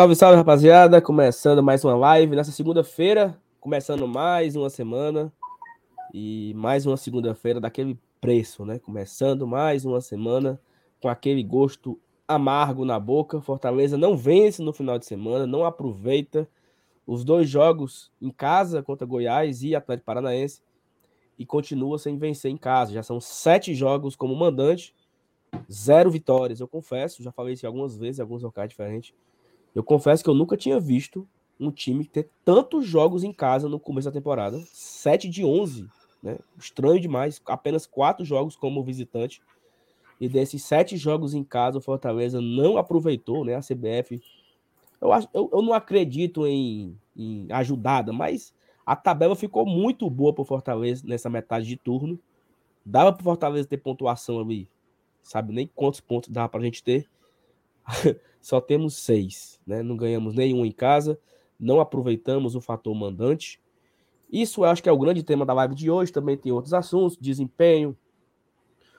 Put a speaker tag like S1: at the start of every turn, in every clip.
S1: Salve, salve, rapaziada! Começando mais uma live nessa segunda-feira, começando mais uma semana e mais uma segunda-feira daquele preço, né? Começando mais uma semana com aquele gosto amargo na boca. Fortaleza não vence no final de semana, não aproveita os dois jogos em casa contra Goiás e Atlético Paranaense e continua sem vencer em casa. Já são sete jogos como mandante, zero vitórias. Eu confesso, já falei isso algumas vezes, em alguns locais diferentes eu confesso que eu nunca tinha visto um time ter tantos jogos em casa no começo da temporada. 7 de 11, né? Estranho demais. Apenas quatro jogos como visitante. E desses sete jogos em casa, o Fortaleza não aproveitou, né? A CBF. Eu, acho, eu, eu não acredito em, em ajudada, mas a tabela ficou muito boa para o Fortaleza nessa metade de turno. Dava para o Fortaleza ter pontuação ali. Sabe nem quantos pontos dava para a gente ter. só temos seis, né? Não ganhamos nenhum em casa, não aproveitamos o fator mandante. Isso eu acho que é o grande tema da live de hoje. Também tem outros assuntos, desempenho,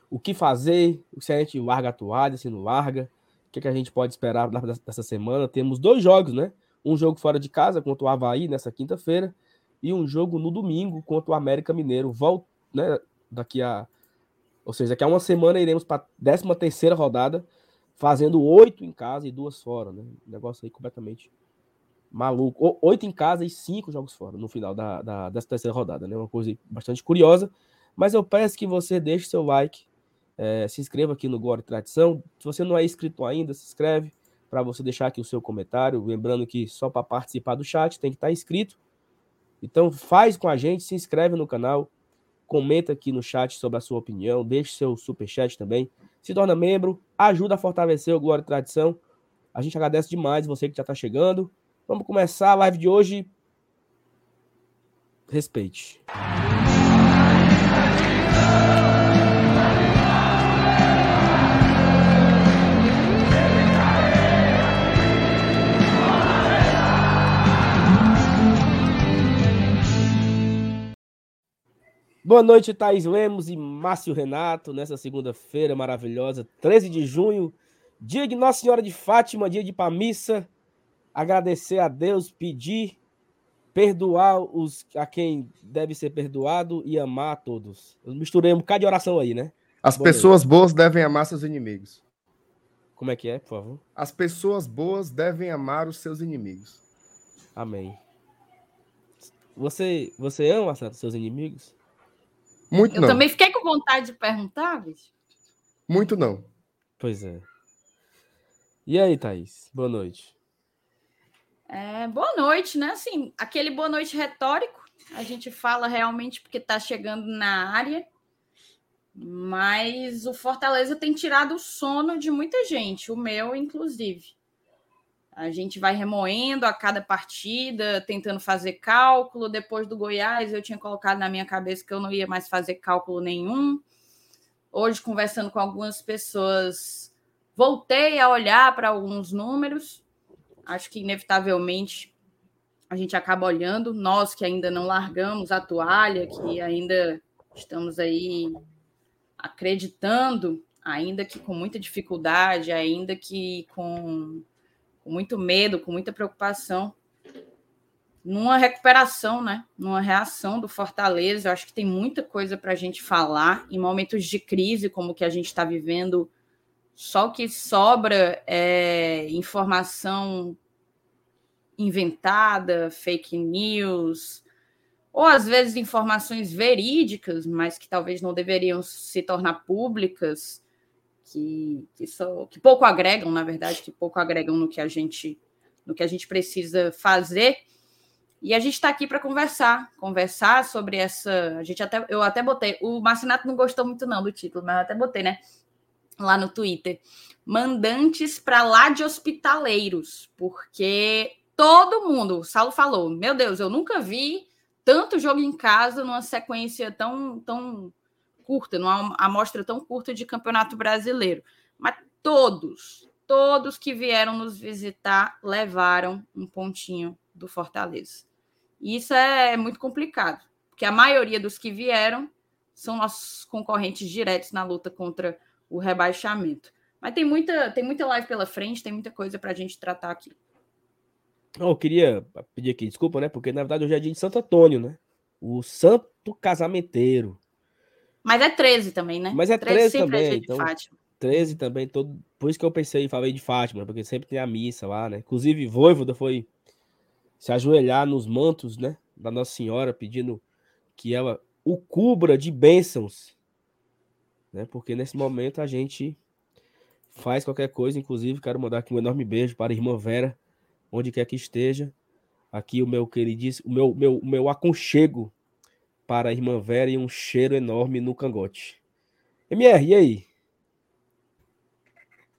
S1: o que fazer, se a gente larga a toalha, se não larga, o que, é que a gente pode esperar dessa semana. Temos dois jogos, né? Um jogo fora de casa contra o Havaí nessa quinta-feira e um jogo no domingo contra o América Mineiro. Volta, né? Daqui a. Ou seja, daqui a uma semana iremos para a 13 terceira rodada fazendo oito em casa e duas fora, né? negócio aí completamente maluco. Oito em casa e cinco jogos fora no final da, da, dessa terceira rodada, né? Uma coisa bastante curiosa. Mas eu peço que você deixe seu like, é, se inscreva aqui no Glória e Tradição. Se você não é inscrito ainda, se inscreve para você deixar aqui o seu comentário. Lembrando que só para participar do chat tem que estar tá inscrito. Então faz com a gente, se inscreve no canal, comenta aqui no chat sobre a sua opinião, deixe seu super chat também se torna membro, ajuda a fortalecer o Glória e Tradição. A gente agradece demais você que já está chegando. Vamos começar a live de hoje. Respeite. Boa noite, Thaís Lemos e Márcio Renato, nessa segunda-feira maravilhosa, 13 de junho, dia de Nossa Senhora de Fátima, dia de Pamissa. Agradecer a Deus, pedir, perdoar os a quem deve ser perdoado e amar a todos. Eu misturei um bocado de oração aí, né?
S2: As Boa pessoas noite. boas devem amar seus inimigos.
S1: Como é que é, por favor?
S2: As pessoas boas devem amar os seus inimigos.
S1: Amém. Você, você ama, seus inimigos?
S3: Muito eu não. Eu também fiquei com vontade de perguntar, bicho.
S2: Muito não.
S1: Pois é. E aí, Thaís? Boa noite.
S3: É, boa noite, né? Assim, aquele boa noite retórico, a gente fala realmente porque está chegando na área, mas o Fortaleza tem tirado o sono de muita gente, o meu, inclusive. A gente vai remoendo a cada partida, tentando fazer cálculo. Depois do Goiás, eu tinha colocado na minha cabeça que eu não ia mais fazer cálculo nenhum. Hoje, conversando com algumas pessoas, voltei a olhar para alguns números. Acho que, inevitavelmente, a gente acaba olhando. Nós que ainda não largamos a toalha, que ainda estamos aí acreditando, ainda que com muita dificuldade, ainda que com com muito medo, com muita preocupação, numa recuperação, né? Numa reação do Fortaleza. Eu acho que tem muita coisa para a gente falar em momentos de crise, como que a gente está vivendo. Só que sobra é, informação inventada, fake news, ou às vezes informações verídicas, mas que talvez não deveriam se tornar públicas que, que, só, que pouco agregam, na verdade, que pouco agregam no que a gente no que a gente precisa fazer. E a gente está aqui para conversar, conversar sobre essa. A gente até, eu até botei. O Marcinato não gostou muito não do título, mas eu até botei, né? Lá no Twitter, mandantes para lá de hospitaleiros, porque todo mundo, o Saulo falou, meu Deus, eu nunca vi tanto jogo em casa numa sequência tão, tão curta, numa amostra tão curta de campeonato brasileiro. Mas todos, todos que vieram nos visitar levaram um pontinho do Fortaleza. E isso é muito complicado, porque a maioria dos que vieram são nossos concorrentes diretos na luta contra o rebaixamento. Mas tem muita, tem muita live pela frente, tem muita coisa para a gente tratar aqui.
S1: eu queria pedir aqui desculpa, né? Porque na verdade hoje é dia de Santo Antônio, né? O santo casamenteiro.
S3: Mas é 13 também, né?
S1: Mas é 13, 13 também. É
S3: então,
S1: Fátima. 13 também, todo... por isso que eu pensei, falei de Fátima, porque sempre tem a missa lá, né? Inclusive, Voivoda foi se ajoelhar nos mantos, né? Da Nossa Senhora, pedindo que ela o cubra de bênçãos, né? Porque nesse momento a gente faz qualquer coisa, inclusive quero mandar aqui um enorme beijo para a irmã Vera, onde quer que esteja. Aqui o meu queridíssimo, o meu, meu, meu aconchego para a irmã Vera e um cheiro enorme no cangote. MR, e aí?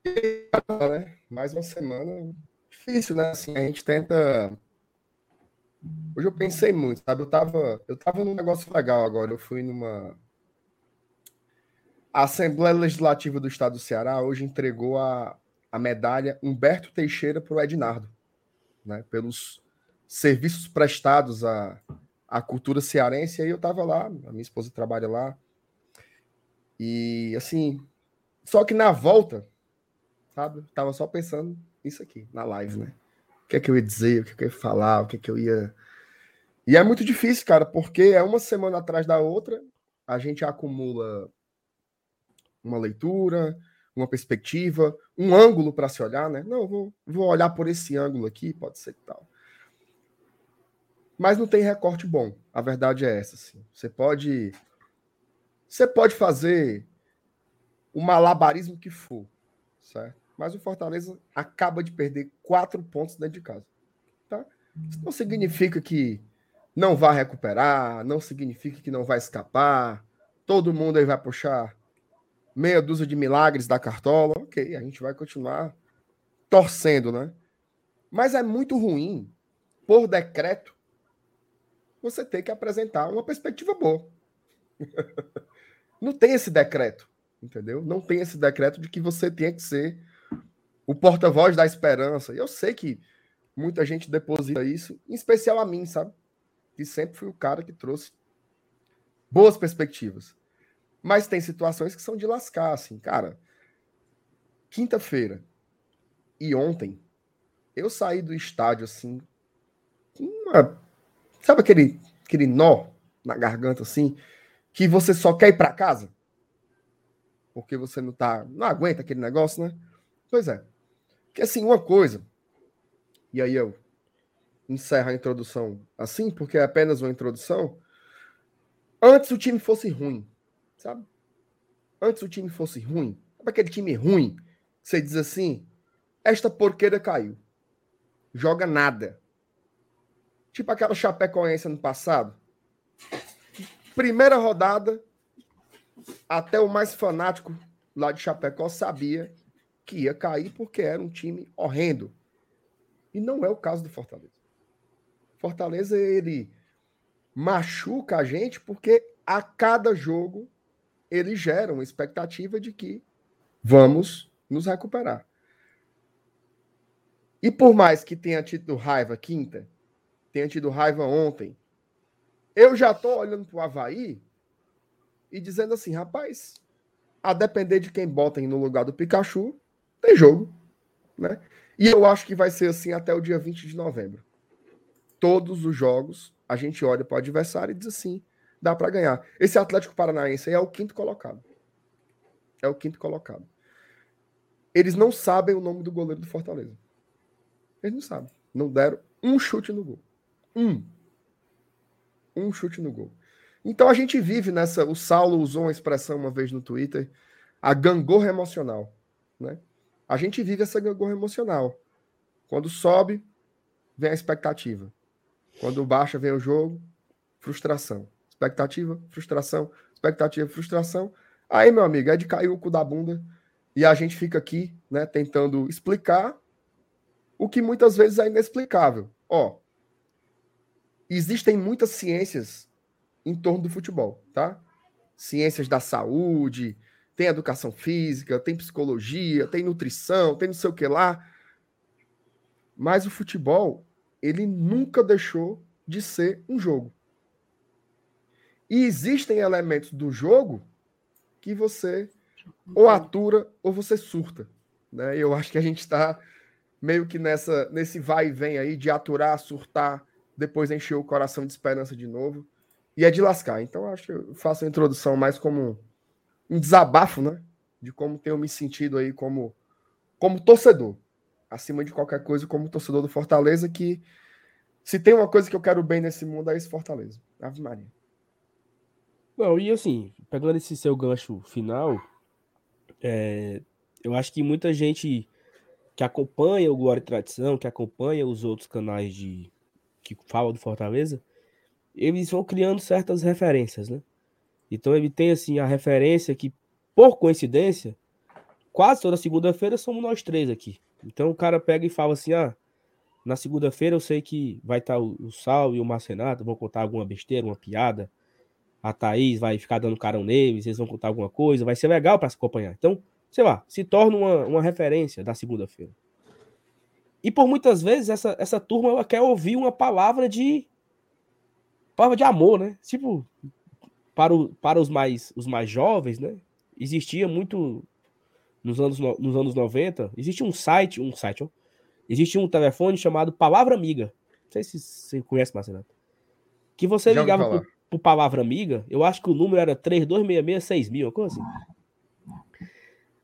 S2: Né? Mais uma semana difícil, né? Assim, a gente tenta. Hoje eu pensei muito, sabe? Eu tava, eu tava num negócio legal agora. Eu fui numa. A Assembleia Legislativa do Estado do Ceará hoje entregou a, a medalha Humberto Teixeira para o Ednardo, né? Pelos serviços prestados à, à cultura cearense. Aí eu tava lá, a minha esposa trabalha lá. E assim, só que na volta sabe? Tava só pensando nisso aqui, na live, né? O que é que eu ia dizer, o que, é que eu ia falar, o que é que eu ia. E é muito difícil, cara, porque é uma semana atrás da outra, a gente acumula uma leitura, uma perspectiva, um ângulo para se olhar, né? Não, vou, vou olhar por esse ângulo aqui, pode ser tal. Mas não tem recorte bom. A verdade é essa, assim. Você pode você pode fazer o malabarismo que for, certo? mas o Fortaleza acaba de perder quatro pontos dentro de casa. Tá? Isso não significa que não vai recuperar, não significa que não vai escapar, todo mundo aí vai puxar meia dúzia de milagres da cartola. Ok, a gente vai continuar torcendo, né? Mas é muito ruim, por decreto, você ter que apresentar uma perspectiva boa. não tem esse decreto, entendeu? Não tem esse decreto de que você tenha que ser o porta-voz da esperança. Eu sei que muita gente deposita isso, em especial a mim, sabe? Que sempre fui o cara que trouxe boas perspectivas. Mas tem situações que são de lascar, assim, cara. Quinta-feira e ontem, eu saí do estádio, assim, uma... sabe aquele, aquele nó na garganta, assim, que você só quer ir para casa? Porque você não tá, não aguenta aquele negócio, né? Pois é. Que assim, uma coisa, e aí eu encerro a introdução assim, porque é apenas uma introdução. Antes o time fosse ruim, sabe? Antes o time fosse ruim, sabe aquele time ruim? Você diz assim: esta porqueira caiu, joga nada. Tipo aquela Chapecoense ano passado. Primeira rodada, até o mais fanático lá de Chapecó sabia que ia cair porque era um time horrendo. E não é o caso do Fortaleza. Fortaleza, ele machuca a gente porque a cada jogo ele gera uma expectativa de que vamos nos recuperar. E por mais que tenha tido raiva quinta, tenha tido raiva ontem, eu já estou olhando para o Havaí e dizendo assim, rapaz, a depender de quem botem no lugar do Pikachu, tem jogo. Né? E eu acho que vai ser assim até o dia 20 de novembro. Todos os jogos, a gente olha para o adversário e diz assim: dá para ganhar. Esse Atlético Paranaense é o quinto colocado. É o quinto colocado. Eles não sabem o nome do goleiro do Fortaleza. Eles não sabem. Não deram um chute no gol. Um. Um chute no gol. Então a gente vive nessa. O Saulo usou uma expressão uma vez no Twitter: a gangorra emocional. Né? A gente vive essa gangorra emocional. Quando sobe, vem a expectativa. Quando baixa, vem o jogo, frustração. Expectativa, frustração, expectativa, frustração. Aí, meu amigo, é de cair o cu da bunda e a gente fica aqui, né, tentando explicar o que muitas vezes é inexplicável. Ó, existem muitas ciências em torno do futebol, tá? Ciências da saúde, tem educação física, tem psicologia, tem nutrição, tem não sei o que lá. Mas o futebol, ele nunca deixou de ser um jogo. E existem elementos do jogo que você ou atura ou você surta. Né? Eu acho que a gente está meio que nessa nesse vai e vem aí de aturar, surtar, depois encher o coração de esperança de novo. E é de lascar. Então, acho que eu faço a introdução mais como um desabafo, né? De como tenho me sentido aí como, como torcedor. Acima de qualquer coisa, como torcedor do Fortaleza, que se tem uma coisa que eu quero bem nesse mundo, é esse Fortaleza. Ave Maria.
S1: Não, e assim, pegando esse seu gancho final, é, eu acho que muita gente que acompanha o Glória e Tradição, que acompanha os outros canais de que falam do Fortaleza, eles vão criando certas referências, né? Então ele tem assim a referência que, por coincidência, quase toda segunda-feira somos nós três aqui. Então o cara pega e fala assim: ah, na segunda-feira eu sei que vai estar o, o Sal e o Marcenato, vão contar alguma besteira, uma piada. A Thaís vai ficar dando carão neles, eles vão contar alguma coisa, vai ser legal para se acompanhar. Então, sei lá, se torna uma, uma referência da segunda-feira. E por muitas vezes essa, essa turma ela quer ouvir uma palavra de palavra de amor, né? Tipo, para, o, para os, mais, os mais jovens, né? Existia muito nos anos, nos anos 90, existia um site, um site, ó, existia um telefone chamado Palavra Amiga. Não sei se você conhece, Marcelo. Que você Já ligava por, por, Palavra Amiga, eu acho que o número era 3266 mil, uma coisa assim.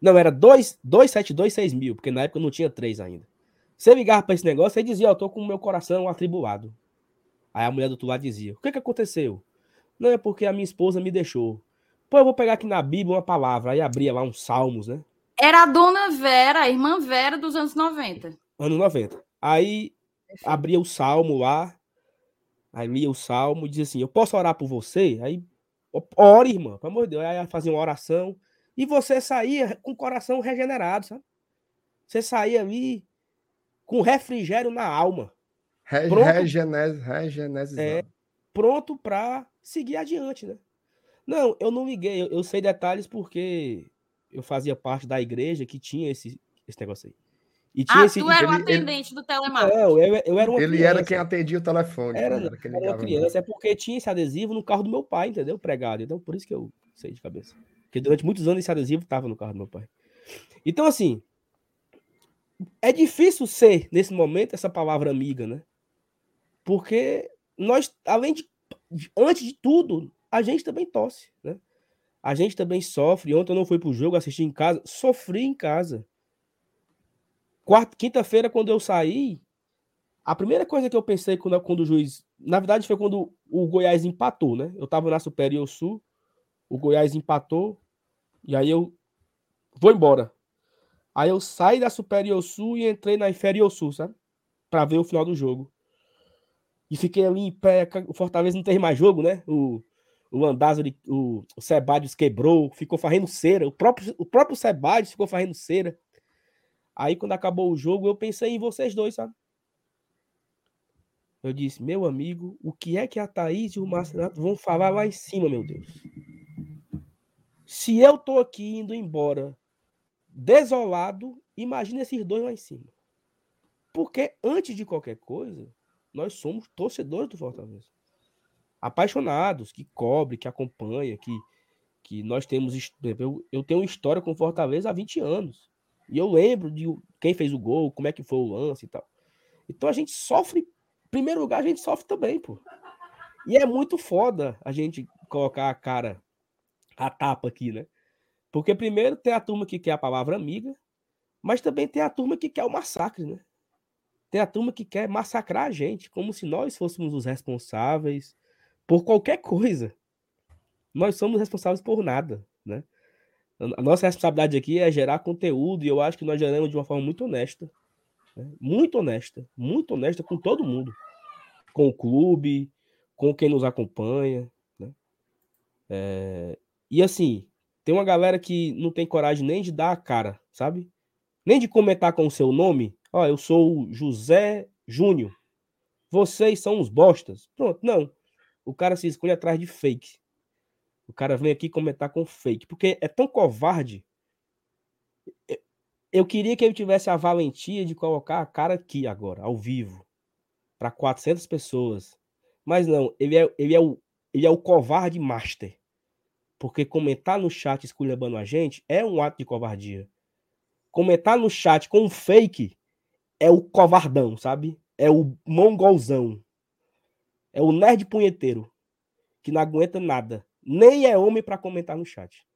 S1: Não, era 272 mil, porque na época não tinha 3 ainda. Você ligava para esse negócio e dizia, ó, oh, tô com o meu coração atribulado. Aí a mulher do outro lado dizia: O que, que aconteceu? Não é porque a minha esposa me deixou. Pô, eu vou pegar aqui na Bíblia uma palavra. Aí abria lá uns salmos, né?
S3: Era a dona Vera, a irmã Vera dos anos 90.
S1: Anos 90. Aí abria o salmo lá. Aí lia o salmo e dizia assim: Eu posso orar por você? Aí, ore, irmã, pelo amor de Deus. Aí fazia uma oração. E você saía com o coração regenerado, sabe? Você saía ali com refrigério na alma.
S2: Regenese,
S1: é, pronto para seguir adiante, né? Não, eu não liguei, eu, eu, sei detalhes porque eu fazia parte da igreja que tinha esse, esse negócio aí.
S3: E tinha ah, esse, tu era o atendente ele, do telemarketing.
S1: Não, eu, eu era uma
S2: Ele criança. era quem atendia o telefone.
S1: Era, era, era uma criança, é porque tinha esse adesivo no carro do meu pai, entendeu? Pregado. Então, por isso que eu sei de cabeça. Porque durante muitos anos esse adesivo estava no carro do meu pai. Então, assim, é difícil ser, nesse momento, essa palavra amiga, né? Porque nós, além de, antes de tudo, a gente também tosse, né? A gente também sofre. Ontem eu não fui pro jogo, assisti em casa, sofri em casa. Quarta, quinta-feira, quando eu saí, a primeira coisa que eu pensei quando, quando o juiz. Na verdade, foi quando o Goiás empatou, né? Eu tava na Superior Sul, o Goiás empatou, e aí eu vou embora. Aí eu saí da Superior Sul e entrei na Inferior Sul, sabe? Pra ver o final do jogo e fiquei ali em pé. O Fortaleza não teve mais jogo, né? O, o Landázuri, o, o Sebadios quebrou, ficou fazendo cera. O próprio, o próprio Sebadios ficou fazendo cera. Aí, quando acabou o jogo, eu pensei em vocês dois, sabe? Eu disse, meu amigo, o que é que a Thaís e o Marcelo vão falar lá em cima, meu Deus? Se eu tô aqui indo embora desolado, imagina esses dois lá em cima. Porque antes de qualquer coisa, nós somos torcedores do Fortaleza. Apaixonados, que cobre, que acompanha, que, que nós temos. Eu, eu tenho história com Fortaleza há 20 anos. E eu lembro de quem fez o gol, como é que foi o lance e tal. Então a gente sofre. Em primeiro lugar, a gente sofre também, pô. E é muito foda a gente colocar a cara, a tapa aqui, né? Porque primeiro tem a turma que quer a palavra amiga, mas também tem a turma que quer o massacre, né? Tem a turma que quer massacrar a gente, como se nós fôssemos os responsáveis por qualquer coisa. Nós somos responsáveis por nada, né? A nossa responsabilidade aqui é gerar conteúdo e eu acho que nós geramos de uma forma muito honesta. Né? Muito honesta. Muito honesta com todo mundo. Com o clube, com quem nos acompanha. Né? É... E assim, tem uma galera que não tem coragem nem de dar a cara, sabe? Nem de comentar com o seu nome Ó, eu sou o José Júnior. Vocês são os bostas. Pronto, não. O cara se escolhe atrás de fake. O cara vem aqui comentar com fake. Porque é tão covarde. Eu queria que ele tivesse a valentia de colocar a cara aqui agora, ao vivo, para 400 pessoas. Mas não, ele é, ele, é o, ele é o covarde master. Porque comentar no chat esculhambando a gente é um ato de covardia. Comentar no chat com um fake é o covardão, sabe? É o mongolzão. É o nerd punheteiro que não aguenta nada. Nem é homem para comentar no chat.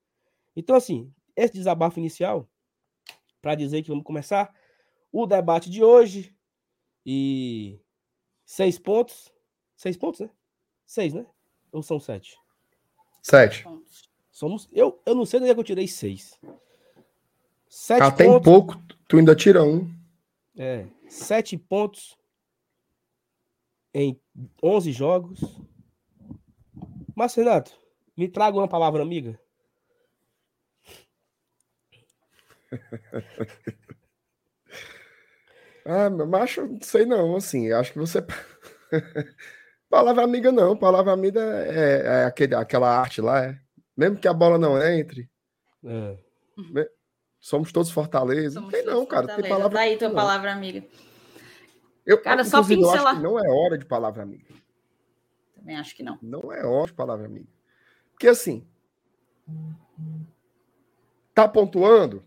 S1: Então, assim, esse desabafo inicial para dizer que vamos começar o debate de hoje. E seis pontos. Seis pontos, né? Seis, né? Ou são sete?
S2: Sete.
S1: Somos. Eu, eu não sei onde é que eu tirei seis. Sete
S2: ah, pontos. tem pouco, tu ainda tira um.
S1: É. Sete pontos em 11 jogos. Mas, Renato, me traga uma palavra amiga.
S2: ah, meu macho, não sei não, assim, acho que você. Palavra amiga não, palavra amiga é, é aquele, aquela arte lá, é. Mesmo que a bola não entre. É. Somos todos Fortaleza. Somos não tem não, cara. Tem palavra
S3: Daí tua palavra amiga.
S2: Eu, cara, só pincelar. não é hora de palavra amiga.
S3: Também acho que não.
S2: Não é hora de palavra amiga. Porque assim. Tá pontuando?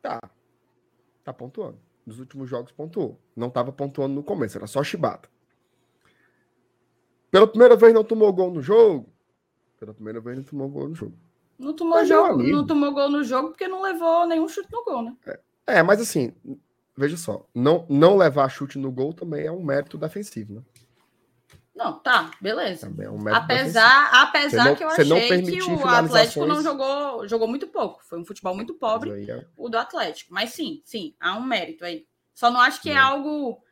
S2: Tá. Tá pontuando. Nos últimos jogos pontuou. Não tava pontuando no começo, era só chibata. Pela primeira vez não tomou gol no jogo. Pela primeira vez não tomou gol no jogo.
S3: Não tomou, mas, jogo, não tomou gol no jogo porque não levou nenhum chute no gol, né?
S2: É, é mas assim, veja só, não, não levar chute no gol também é um mérito defensivo, né?
S3: Não, tá, beleza. Também é um mérito apesar defensivo. apesar não, que eu achei que o Atlético não jogou, jogou muito pouco. Foi um futebol muito pobre, é... o do Atlético. Mas sim, sim, há um mérito aí. Só não acho que é, é algo.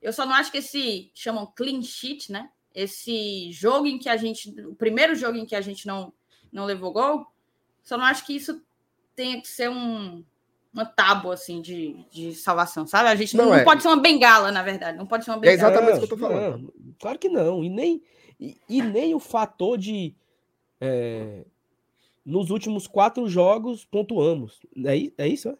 S3: Eu só não acho que esse chamam clean sheet, né? Esse jogo em que a gente. O primeiro jogo em que a gente não, não levou gol, só não acho que isso tenha que ser um, uma tábua assim de, de salvação, sabe? A gente não, não, é. pode ser uma bengala, na verdade. Não pode ser uma bengala.
S2: É exatamente o que eu tô falando.
S1: Não, claro que não. E nem, e, e nem o fator de. É, nos últimos quatro jogos pontuamos. É, é isso? É?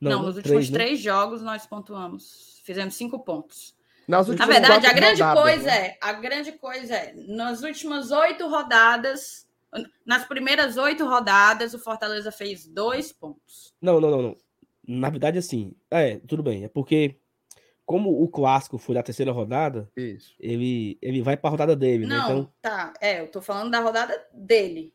S3: Não, não, nos últimos três, né? três jogos nós pontuamos. Fizemos cinco pontos. Na verdade, a grande rodadas, coisa né? é, a grande coisa é, nas últimas oito rodadas, nas primeiras oito rodadas, o Fortaleza fez dois pontos.
S1: Não, não, não, não. Na verdade, assim, é, tudo bem. É porque, como o clássico foi da terceira rodada,
S2: Isso.
S1: Ele, ele vai para a rodada dele,
S3: né?
S1: não,
S3: né? Então... tá. É, eu tô falando da rodada dele.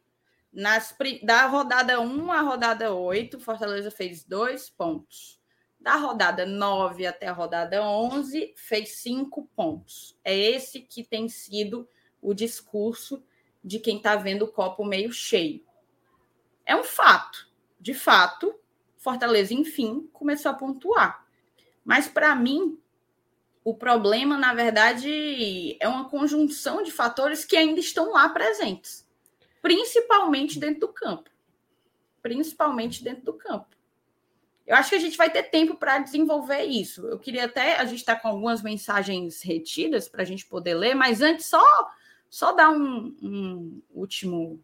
S3: Nas, da rodada 1 à rodada 8, Fortaleza fez dois pontos. Da rodada 9 até a rodada 11, fez cinco pontos. É esse que tem sido o discurso de quem está vendo o copo meio cheio. É um fato. De fato, Fortaleza, enfim, começou a pontuar. Mas, para mim, o problema, na verdade, é uma conjunção de fatores que ainda estão lá presentes, principalmente dentro do campo. Principalmente dentro do campo. Eu acho que a gente vai ter tempo para desenvolver isso. Eu queria até. A gente está com algumas mensagens retidas para a gente poder ler, mas antes, só só dar um, um, último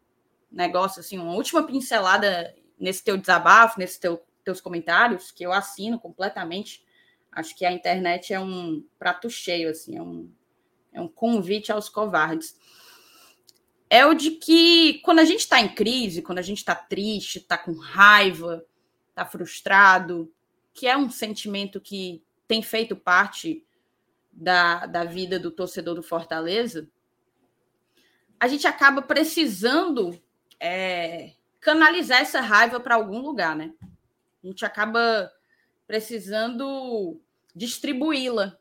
S3: negócio, assim, uma última pincelada nesse teu desabafo, nesses teu, teus comentários, que eu assino completamente. Acho que a internet é um prato cheio, assim, é um, é um convite aos covardes. É o de que quando a gente está em crise, quando a gente está triste, está com raiva, está frustrado, que é um sentimento que tem feito parte da, da vida do torcedor do Fortaleza, a gente acaba precisando é, canalizar essa raiva para algum lugar, né? A gente acaba precisando distribuí-la.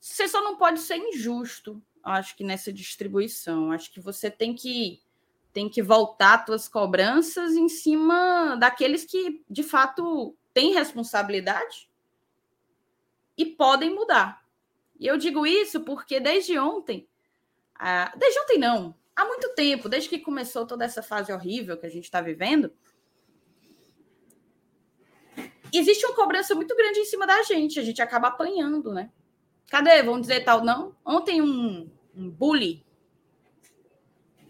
S3: Você só não pode ser injusto, acho que nessa distribuição. Acho que você tem que tem que voltar suas cobranças em cima daqueles que de fato têm responsabilidade e podem mudar. E eu digo isso porque desde ontem ah, desde ontem não, há muito tempo, desde que começou toda essa fase horrível que a gente está vivendo, existe uma cobrança muito grande em cima da gente, a gente acaba apanhando, né? Cadê? Vamos dizer tal, não? Ontem um, um bully,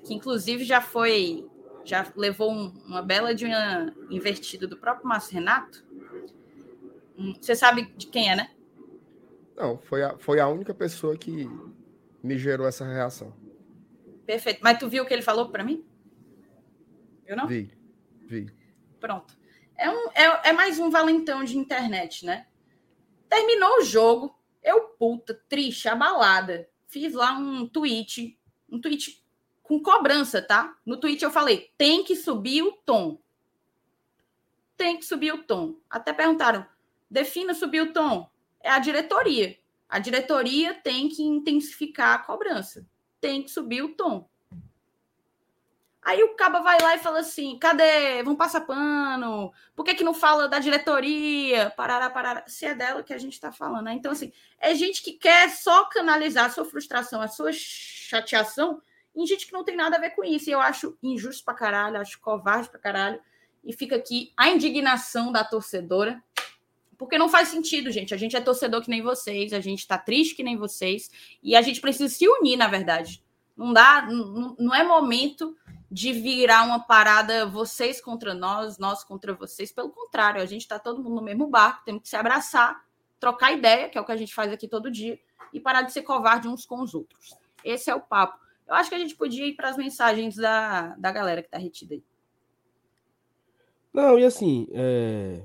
S3: que inclusive já foi, já levou um, uma bela de uma invertida do próprio Márcio Renato. Você sabe de quem é, né?
S2: Não, foi a, foi a única pessoa que me gerou essa reação.
S3: Perfeito. Mas tu viu o que ele falou para mim? Eu não?
S2: Vi, vi.
S3: Pronto. É, um, é, é mais um valentão de internet, né? Terminou o jogo, eu, puta, triste, abalada, fiz lá um tweet, um tweet com cobrança, tá? No tweet eu falei: tem que subir o tom. Tem que subir o tom. Até perguntaram: defina subir o tom. É a diretoria. A diretoria tem que intensificar a cobrança. Tem que subir o tom. Aí o Caba vai lá e fala assim: cadê? Vão passar pano? Por que, que não fala da diretoria? Parará, parará. Se é dela que a gente está falando, né? Então, assim, é gente que quer só canalizar a sua frustração, a sua chateação em gente que não tem nada a ver com isso. E eu acho injusto pra caralho, acho covarde pra caralho. E fica aqui a indignação da torcedora. Porque não faz sentido, gente. A gente é torcedor que nem vocês, a gente tá triste que nem vocês. E a gente precisa se unir, na verdade. Não dá, não, não é momento de virar uma parada vocês contra nós, nós contra vocês. Pelo contrário, a gente está todo mundo no mesmo barco, temos que se abraçar, trocar ideia, que é o que a gente faz aqui todo dia, e parar de ser covarde uns com os outros. Esse é o papo. Eu acho que a gente podia ir para as mensagens da, da galera que está retida aí.
S1: Não, e assim, é,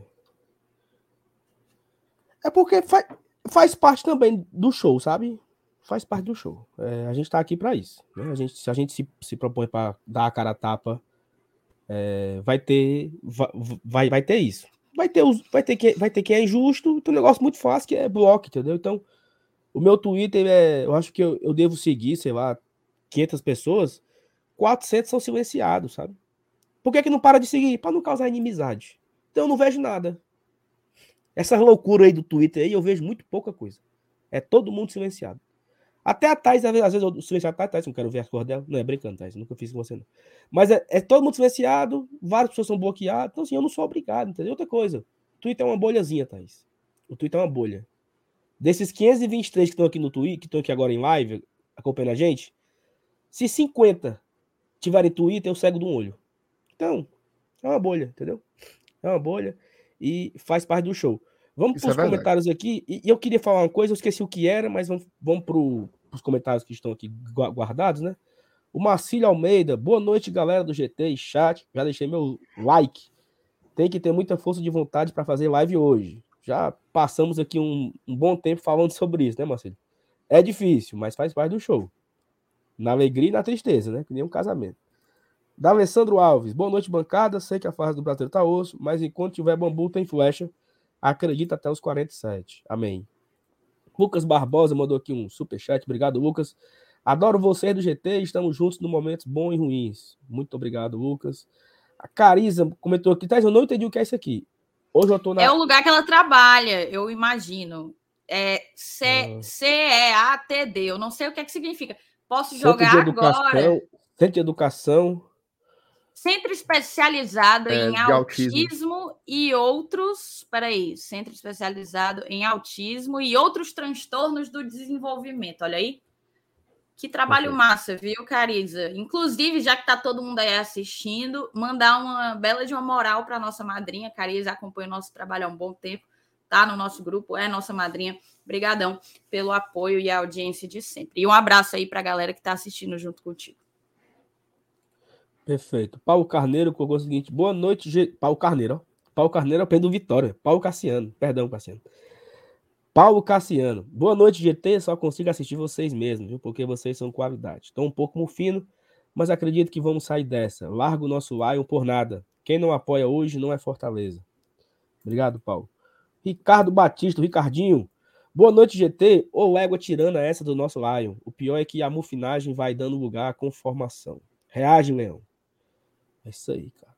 S1: é porque faz, faz parte também do show, sabe? faz parte do show. É, a gente está aqui para isso. Né? A gente, se a gente se, se propõe para dar a cara a tapa, é, vai ter vai, vai ter isso. Vai ter, os, vai, ter que, vai ter que é injusto, tem um negócio muito fácil que é bloco, entendeu? Então, o meu Twitter, é, eu acho que eu, eu devo seguir, sei lá, 500 pessoas, 400 são silenciados, sabe? Por que, que não para de seguir? Para não causar inimizade. Então eu não vejo nada. Essa loucura aí do Twitter aí, eu vejo muito pouca coisa. É todo mundo silenciado. Até a Thais, às vezes, eu silenciado a Thais, não quero ver as cor dela. Não, é brincando, Thais, nunca fiz com você, não. Mas é, é, todo mundo silenciado, várias pessoas são bloqueadas. Então, assim, eu não sou obrigado, entendeu? Outra coisa, o Twitter é uma bolhazinha, Thais. O Twitter é uma bolha. Desses 523 que estão aqui no Twitter, que estão aqui agora em live, acompanhando a gente, se 50 tiverem Twitter, eu cego de um olho. Então, é uma bolha, entendeu? É uma bolha e faz parte do show. Vamos para os é comentários aqui. E, eu queria falar uma coisa, eu esqueci o que era, mas vamos, vamos para os comentários que estão aqui guardados, né? O Marcílio Almeida, boa noite, galera do GT e chat. Já deixei meu like. Tem que ter muita força de vontade para fazer live hoje. Já passamos aqui um, um, bom tempo falando sobre isso, né, Marcílio? É difícil, mas faz parte do show. Na alegria e na tristeza, né? Que nem um casamento. Da Alessandro Alves, boa noite, bancada. Sei que a fase do brasileiro tá osso, mas enquanto tiver bambu, tem flecha. Acredita até os 47. Amém. Lucas Barbosa mandou aqui um super chat. Obrigado, Lucas. Adoro vocês do GT. Estamos juntos no momentos bons e ruins. Muito obrigado, Lucas. A Carisa comentou aqui. Thais, eu não entendi o que é isso aqui. Hoje eu tô na.
S3: É o lugar que ela trabalha, eu imagino. É C-E-A-T-D. Eu não sei o que é que significa. Posso jogar
S1: Centro de
S3: educação, agora.
S1: Centro de Educação.
S3: Centro especializado é, em autismo, autismo, e outros. Peraí, centro especializado em autismo e outros transtornos do desenvolvimento. Olha aí. Que trabalho okay. massa, viu, Cariza? Inclusive, já que está todo mundo aí assistindo, mandar uma bela de uma moral para nossa madrinha. Cariza acompanha o nosso trabalho há um bom tempo, tá no nosso grupo, é nossa madrinha. Obrigadão pelo apoio e a audiência de sempre. E um abraço aí para a galera que está assistindo junto contigo.
S1: Perfeito. Paulo Carneiro colocou o seguinte: boa noite. Paulo Carneiro. Ó. Paulo Carneiro é o do Vitória. Paulo Cassiano. Perdão, Cassiano. Paulo Cassiano. Boa noite, GT. Só consigo assistir vocês mesmos, viu? Porque vocês são qualidade. Estou um pouco mufino, mas acredito que vamos sair dessa. Largo o nosso Lion por nada. Quem não apoia hoje não é Fortaleza. Obrigado, Paulo. Ricardo Batista, Ricardinho. Boa noite, GT. Ou égua tirando essa do nosso Lion. O pior é que a mufinagem vai dando lugar à conformação. Reage, Leão. É isso aí, cara.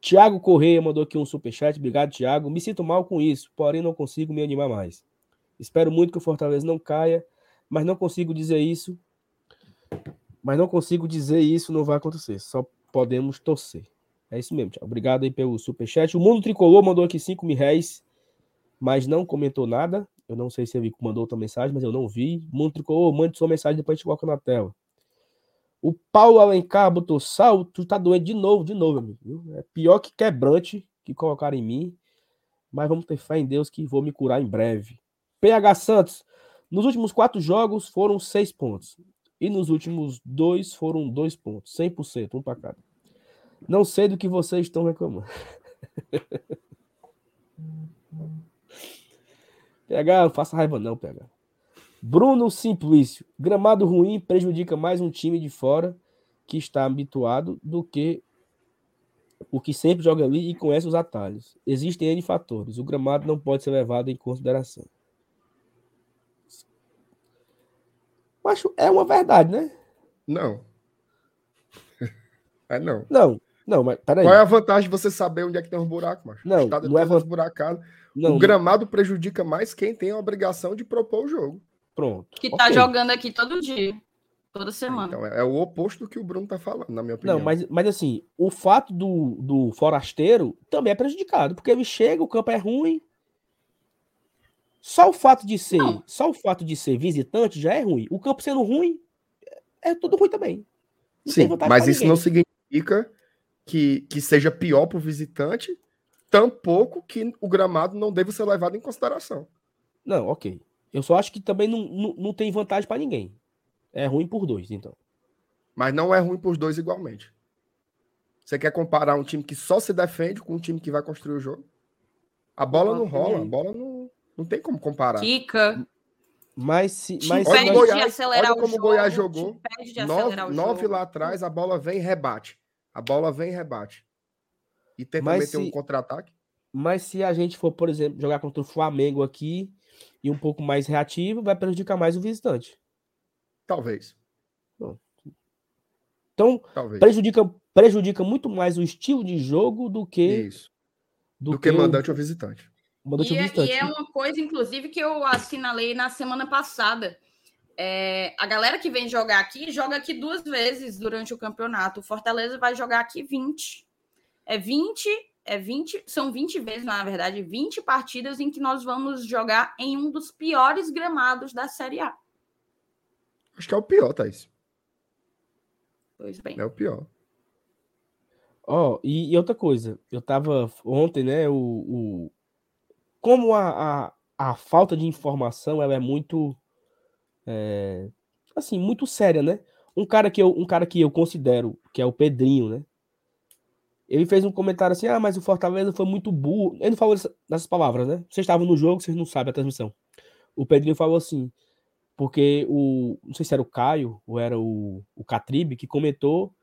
S1: Tiago Correia mandou aqui um superchat. Obrigado, Tiago. Me sinto mal com isso, porém não consigo me animar mais. Espero muito que o Fortaleza não caia, mas não consigo dizer isso. Mas não consigo dizer isso, não vai acontecer. Só podemos torcer. É isso mesmo, Tiago. Obrigado aí pelo superchat. O Mundo Tricolor mandou aqui 5 mil reais, mas não comentou nada. Eu não sei se ele mandou outra mensagem, mas eu não vi. Mundo Tricolor, mande sua mensagem, depois a gente coloca na tela. O Paulo Alencar botou sal, tu tá doendo de novo, de novo, amigo. É pior que quebrante que colocaram em mim. Mas vamos ter fé em Deus que vou me curar em breve. PH Santos, nos últimos quatro jogos foram seis pontos. E nos últimos dois foram dois pontos. 100%, um para cada. Não sei do que vocês estão reclamando. PH, não faça raiva não, PH. Bruno Simplício. Gramado ruim prejudica mais um time de fora que está habituado do que o que sempre joga ali e conhece os atalhos. Existem N fatores. O gramado não pode ser levado em consideração. Acho é uma verdade, né?
S2: Não. É não.
S1: Não, não, mas peraí.
S2: Qual é a vantagem de você saber onde é que tem um buraco, macho?
S1: Não, não é van...
S2: Não, o gramado prejudica mais quem tem a obrigação de propor o jogo.
S1: Pronto.
S3: Que tá okay. jogando aqui todo dia. Toda semana.
S2: Então, é, é, o oposto do que o Bruno tá falando, na minha opinião.
S1: Não, mas, mas assim, o fato do, do forasteiro também é prejudicado, porque ele chega, o campo é ruim. Só o fato de ser, não. só o fato de ser visitante já é ruim. O campo sendo ruim, é tudo ruim também.
S2: Não Sim, mas isso ninguém. não significa que, que seja pior para o visitante, tampouco que o gramado não deva ser levado em consideração.
S1: Não, ok. Eu só acho que também não, não, não tem vantagem para ninguém. É ruim por dois, então.
S2: Mas não é ruim por dois igualmente. Você quer comparar um time que só se defende com um time que vai construir o jogo? A bola não rola, a bola não, não tem como comparar.
S3: Fica.
S1: Mas se. Mas,
S2: olha, Goiás, olha como o Goiás jogou. Nove, nove lá atrás, a bola vem e rebate. A bola vem e rebate. E tenta mas meter se, um contra-ataque.
S1: Mas se a gente for, por exemplo, jogar contra o Flamengo aqui e um pouco mais reativo, vai prejudicar mais o visitante.
S2: Talvez.
S1: Então, Talvez. Prejudica, prejudica muito mais o estilo de jogo do que.
S2: Isso. Do, do que, que, mandante o, ou visitante.
S3: Mandante e, ou visitante. É, e é uma coisa, inclusive, que eu assinalei na semana passada. É, a galera que vem jogar aqui joga aqui duas vezes durante o campeonato. O Fortaleza vai jogar aqui 20. É 20, é 20, são 20 vezes, na verdade, 20 partidas em que nós vamos jogar em um dos piores gramados da Série A.
S2: Acho que é o pior, Thaís.
S3: Pois bem.
S2: É o pior.
S1: Ó, oh, e, e, outra coisa, eu tava ontem, né, o, o como a, a, a, falta de informação ela é muito é, assim, muito séria, né? Um cara que eu, um cara que eu considero que é o Pedrinho, né? Ele fez um comentário assim: "Ah, mas o Fortaleza foi muito burro". Ele não falou dessas palavras, né? Vocês estavam no jogo, vocês não sabem a transmissão. O Pedrinho falou assim: porque o. Não sei se era o Caio ou era o, o Catribe que comentou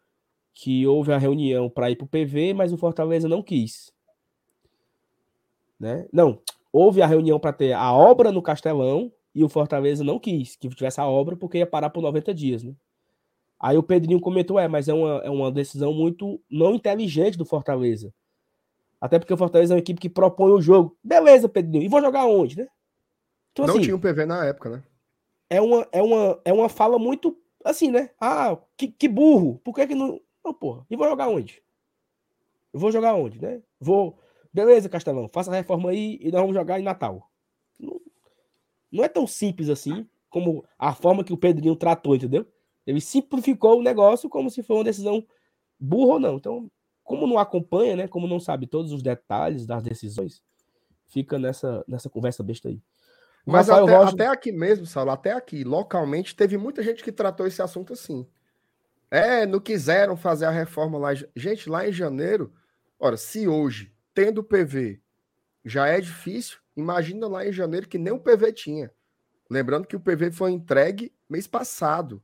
S1: que houve a reunião para ir para o PV, mas o Fortaleza não quis. Né? Não, houve a reunião para ter a obra no Castelão e o Fortaleza não quis que tivesse a obra porque ia parar por 90 dias. Né? Aí o Pedrinho comentou: é, mas é uma, é uma decisão muito não inteligente do Fortaleza. Até porque o Fortaleza é uma equipe que propõe o jogo. Beleza, Pedrinho, e vou jogar onde, né?
S2: Então, não assim, tinha um PV na época, né?
S1: é uma, é uma, é uma fala muito assim, né? Ah, que, que burro. Por que, que não. Não, porra. E vou jogar onde? Eu vou jogar onde, né? Vou. Beleza, Castelão, faça a reforma aí e nós vamos jogar em Natal. Não, é tão simples assim como a forma que o Pedrinho tratou, entendeu? Ele simplificou o negócio como se fosse uma decisão burra ou não. Então, como não acompanha, né? Como não sabe todos os detalhes das decisões, fica nessa, nessa conversa besta aí.
S2: Mas até, Rocha... até, aqui mesmo, Saulo, até aqui, localmente, teve muita gente que tratou esse assunto assim. É, não quiseram fazer a reforma lá. Gente, lá em janeiro, ora, se hoje, tendo PV, já é difícil, imagina lá em janeiro que nem o PV tinha. Lembrando que o PV foi entregue mês passado.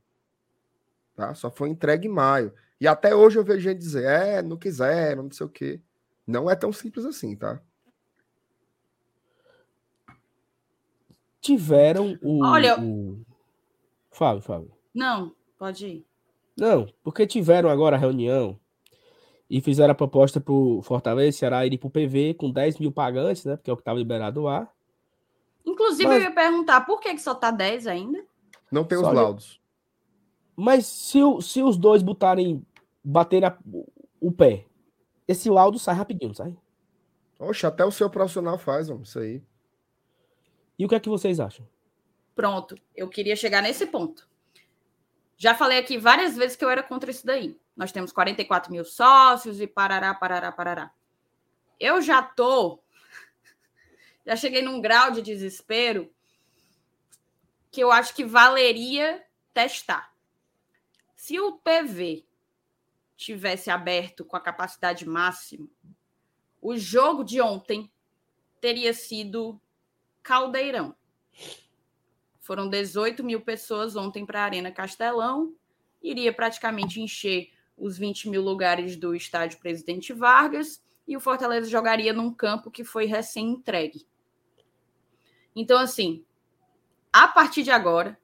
S2: Tá? Só foi entregue em maio. E até hoje eu vejo gente dizer, é, não quiseram, não sei o quê. Não é tão simples assim, tá?
S1: tiveram o.
S3: Olha.
S1: O... Fábio, Fábio.
S3: Não, pode ir.
S1: Não, porque tiveram agora a reunião e fizeram a proposta para o Fortaleza Ceará ir para o PV com 10 mil pagantes, né? Porque é o que estava liberado lá.
S3: Inclusive, Mas... eu ia perguntar por que, que só tá 10 ainda?
S2: Não tem os só laudos.
S1: Mas se, se os dois botarem, baterem o pé, esse laudo sai rapidinho, sai?
S2: Oxe, até o seu profissional faz, vamos, isso aí.
S1: E o que é que vocês acham?
S3: Pronto, eu queria chegar nesse ponto. Já falei aqui várias vezes que eu era contra isso daí. Nós temos 44 mil sócios e parará, parará, parará. Eu já tô. Já cheguei num grau de desespero que eu acho que valeria testar. Se o PV tivesse aberto com a capacidade máxima, o jogo de ontem teria sido caldeirão. Foram 18 mil pessoas ontem para a Arena Castelão. Iria praticamente encher os 20 mil lugares do estádio Presidente Vargas. E o Fortaleza jogaria num campo que foi recém-entregue. Então, assim, a partir de agora,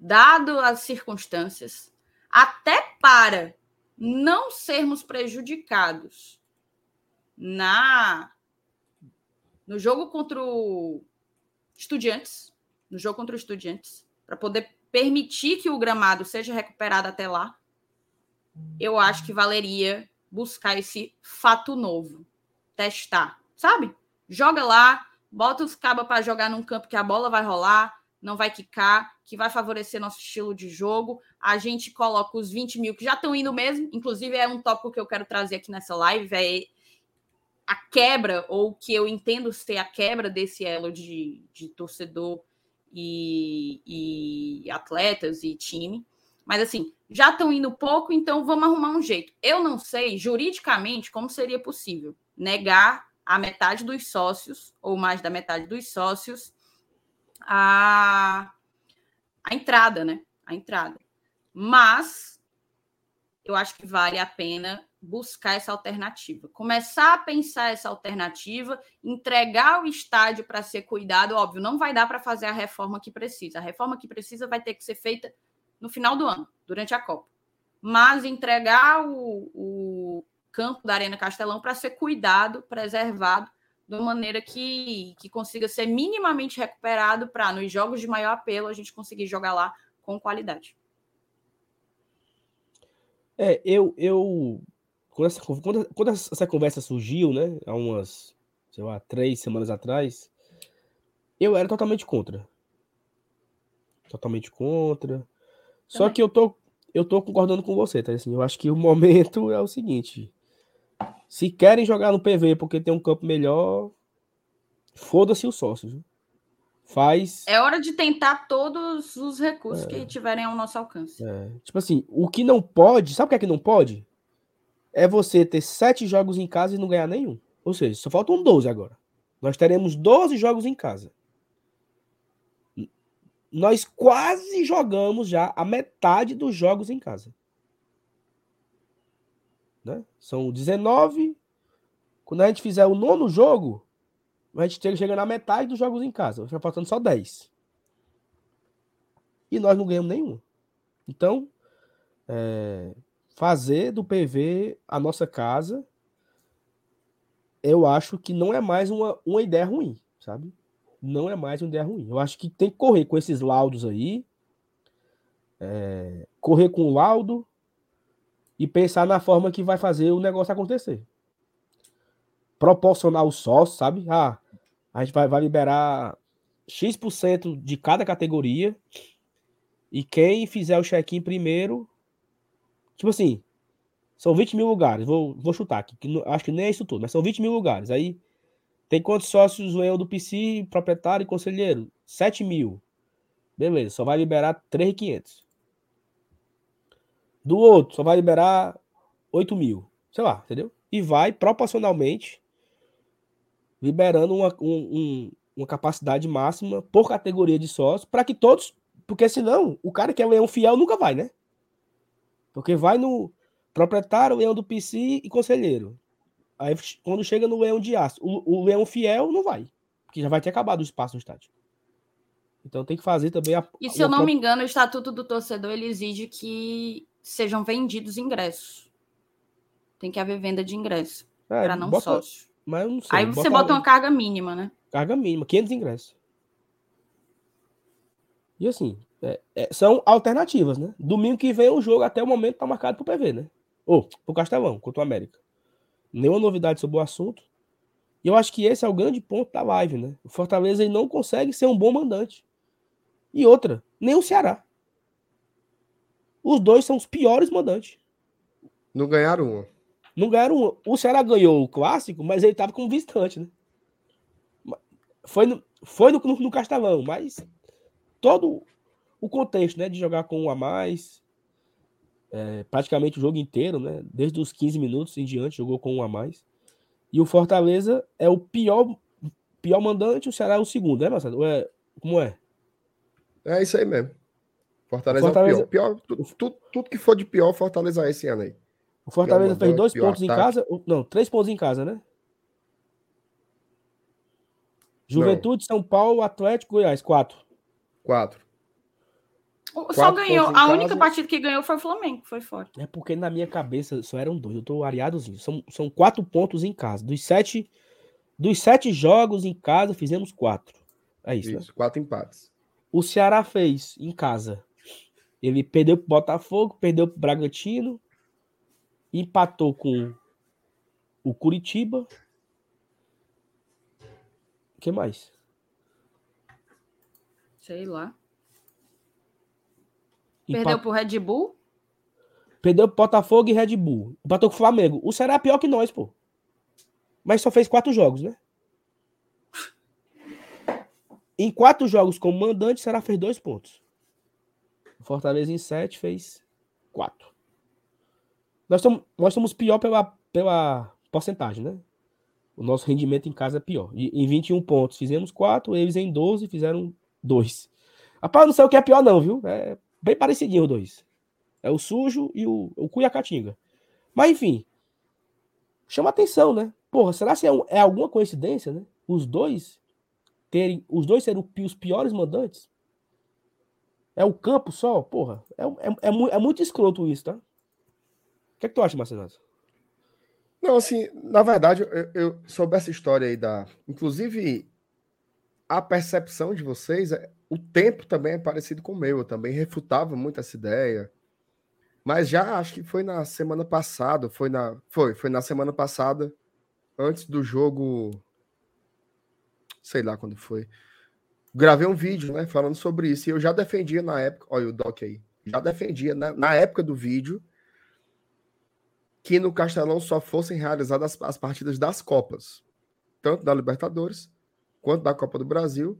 S3: dado as circunstâncias, até para não sermos prejudicados na no jogo contra o Estudiantes, no jogo contra o Estudiantes, para poder permitir que o gramado seja recuperado até lá, eu acho que valeria buscar esse fato novo, testar, sabe? Joga lá, bota os cabas para jogar num campo que a bola vai rolar, não vai quicar, que vai favorecer nosso estilo de jogo. A gente coloca os 20 mil que já estão indo mesmo, inclusive é um tópico que eu quero trazer aqui nessa live, é a quebra, ou que eu entendo ser a quebra desse elo de, de torcedor e, e atletas e time. Mas assim, já estão indo pouco, então vamos arrumar um jeito. Eu não sei juridicamente como seria possível negar a metade dos sócios, ou mais da metade dos sócios, a, a entrada, né? A entrada. Mas eu acho que vale a pena buscar essa alternativa, começar a pensar essa alternativa, entregar o estádio para ser cuidado. Óbvio, não vai dar para fazer a reforma que precisa. A reforma que precisa vai ter que ser feita no final do ano, durante a Copa. Mas entregar o, o campo da Arena Castelão para ser cuidado, preservado, de uma maneira que, que consiga ser minimamente recuperado para, nos jogos de maior apelo, a gente conseguir jogar lá com qualidade.
S1: É, eu, eu quando essa, quando, quando essa conversa surgiu, né, há umas, sei lá, três semanas atrás, eu era totalmente contra. Totalmente contra. Só que eu tô, eu tô concordando com você, tá? Assim, eu acho que o momento é o seguinte. Se querem jogar no PV porque tem um campo melhor, foda-se os sócios. Faz.
S3: É hora de tentar todos os recursos é. que tiverem ao nosso alcance.
S1: É. Tipo assim, o que não pode, sabe o que é que não pode? é você ter sete jogos em casa e não ganhar nenhum. Ou seja, só faltam 12 agora. Nós teremos 12 jogos em casa. Nós quase jogamos já a metade dos jogos em casa. Né? São 19. Quando a gente fizer o nono jogo, a gente chega na metade dos jogos em casa. Vai faltando só 10. E nós não ganhamos nenhum. Então, é, fazer do PV a nossa casa, eu acho que não é mais uma, uma ideia ruim, sabe? Não é mais uma ideia ruim. Eu acho que tem que correr com esses laudos aí, é, correr com o laudo e pensar na forma que vai fazer o negócio acontecer. Proporcionar o sócio, sabe? Ah, a gente vai, vai liberar X% de cada categoria e quem fizer o check-in primeiro Tipo assim, são 20 mil lugares. Vou, vou chutar aqui, que não, acho que nem é isso tudo, mas são 20 mil lugares. Aí tem quantos sócios o eu do PC, proprietário e conselheiro? 7 mil. Beleza, só vai liberar 3.500. Do outro, só vai liberar 8 mil. Sei lá, entendeu? E vai proporcionalmente liberando uma, um, um, uma capacidade máxima por categoria de sócios para que todos. Porque senão, o cara que é leão fiel nunca vai, né? Porque vai no proprietário, leão do PC e conselheiro. Aí quando chega no leão de aço, o, o leão fiel não vai. Porque já vai ter acabado o espaço no estádio. Então tem que fazer também a.
S3: E se eu não me engano, o estatuto do torcedor ele exige que sejam vendidos ingressos. Tem que haver venda de ingresso. É, para não bota, sócio.
S1: Mas não sei.
S3: Aí você bota, bota uma carga mínima, né?
S1: Carga mínima, 500 ingressos. E assim, é, é, são alternativas, né? Domingo que vem o jogo até o momento tá marcado pro PV, né? Ou pro Castelão, contra o América. Nenhuma novidade sobre o assunto. E eu acho que esse é o grande ponto da live, né? O Fortaleza ele não consegue ser um bom mandante. E outra, nem o Ceará. Os dois são os piores mandantes.
S2: Não ganharam uma.
S1: Não ganharam uma. O Ceará ganhou o clássico, mas ele tava como visitante, né? Foi no, foi no, no, no Castelão, mas todo o contexto, né, de jogar com um a mais, é, praticamente o jogo inteiro, né, desde os 15 minutos em diante, jogou com um a mais. E o Fortaleza é o pior pior mandante, o Ceará é o segundo, né, Marcelo? É, como é?
S2: É isso aí mesmo. Fortaleza, Fortaleza... é o pior. pior tudo, tudo, que for de pior, Fortaleza é esse ano aí.
S1: O Fortaleza fez dois pontos ataque. em casa. Não, três pontos em casa, né? Juventude, não. São Paulo, Atlético, Goiás, quatro.
S2: Quatro.
S3: Só ganhou. A casa. única partida que ganhou foi o Flamengo, foi fora.
S1: É porque na minha cabeça só eram dois. Eu tô areadozinho. São, são quatro pontos em casa. Dos sete, dos sete jogos em casa, fizemos quatro. É isso. isso
S2: né? Quatro empates.
S1: O Ceará fez em casa. Ele perdeu pro Botafogo, perdeu pro Bragantino, empatou com o Curitiba. O que mais?
S3: Sei lá. Perdeu pro Red Bull?
S1: Perdeu pro Botafogo e Red Bull. Empatou com o Flamengo. O Ceará é pior que nós, pô. Mas só fez quatro jogos, né? Em quatro jogos como mandante, o Ceará fez dois pontos. O Fortaleza em sete fez quatro. Nós somos, nós pior pela, pela porcentagem, né? O nosso rendimento em casa é pior. E, em 21 pontos fizemos quatro, eles em 12 fizeram dois. Rapaz, não sei o que é pior, não, viu? É bem parecidinho os dois. É o sujo e o, o Cuiacatinga. Mas enfim, chama atenção, né? Porra, será que é, um, é alguma coincidência, né? Os dois terem, os dois serem os piores mandantes? É o campo só? Porra, é, é, é, é muito escroto isso, tá? O que, é que tu acha, Marcelo?
S2: Não, assim, na verdade, eu, eu soube essa história aí da. Inclusive, a percepção de vocês, é, o tempo também é parecido com o meu. Eu também refutava muito essa ideia. Mas já acho que foi na semana passada, foi na, foi, foi na semana passada, antes do jogo, sei lá quando foi. Gravei um vídeo, né, falando sobre isso. E eu já defendia na época, olha o Doc aí, já defendia na, na época do vídeo que no Castelão só fossem realizadas as, as partidas das Copas, tanto da Libertadores quanto da Copa do Brasil,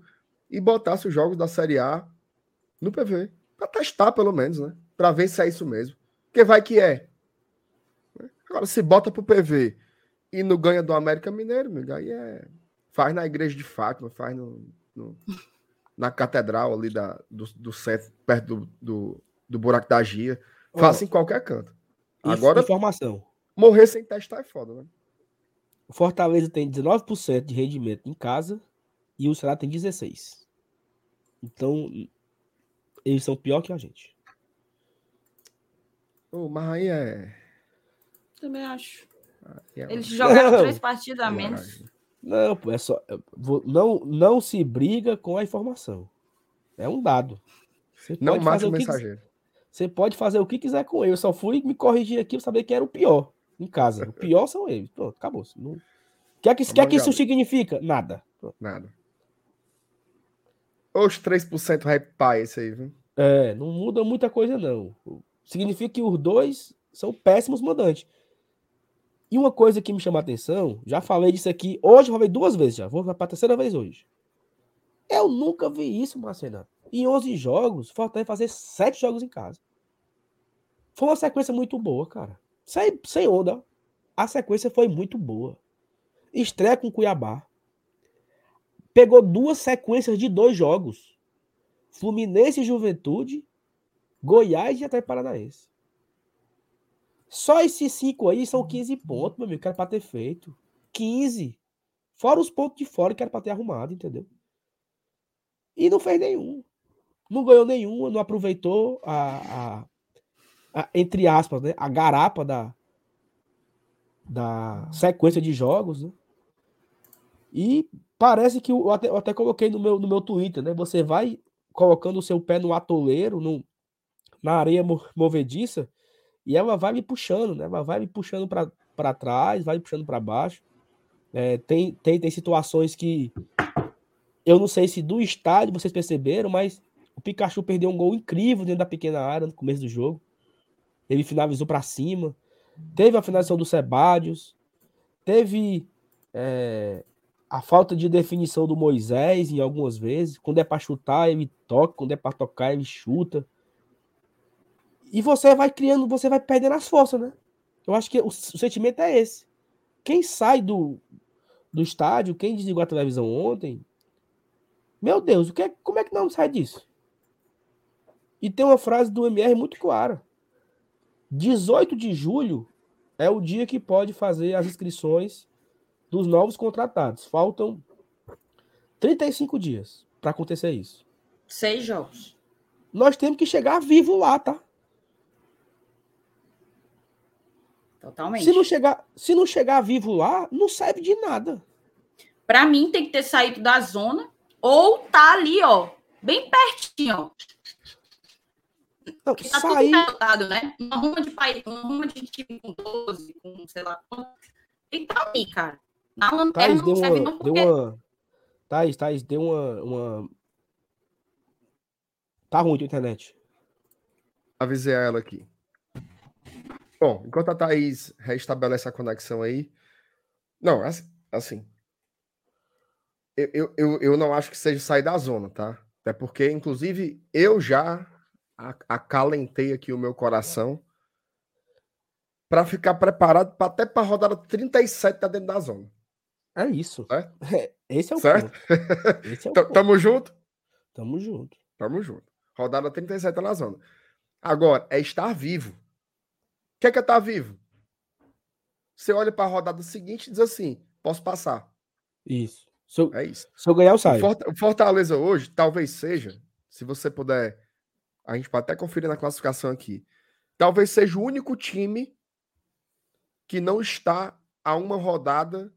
S2: e botasse os jogos da Série A no PV. Para testar, pelo menos, né? Para ver se é isso mesmo. Porque vai que é. Agora, se bota pro PV e não ganha do América Mineiro, meu, aí é. Faz na igreja de Fátima, faz no, no na catedral ali da, do, do centro, perto do, do, do buraco da Gia. Faça em qualquer canto.
S1: Agora. Informação.
S2: Morrer sem testar é foda, né?
S1: O Fortaleza tem 19% de rendimento em casa e o Ceará tem 16. Então, eles são pior que a gente.
S2: Oh, mas aí é.
S3: Também acho. É eles jogaram não, três partidas a menos.
S1: Não, é só. Não, não se briga com a informação. É um dado.
S2: Você não mate o mensageiro.
S1: você pode fazer o que quiser com ele. Eu só fui me corrigir aqui para saber que era o pior em casa. O pior são eles. Pronto, acabou. Não... O que é que, que, é que isso significa? Nada.
S2: Pronto. Nada. Os 3% rap pai, esse aí, viu?
S1: É, não muda muita coisa, não. Significa que os dois são péssimos mandantes. E uma coisa que me chama a atenção, já falei disso aqui, hoje falei duas vezes já, vou para a terceira vez hoje. Eu nunca vi isso, Marcelo. Em 11 jogos, falta fazer 7 jogos em casa. Foi uma sequência muito boa, cara. Sem, sem onda. A sequência foi muito boa. Estreia com Cuiabá pegou duas sequências de dois jogos. Fluminense e Juventude, Goiás e até Paranaense. Só esses cinco aí são 15 pontos, meu amigo, que era pra ter feito. 15. Fora os pontos de fora que era pra ter arrumado, entendeu? E não fez nenhum. Não ganhou nenhum, não aproveitou a, a, a, entre aspas, né, a garapa da, da sequência de jogos, né? E parece que eu até, eu até coloquei no meu, no meu Twitter, né? Você vai colocando o seu pé no atoleiro, no, na areia movediça, e ela vai me puxando, né? Ela vai me puxando para trás, vai me puxando para baixo. É, tem, tem, tem situações que eu não sei se do estádio vocês perceberam, mas o Pikachu perdeu um gol incrível dentro da pequena área no começo do jogo. Ele finalizou para cima. Teve a finalização do Sebadios. Teve é, a falta de definição do Moisés em algumas vezes. Quando é para chutar, ele toca, quando é para tocar, ele chuta. E você vai criando, você vai perdendo as forças, né? Eu acho que o, o sentimento é esse. Quem sai do, do estádio, quem desligou a televisão ontem, meu Deus, o que é, como é que não sai disso? E tem uma frase do MR muito clara. 18 de julho é o dia que pode fazer as inscrições dos novos contratados. Faltam 35 dias para acontecer isso.
S3: Seis jogos.
S1: Nós temos que chegar vivo lá, tá?
S3: Totalmente.
S1: Se não chegar, se não chegar vivo lá, não serve de nada.
S3: Para mim tem que ter saído da zona ou tá ali, ó, bem pertinho, ó.
S1: Não,
S3: tá
S1: sair,
S3: tudo resultado, né? Uma ruma de país, uma ruma de time com 12, com sei lá quanto. Tem que tá ali, cara. Na lanterna
S1: Thaís,
S3: não
S1: deu
S3: serve
S1: uma,
S3: não
S1: deu
S3: porque
S1: uma. Thaís, Thaís, deu uma, uma. Tá ruim a internet.
S2: Avisei a ela aqui. Bom, enquanto a Thaís restabelece a conexão aí. Não, assim. eu, eu, eu, não acho que seja sair da zona, tá? Até porque, inclusive, eu já acalentei aqui o meu coração para ficar preparado pra, até para a rodada 37 tá dentro da zona.
S1: É isso.
S2: Certo?
S1: Esse é o
S2: Certo?
S1: ponto. Esse é o
S2: T-
S1: ponto.
S2: Tamo junto?
S1: Tamo junto.
S2: Tamo junto. Rodada 37 tá na zona. Agora, é estar vivo. O que é, que é estar vivo? Você olha para a rodada seguinte e diz assim: posso passar.
S1: Isso. Se eu,
S2: É isso.
S1: se eu ganhar, eu saio.
S2: O Fortaleza hoje, talvez seja, se você puder, a gente pode até conferir na classificação aqui. Talvez seja o único time que não está a uma rodada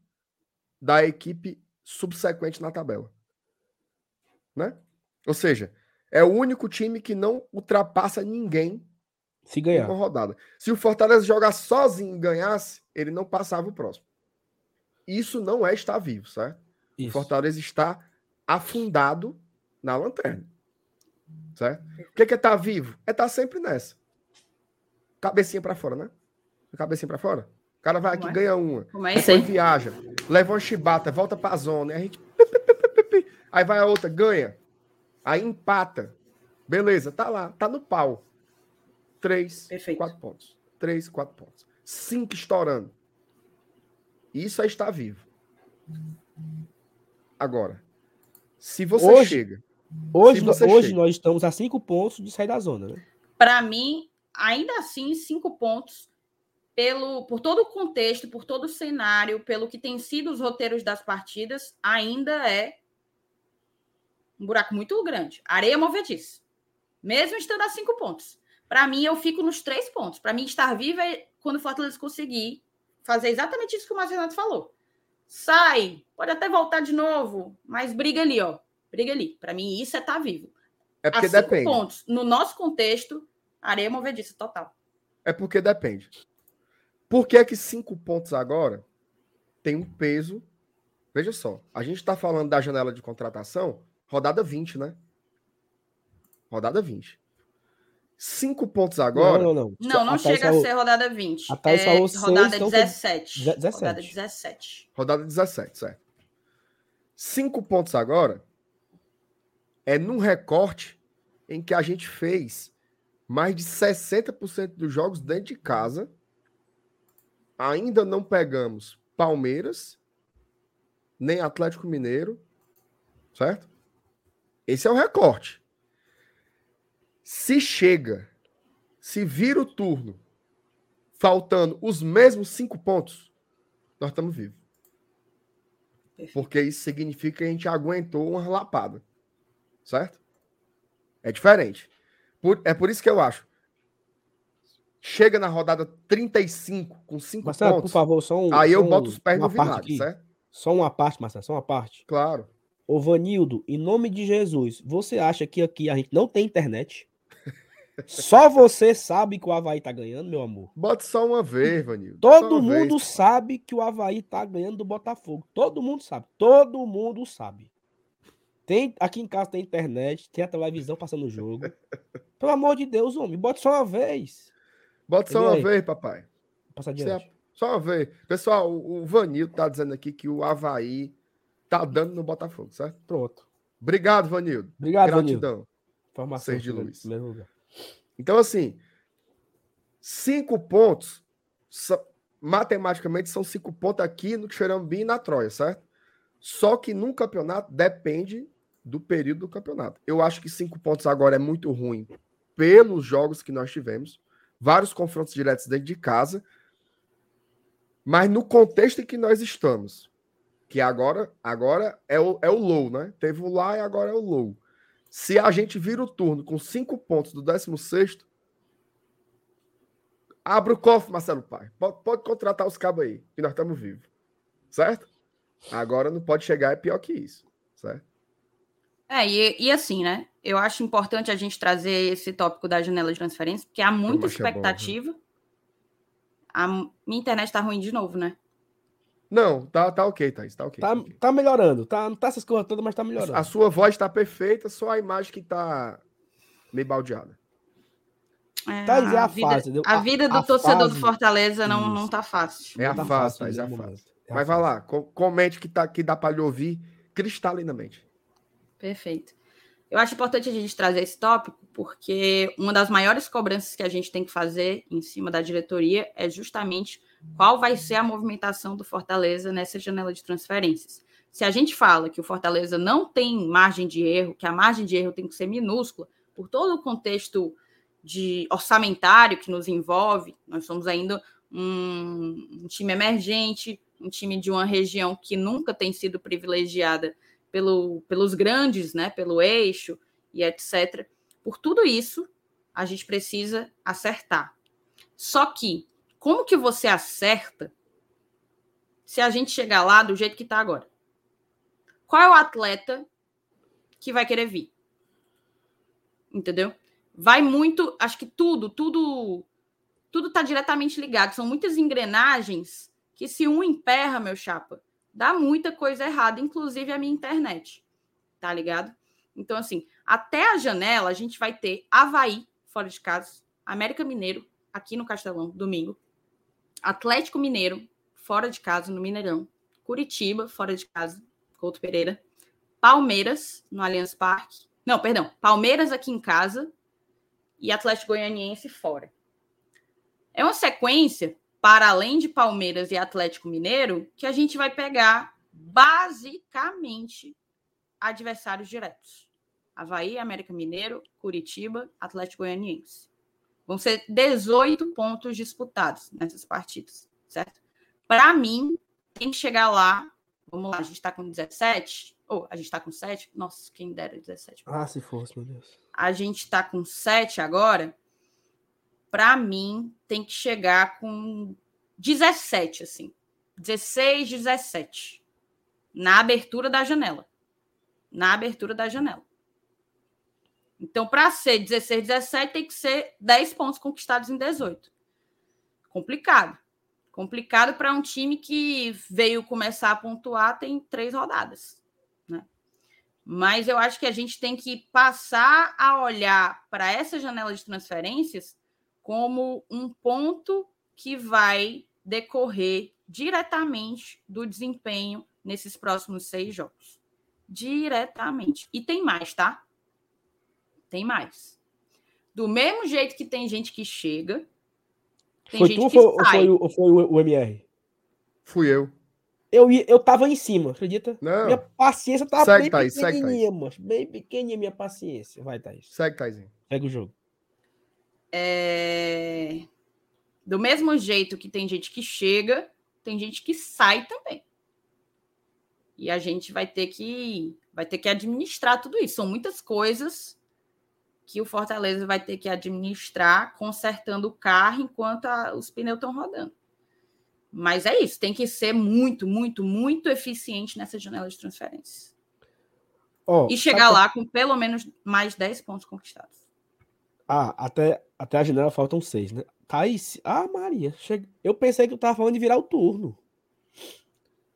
S2: da equipe subsequente na tabela. Né? Ou seja, é o único time que não ultrapassa ninguém
S1: Se ganhar.
S2: uma rodada. Se o Fortaleza jogar sozinho e ganhasse, ele não passava o próximo. Isso não é estar vivo, certo? O
S1: Isso.
S2: Fortaleza está afundado na lanterna. Certo? O que é estar vivo? É estar sempre nessa. Cabecinha para fora, né? Cabecinha para fora. O cara vai aqui,
S3: Como é?
S2: ganha uma.
S3: Como é isso
S2: Depois
S3: aí?
S2: viaja, leva uma chibata, volta pra zona. E a gente. Aí vai a outra, ganha. Aí empata. Beleza, tá lá, tá no pau. Três,
S3: Perfeito.
S2: quatro pontos. Três, quatro pontos. Cinco estourando. Isso é estar vivo. Agora, se você
S1: Hoje-
S2: chega.
S1: Hoje,
S2: você
S1: hoje
S2: chega-
S1: nós estamos a cinco pontos de sair da zona, né?
S3: Para mim, ainda assim, cinco pontos pelo por todo o contexto, por todo o cenário, pelo que tem sido os roteiros das partidas, ainda é um buraco muito grande. Areia movediça. Mesmo estando a cinco pontos. Para mim, eu fico nos três pontos. Para mim, estar viva é quando o Fortaleza conseguir fazer exatamente isso que o Márcio Renato falou. Sai, pode até voltar de novo, mas briga ali, ó. Briga ali. Para mim, isso é estar vivo.
S2: É
S3: A
S2: porque
S3: cinco
S2: depende.
S3: pontos, no nosso contexto, areia movediça total.
S2: É porque depende. Por que é que cinco pontos agora tem um peso? Veja só, a gente está falando da janela de contratação, rodada 20, né? Rodada 20. Cinco pontos agora.
S1: Não, não, não.
S3: Não, não
S1: A Thaís
S3: chega a
S1: falou-
S3: ser rodada 20.
S1: a Thaís
S3: é
S1: falou seis,
S3: rodada
S1: então foi
S3: 17.
S1: deze- 17.
S3: Rodada 17.
S2: Rodada 17, certo. Cinco pontos agora é num recorte em que a gente fez mais de 60% dos jogos dentro de casa. Ainda não pegamos Palmeiras, nem Atlético Mineiro, certo? Esse é o recorte. Se chega, se vira o turno, faltando os mesmos cinco pontos, nós estamos vivos. Porque isso significa que a gente aguentou uma lapada. Certo? É diferente. Por- é por isso que eu acho. Chega na rodada 35 com 5
S1: Marcelo, por
S2: pontos.
S1: favor, só um.
S2: aí eu
S1: só um-
S2: boto os pés no vinagre,
S1: aqui.
S2: certo?
S1: Só uma parte, Marcelo, só uma parte.
S2: Claro.
S1: Ô, Vanildo, em nome de Jesus, você acha que aqui a gente não tem internet? Só você sabe que o Havaí tá ganhando, meu amor.
S2: Bota só uma vez, Vanildo.
S1: Todo mundo
S2: vez.
S1: sabe que o Havaí tá ganhando do Botafogo. Todo mundo sabe. Todo mundo sabe. Tem, aqui em casa tem internet, tem a televisão passando o jogo. Pelo amor de Deus, homem, bota só uma vez.
S2: Bota só uma vez, papai.
S1: Passa
S2: Você
S1: adiante.
S2: Só uma vez. Pessoal, o Vanildo tá dizendo aqui que o Havaí tá dando no Botafogo, certo?
S1: Pronto.
S2: Obrigado, Vanildo.
S1: Obrigado, Vanildo.
S2: Gratidão.
S1: Informação.
S2: Seis de
S1: lugar.
S2: Então, assim, cinco pontos, sa- matematicamente, são cinco pontos aqui no Xerambi e na Troia, certo? Só que num campeonato depende do período do campeonato. Eu acho que cinco pontos agora é muito ruim pelos jogos que nós tivemos, vários confrontos diretos dentro de casa, mas no contexto em que nós estamos, que agora agora é o, é o low, né? Teve o lá e agora é o low. Se a gente vira o turno com cinco pontos do 16 abre o cofre, Marcelo Pai. Pode, pode contratar os cabos aí, que nós estamos vivos. Certo? Agora não pode chegar, é pior que isso. Certo?
S3: É, e, e assim, né? Eu acho importante a gente trazer esse tópico da janela de transferência, porque há muita expectativa. É bom, a minha internet tá ruim de novo, né?
S2: Não, tá, tá ok, Thaís, tá ok.
S1: Tá,
S2: tá, okay.
S1: tá melhorando, tá, não tá essas coisas todas, mas tá melhorando.
S2: A sua voz tá perfeita, só a imagem que tá meio baldeada.
S3: É, Thaís, é a, a vida, fase. A, a vida do a torcedor fase... do Fortaleza não, não tá fácil.
S2: É a
S3: tá
S2: fase, Thaís, é a fase. É mas vai lá, comente que, tá, que dá para lhe ouvir cristalinamente.
S3: Perfeito. Eu acho importante a gente trazer esse tópico, porque uma das maiores cobranças que a gente tem que fazer em cima da diretoria é justamente qual vai ser a movimentação do Fortaleza nessa janela de transferências. Se a gente fala que o Fortaleza não tem margem de erro, que a margem de erro tem que ser minúscula, por todo o contexto de orçamentário que nos envolve, nós somos ainda um, um time emergente, um time de uma região que nunca tem sido privilegiada pelo, pelos grandes, né, pelo eixo e etc. Por tudo isso, a gente precisa acertar. Só que, como que você acerta se a gente chegar lá do jeito que está agora? Qual é o atleta que vai querer vir? Entendeu? Vai muito, acho que tudo, tudo, tudo está diretamente ligado. São muitas engrenagens que se um emperra, meu chapa, dá muita coisa errada, inclusive a minha internet. Tá ligado? Então, assim, até a janela a gente vai ter Havaí, fora de casa, América Mineiro, aqui no Castelão, domingo, Atlético Mineiro, fora de casa, no Mineirão, Curitiba, fora de casa, Couto Pereira, Palmeiras, no Allianz Parque, não, perdão, Palmeiras aqui em casa e Atlético Goianiense fora. É uma sequência para além de Palmeiras e Atlético Mineiro, que a gente vai pegar basicamente adversários diretos. Havaí, América Mineiro, Curitiba, Atlético Goianiense. Vão ser 18 pontos disputados nessas partidas, certo? Para mim, tem que chegar lá. Vamos lá, a gente está com 17. Ou oh, a gente está com 7. Nossa, quem dera 17.
S1: Ah, se fosse, meu Deus.
S3: A gente está com 7 agora para mim, tem que chegar com 17, assim. 16, 17. Na abertura da janela. Na abertura da janela. Então, para ser 16, 17, tem que ser 10 pontos conquistados em 18. Complicado. Complicado para um time que veio começar a pontuar tem três rodadas. Né? Mas eu acho que a gente tem que passar a olhar para essa janela de transferências como um ponto que vai decorrer diretamente do desempenho nesses próximos seis jogos. Diretamente. E tem mais, tá? Tem mais. Do mesmo jeito que tem gente que chega,
S1: tem foi gente tu que ou sai. Foi, ou foi o MR?
S2: Fui eu.
S1: Eu, eu tava em cima, acredita?
S2: Não.
S1: Minha paciência tava
S2: segue,
S1: bem
S2: Thaís,
S1: pequenininha, segue, Thaís. Bem pequenininha minha paciência. Vai, Thaís.
S2: Segue, Thaís.
S1: Segue o jogo.
S3: É... Do mesmo jeito que tem gente que chega, tem gente que sai também. E a gente vai ter que vai ter que administrar tudo isso. São muitas coisas que o Fortaleza vai ter que administrar consertando o carro enquanto a, os pneus estão rodando. Mas é isso, tem que ser muito, muito, muito eficiente nessa janela de transferência. Oh, e chegar lá com pelo menos mais 10 pontos conquistados.
S1: Ah, até, até a janela faltam seis, né? Thaís, ah, Maria, chega... eu pensei que eu tava falando de virar o turno.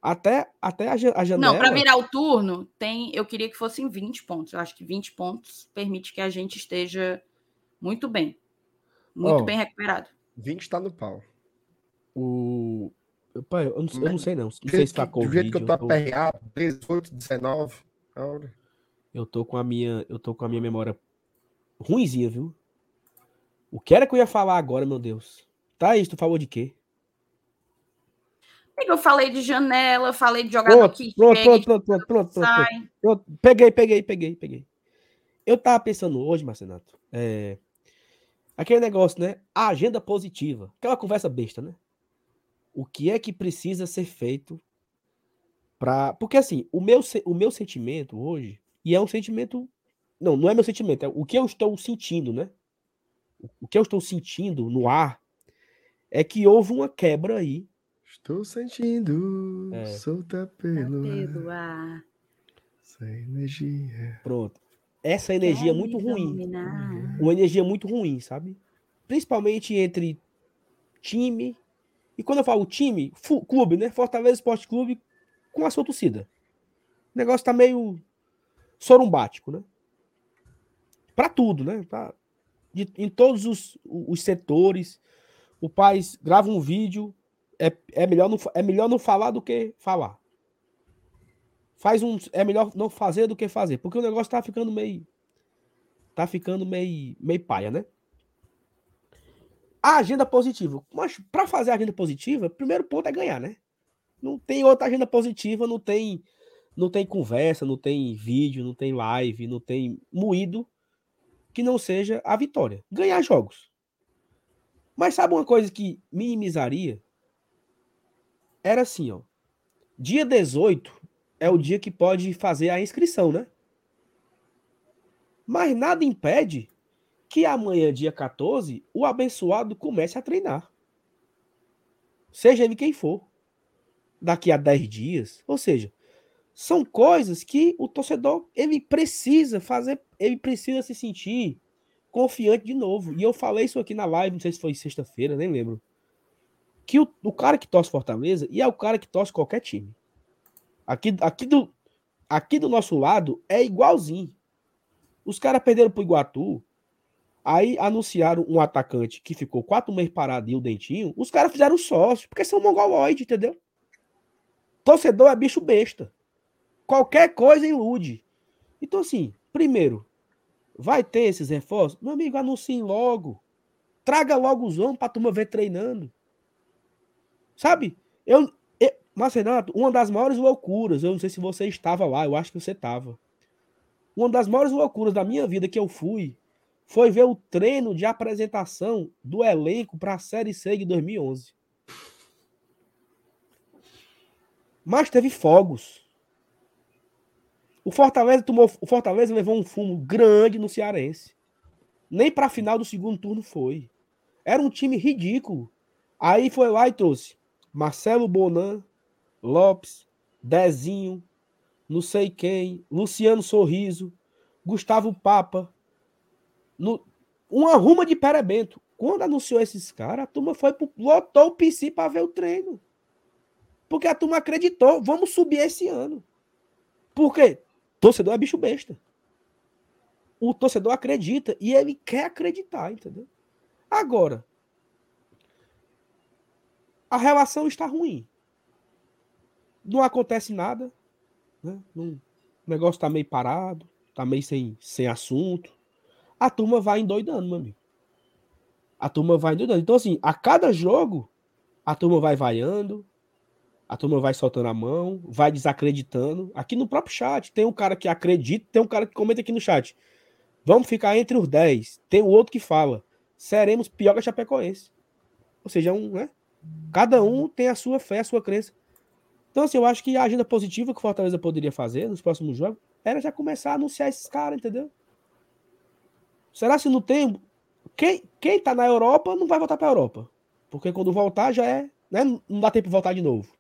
S1: Até, até a, a janela.
S3: Não, para virar o turno, tem. Eu queria que fossem 20 pontos. Eu acho que 20 pontos permite que a gente esteja muito bem. Muito oh, bem recuperado.
S2: 20 está no pau.
S1: O. Pai, eu, não, eu não sei, não. Não sei se tá com.
S2: Do jeito que eu tô aperreado, 18, 19.
S1: Eu tô com a minha. Eu tô com a minha memória ruimzinha, viu? O que era que eu ia falar agora, meu Deus? Tá isso, tu falou de quê?
S3: Eu falei de janela, falei de jogador
S1: Pronto,
S3: que
S1: pronto, pronto, pronto, pronto, pronto, pronto,
S3: sai.
S1: pronto. Peguei, peguei, peguei, peguei. Eu tava pensando hoje, Marcenato, é, aquele negócio, né? A agenda positiva. Aquela conversa besta, né? O que é que precisa ser feito para. Porque assim, o meu, o meu sentimento hoje, e é um sentimento. Não, não é meu sentimento, é o que eu estou sentindo, né? O- que eu estou sentindo no ar é que houve uma quebra aí.
S2: Estou sentindo
S1: É.
S2: solta pelo ar,
S3: Pelo ar,
S2: sem energia.
S1: Pronto. Essa energia é muito ruim. uma energia muito ruim, sabe? Principalmente entre time. E quando eu falo time, clube, né? Fortaleza Esporte Clube com a sua torcida. O negócio tá meio sorumbático, né? Pra tudo, né? Pra- de- em todos os, os setores. O pai grava um vídeo. É, é, melhor não, é melhor não falar do que falar. Faz um. É melhor não fazer do que fazer. Porque o negócio tá ficando meio tá ficando meio, meio paia, né? A agenda positiva. Mas para fazer a agenda positiva, primeiro ponto é ganhar, né? Não tem outra agenda positiva, não tem não tem conversa, não tem vídeo, não tem live, não tem moído que não seja a vitória. Ganhar jogos. Mas sabe uma coisa que minimizaria? Era assim, ó. Dia 18 é o dia que pode fazer a inscrição, né? Mas nada impede que amanhã, dia 14, o abençoado comece a treinar. Seja ele quem for. Daqui a 10 dias. Ou seja, são coisas que o torcedor ele precisa fazer, ele precisa se sentir confiante de novo. E eu falei isso aqui na live, não sei se foi sexta-feira, nem lembro. Que o, o cara que torce Fortaleza e é o cara que torce qualquer time. Aqui, aqui, do, aqui do nosso lado é igualzinho. Os caras perderam pro Iguatu. Aí anunciaram um atacante que ficou quatro meses parado e o Dentinho. Os caras fizeram sócio, porque são mongoloide, entendeu? Torcedor é bicho besta. Qualquer coisa ilude. Então, assim, primeiro, vai ter esses reforços? Meu amigo, anuncie logo. Traga logo os homens pra turma ver treinando. Sabe? Eu, eu, mas, Renato, uma das maiores loucuras, eu não sei se você estava lá, eu acho que você estava. Uma das maiores loucuras da minha vida que eu fui foi ver o treino de apresentação do elenco para a Série C de 2011. Mas teve fogos. O Fortaleza tomou, o Fortaleza levou um fumo grande no Cearense. Nem para a final do segundo turno foi. Era um time ridículo. Aí foi lá e trouxe Marcelo Bonan, Lopes, Dezinho, não sei quem, Luciano Sorriso, Gustavo Papa, no, uma ruma de perebento. Quando anunciou esses caras, a turma foi pro, lotou o PC para ver o treino. Porque a turma acreditou, vamos subir esse ano. Por quê? Torcedor é bicho besta. O torcedor acredita e ele quer acreditar, entendeu? Agora, a relação está ruim. Não acontece nada. Né? O negócio está meio parado, está meio sem, sem assunto. A turma vai endoidando, meu amigo. A turma vai endoidando. Então, assim, a cada jogo, a turma vai vaiando, a turma vai soltando a mão, vai desacreditando. Aqui no próprio chat, tem um cara que acredita, tem um cara que comenta aqui no chat. Vamos ficar entre os 10. Tem o outro que fala, seremos pior que a Chapecoense. Ou seja, um, né? Cada um tem a sua fé, a sua crença. Então, assim, eu acho que a agenda positiva que o Fortaleza poderia fazer nos próximos jogos era já começar a anunciar esses caras, entendeu? Será se não tem. Quem, quem tá na Europa não vai voltar pra Europa. Porque quando voltar já é. Né? Não dá tempo de voltar de novo.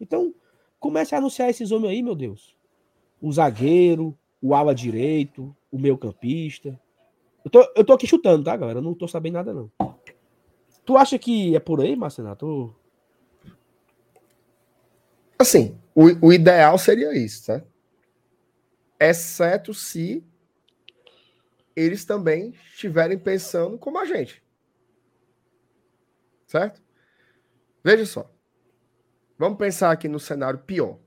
S1: Então, comece a anunciar esses homens aí, meu Deus. O zagueiro, o ala direito, o meio campista. Eu tô, eu tô aqui chutando, tá, galera? Eu não tô sabendo nada, não. Tu acha que é por aí, Marcenato?
S2: Assim, o, o ideal seria isso, tá? Exceto se eles também estiverem pensando como a gente. Certo? Veja só. Vamos pensar aqui no cenário pior.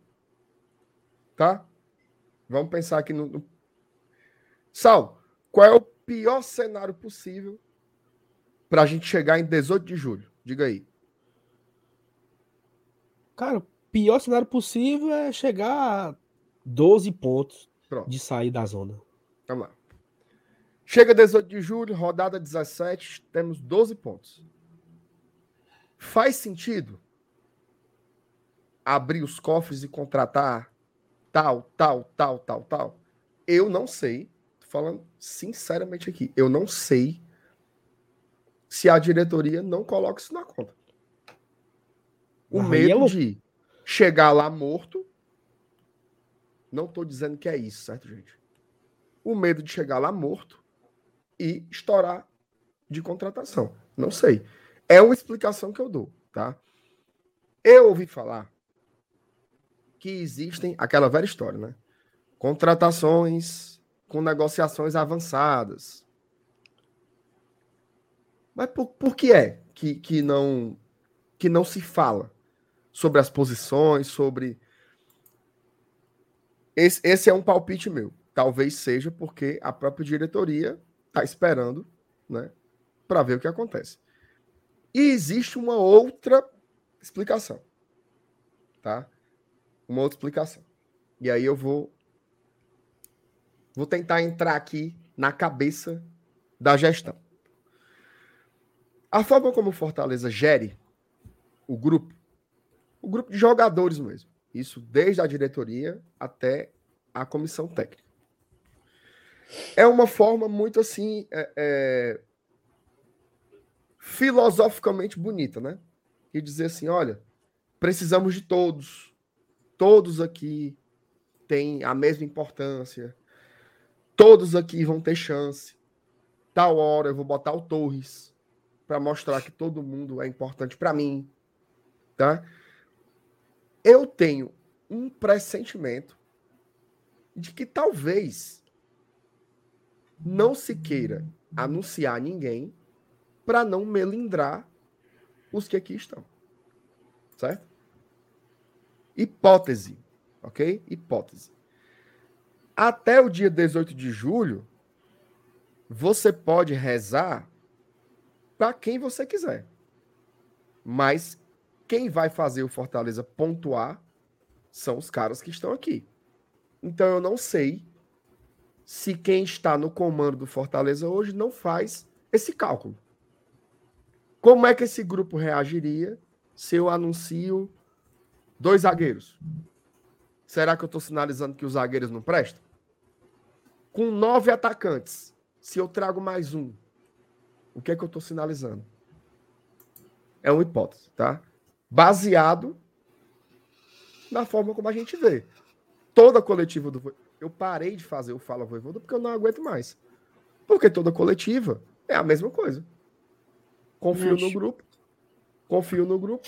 S2: Tá? Vamos pensar aqui no. no... Sal, qual é o pior cenário possível para a gente chegar em 18 de julho? Diga aí.
S1: Cara, o pior cenário possível é chegar a 12 pontos Pronto. de sair da zona.
S2: Vamos lá. Chega 18 de julho, rodada 17, temos 12 pontos. Faz sentido abrir os cofres e contratar tal, tal, tal, tal, tal? Eu não sei. Tô falando sinceramente aqui. Eu não sei se a diretoria não coloca isso na conta. O medo é de chegar lá morto. Não estou dizendo que é isso, certo, gente? O medo de chegar lá morto e estourar de contratação. Não sei. É uma explicação que eu dou, tá? Eu ouvi falar que existem aquela velha história, né? Contratações com negociações avançadas. Mas por, por que é que, que, não, que não se fala sobre as posições, sobre. Esse, esse é um palpite meu. Talvez seja porque a própria diretoria está esperando, né, para ver o que acontece. E existe uma outra explicação, tá? Uma outra explicação. E aí eu vou vou tentar entrar aqui na cabeça da gestão. A forma como o Fortaleza gere o grupo, o grupo de jogadores mesmo, isso desde a diretoria até a comissão técnica é uma forma muito assim é, é, filosoficamente bonita, né? E dizer assim, olha, precisamos de todos, todos aqui têm a mesma importância, todos aqui vão ter chance. Tal hora eu vou botar o Torres para mostrar que todo mundo é importante para mim, tá? Eu tenho um pressentimento de que talvez não se queira anunciar ninguém para não melindrar os que aqui estão. Certo? Hipótese, ok? Hipótese. Até o dia 18 de julho, você pode rezar para quem você quiser. Mas quem vai fazer o Fortaleza pontuar são os caras que estão aqui. Então eu não sei se quem está no comando do Fortaleza hoje não faz esse cálculo. Como é que esse grupo reagiria se eu anuncio dois zagueiros? Será que eu estou sinalizando que os zagueiros não prestam? Com nove atacantes, se eu trago mais um, o que é que eu estou sinalizando? É uma hipótese, tá? Baseado na forma como a gente vê. Toda coletiva do eu parei de fazer o Fala Voivoda porque eu não aguento mais. Porque toda coletiva é a mesma coisa. Confio no grupo, confio no grupo,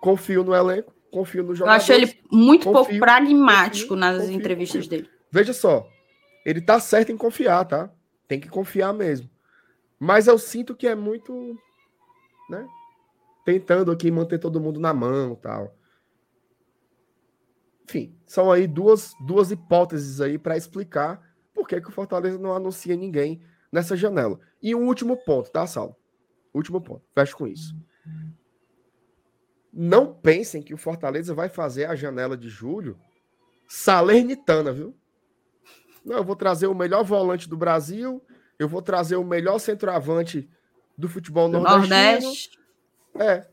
S2: confio no elenco, confio no jogador.
S3: Eu acho ele muito confio, pouco pragmático confio, nas confio, entrevistas dele.
S2: Veja só, ele tá certo em confiar, tá? Tem que confiar mesmo. Mas eu sinto que é muito, né? Tentando aqui manter todo mundo na mão, tal. Enfim, são aí duas, duas hipóteses aí para explicar por que, que o Fortaleza não anuncia ninguém nessa janela. E um último ponto, tá, Sal? Último ponto, fecho com isso. Não pensem que o Fortaleza vai fazer a janela de julho salernitana, viu? Não, eu vou trazer o melhor volante do Brasil, eu vou trazer o melhor centroavante do futebol do. Nordeste. É.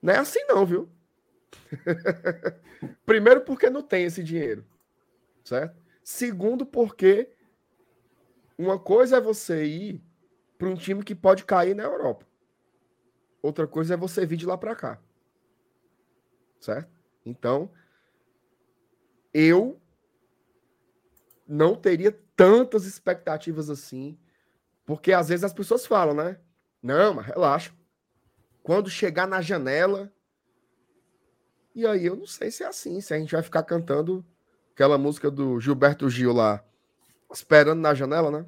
S2: Não é assim não, viu? Primeiro, porque não tem esse dinheiro, certo? Segundo, porque uma coisa é você ir para um time que pode cair na Europa. Outra coisa é você vir de lá para cá. Certo? Então, eu não teria tantas expectativas assim, porque às vezes as pessoas falam, né? Não, mas relaxa. Quando chegar na janela, e aí eu não sei se é assim, se a gente vai ficar cantando aquela música do Gilberto Gil lá, esperando na janela, né?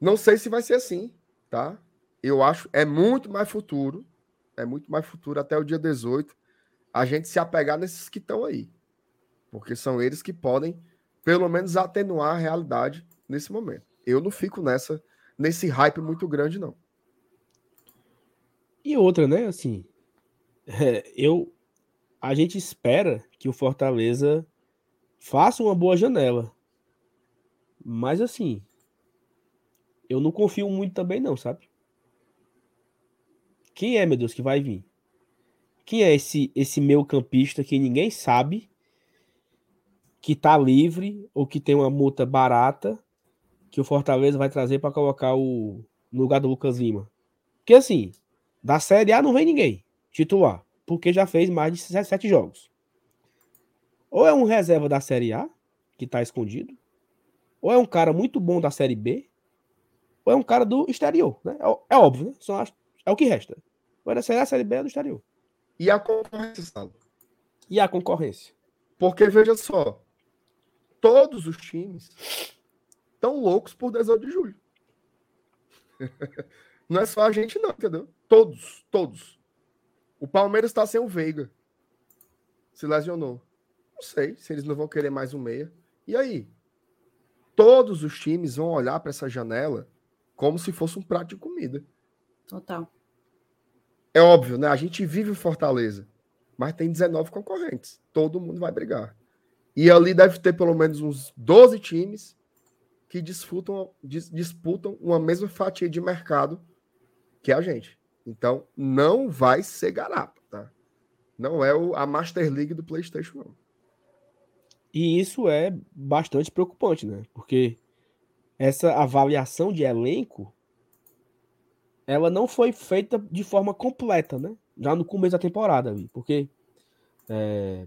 S2: Não sei se vai ser assim, tá? Eu acho é muito mais futuro, é muito mais futuro até o dia 18 a gente se apegar nesses que estão aí. Porque são eles que podem pelo menos atenuar a realidade nesse momento. Eu não fico nessa nesse hype muito grande não.
S1: E outra, né, assim, é, eu a gente espera que o Fortaleza faça uma boa janela. Mas assim, eu não confio muito também não, sabe? Quem é, meu Deus, que vai vir? Quem é esse esse meu campista que ninguém sabe que tá livre ou que tem uma multa barata que o Fortaleza vai trazer para colocar o no lugar do Lucas Lima? Porque assim, da Série A não vem ninguém titular, porque já fez mais de sete jogos. Ou é um reserva da Série A, que tá escondido, ou é um cara muito bom da Série B, ou é um cara do exterior, né? É, é óbvio, né? Só é o que resta. É da Série A, Série B ou do exterior.
S2: E a concorrência, Salo?
S1: E a concorrência?
S2: Porque, veja só, todos os times estão loucos por 18 de julho. Não é só a gente, não, entendeu? Todos, todos. O Palmeiras está sem o Veiga. Se lesionou. Não sei se eles não vão querer mais um meia. E aí? Todos os times vão olhar para essa janela como se fosse um prato de comida.
S3: Total.
S2: É óbvio, né? A gente vive em Fortaleza, mas tem 19 concorrentes. Todo mundo vai brigar. E ali deve ter pelo menos uns 12 times que disputam, disputam uma mesma fatia de mercado que a gente. Então, não vai ser garapa, tá? Não é o, a Master League do PlayStation, não.
S1: E isso é bastante preocupante, né? Porque essa avaliação de elenco ela não foi feita de forma completa, né? Já no começo da temporada, porque é,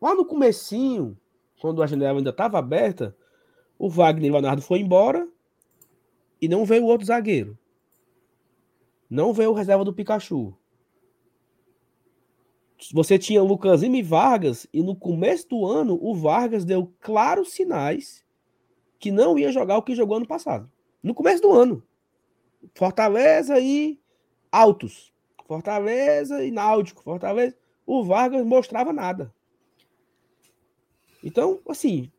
S1: lá no comecinho, quando a janela ainda estava aberta, o Wagner Leonardo foi embora e não veio o outro zagueiro. Não veio o reserva do Pikachu. Você tinha Lucas e Vargas e no começo do ano o Vargas deu claros sinais que não ia jogar o que jogou ano passado. No começo do ano. Fortaleza e Altos. Fortaleza e Náutico. Fortaleza. O Vargas mostrava nada. Então, assim,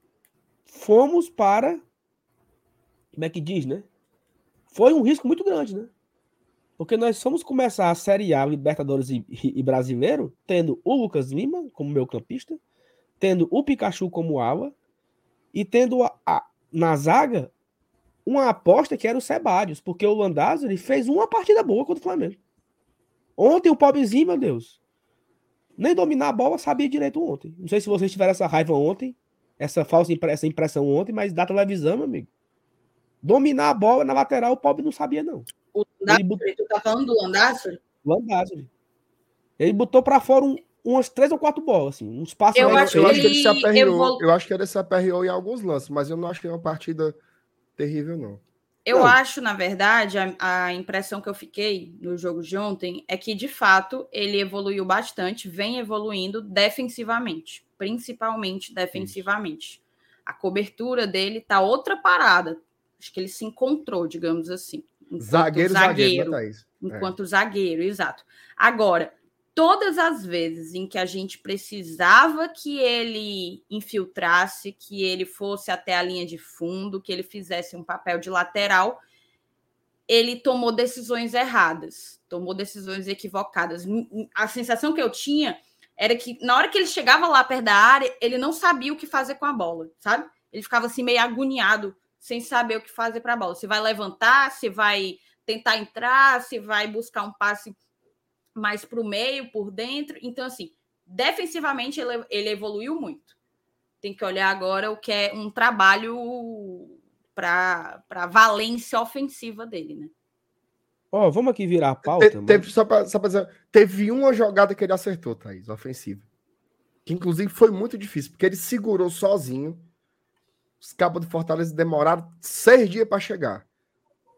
S1: fomos para. Como é que diz, né? Foi um risco muito grande, né? Porque nós fomos começar a Série A, Libertadores e, e, e Brasileiro, tendo o Lucas Lima como meu campista, tendo o Pikachu como ala, e tendo a, a, na zaga uma aposta que era o Sebadios, porque o Landázuri fez uma partida boa contra o Flamengo. Ontem o pobrezinho, meu Deus, nem dominar a bola sabia direito ontem. Não sei se vocês tiveram essa raiva ontem, essa falsa essa impressão ontem, mas da televisão, meu amigo. Dominar a bola na lateral, o pobre não sabia, não.
S3: O Landázuri, tu tá falando do Landázuri?
S1: Landázuri. Ele botou para fora um, umas três ou quatro bolas, assim, uns passos.
S2: Eu, acho, eu acho que ele se aperreou. Eu acho que ele se aperreou em alguns lances, mas eu não achei uma partida terrível, não.
S3: Eu
S2: não.
S3: acho, na verdade, a, a, impressão que eu fiquei no jogo de ontem é que, de fato, ele evoluiu bastante, vem evoluindo defensivamente, principalmente defensivamente. Isso. A cobertura dele tá outra parada. Acho que ele se encontrou, digamos assim.
S2: Zagueiro, zagueiro. zagueiro
S3: enquanto é. zagueiro, exato. Agora, todas as vezes em que a gente precisava que ele infiltrasse, que ele fosse até a linha de fundo, que ele fizesse um papel de lateral, ele tomou decisões erradas, tomou decisões equivocadas. A sensação que eu tinha era que na hora que ele chegava lá perto da área, ele não sabia o que fazer com a bola, sabe? Ele ficava assim meio agoniado, sem saber o que fazer para a bola. Se vai levantar, se vai tentar entrar, se vai buscar um passe mais para o meio, por dentro. Então, assim, defensivamente ele, ele evoluiu muito. Tem que olhar agora o que é um trabalho para a valência ofensiva dele, né?
S1: Ó, oh, vamos aqui virar a pauta. Te,
S2: teve, só para dizer, teve uma jogada que ele acertou, Thaís, ofensiva. Que inclusive foi muito difícil, porque ele segurou sozinho. Os cabos do Fortaleza demoraram seis dias para chegar.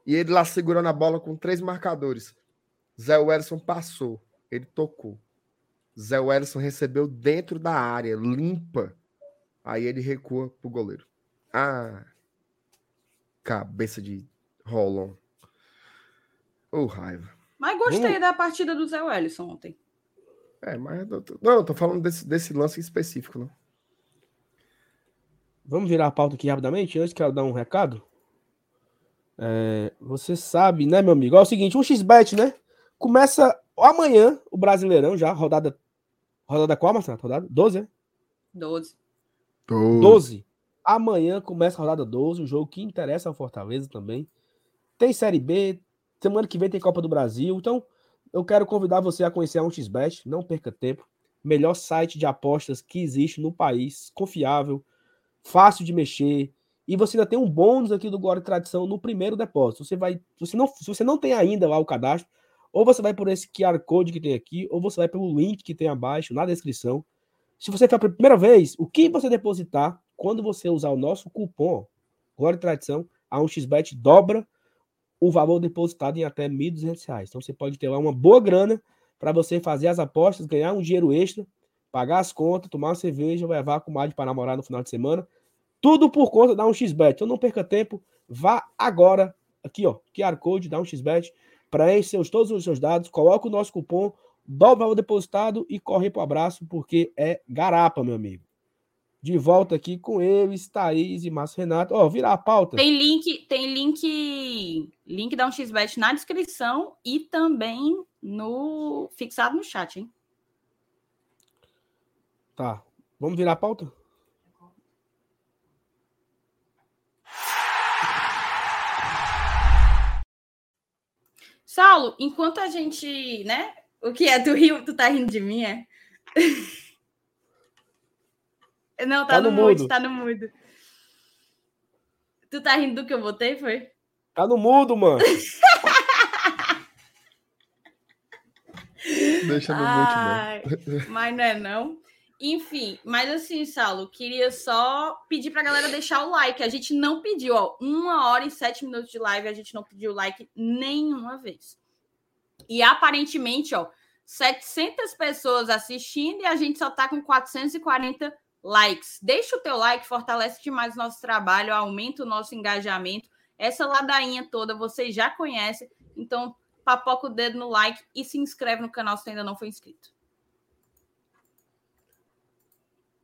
S2: E ele lá segurando a bola com três marcadores. Zé Wellison passou, ele tocou. Zé Wellison recebeu dentro da área, limpa. Aí ele recua pro goleiro. Ah, cabeça de Rolon. Ô, oh, raiva.
S3: Mas gostei Vamos... da partida do Zé Wellison ontem.
S2: É, mas eu tô... não, eu tô falando desse, desse lance específico, não.
S1: Vamos virar a pauta aqui rapidamente, antes que ela dar um recado. É, você sabe, né, meu amigo? É o seguinte, um xbet, né? Começa amanhã o Brasileirão já, rodada Rodada qual, Marcelo? Rodada 12, é?
S3: 12.
S1: 12. Amanhã começa a rodada 12, um jogo que interessa ao Fortaleza também. Tem Série B, semana que vem tem Copa do Brasil. Então, eu quero convidar você a conhecer a 1xBet, não perca tempo. Melhor site de apostas que existe no país, confiável, fácil de mexer. E você ainda tem um bônus aqui do Glória e Tradição no primeiro depósito. Você vai, você não, se você não tem ainda lá o cadastro, ou você vai por esse QR Code que tem aqui, ou você vai pelo link que tem abaixo na descrição. Se você for pela primeira vez, o que você depositar, quando você usar o nosso cupom Glória e Tradição, a 1xBet dobra o valor depositado em até R$ 1.200. Então você pode ter lá uma boa grana para você fazer as apostas, ganhar um dinheiro extra, pagar as contas, tomar uma cerveja, levar com mais para namorar no final de semana. Tudo por conta da 1xBet. Então não perca tempo, vá agora aqui, ó, QR Code da 1xBet, preenche todos os seus dados, coloca o nosso cupom, dobra o valor depositado e corre para o abraço, porque é garapa, meu amigo. De volta aqui com eles, Thaís e Márcio Renato. Ó, oh, virar a pauta.
S3: Tem link, tem link, link da 1xBet na descrição e também no fixado no chat, hein?
S1: Tá. Vamos virar a pauta?
S3: Saulo, enquanto a gente, né? O que é do Rio? Tu tá rindo de mim, é? Não, tá, tá no, no mudo, tá no mudo. Tu tá rindo do que eu botei, foi?
S1: Tá no mudo, mano.
S2: Deixa no Ai,
S3: mute, Mas não é não. Enfim, mas assim, Saulo, queria só pedir pra galera deixar o like. A gente não pediu, ó, uma hora e sete minutos de live, a gente não pediu like nenhuma vez. E aparentemente, ó, 700 pessoas assistindo e a gente só tá com 440 likes. Deixa o teu like, fortalece demais o nosso trabalho, aumenta o nosso engajamento. Essa ladainha toda você já conhece, então papoca o dedo no like e se inscreve no canal se ainda não foi inscrito.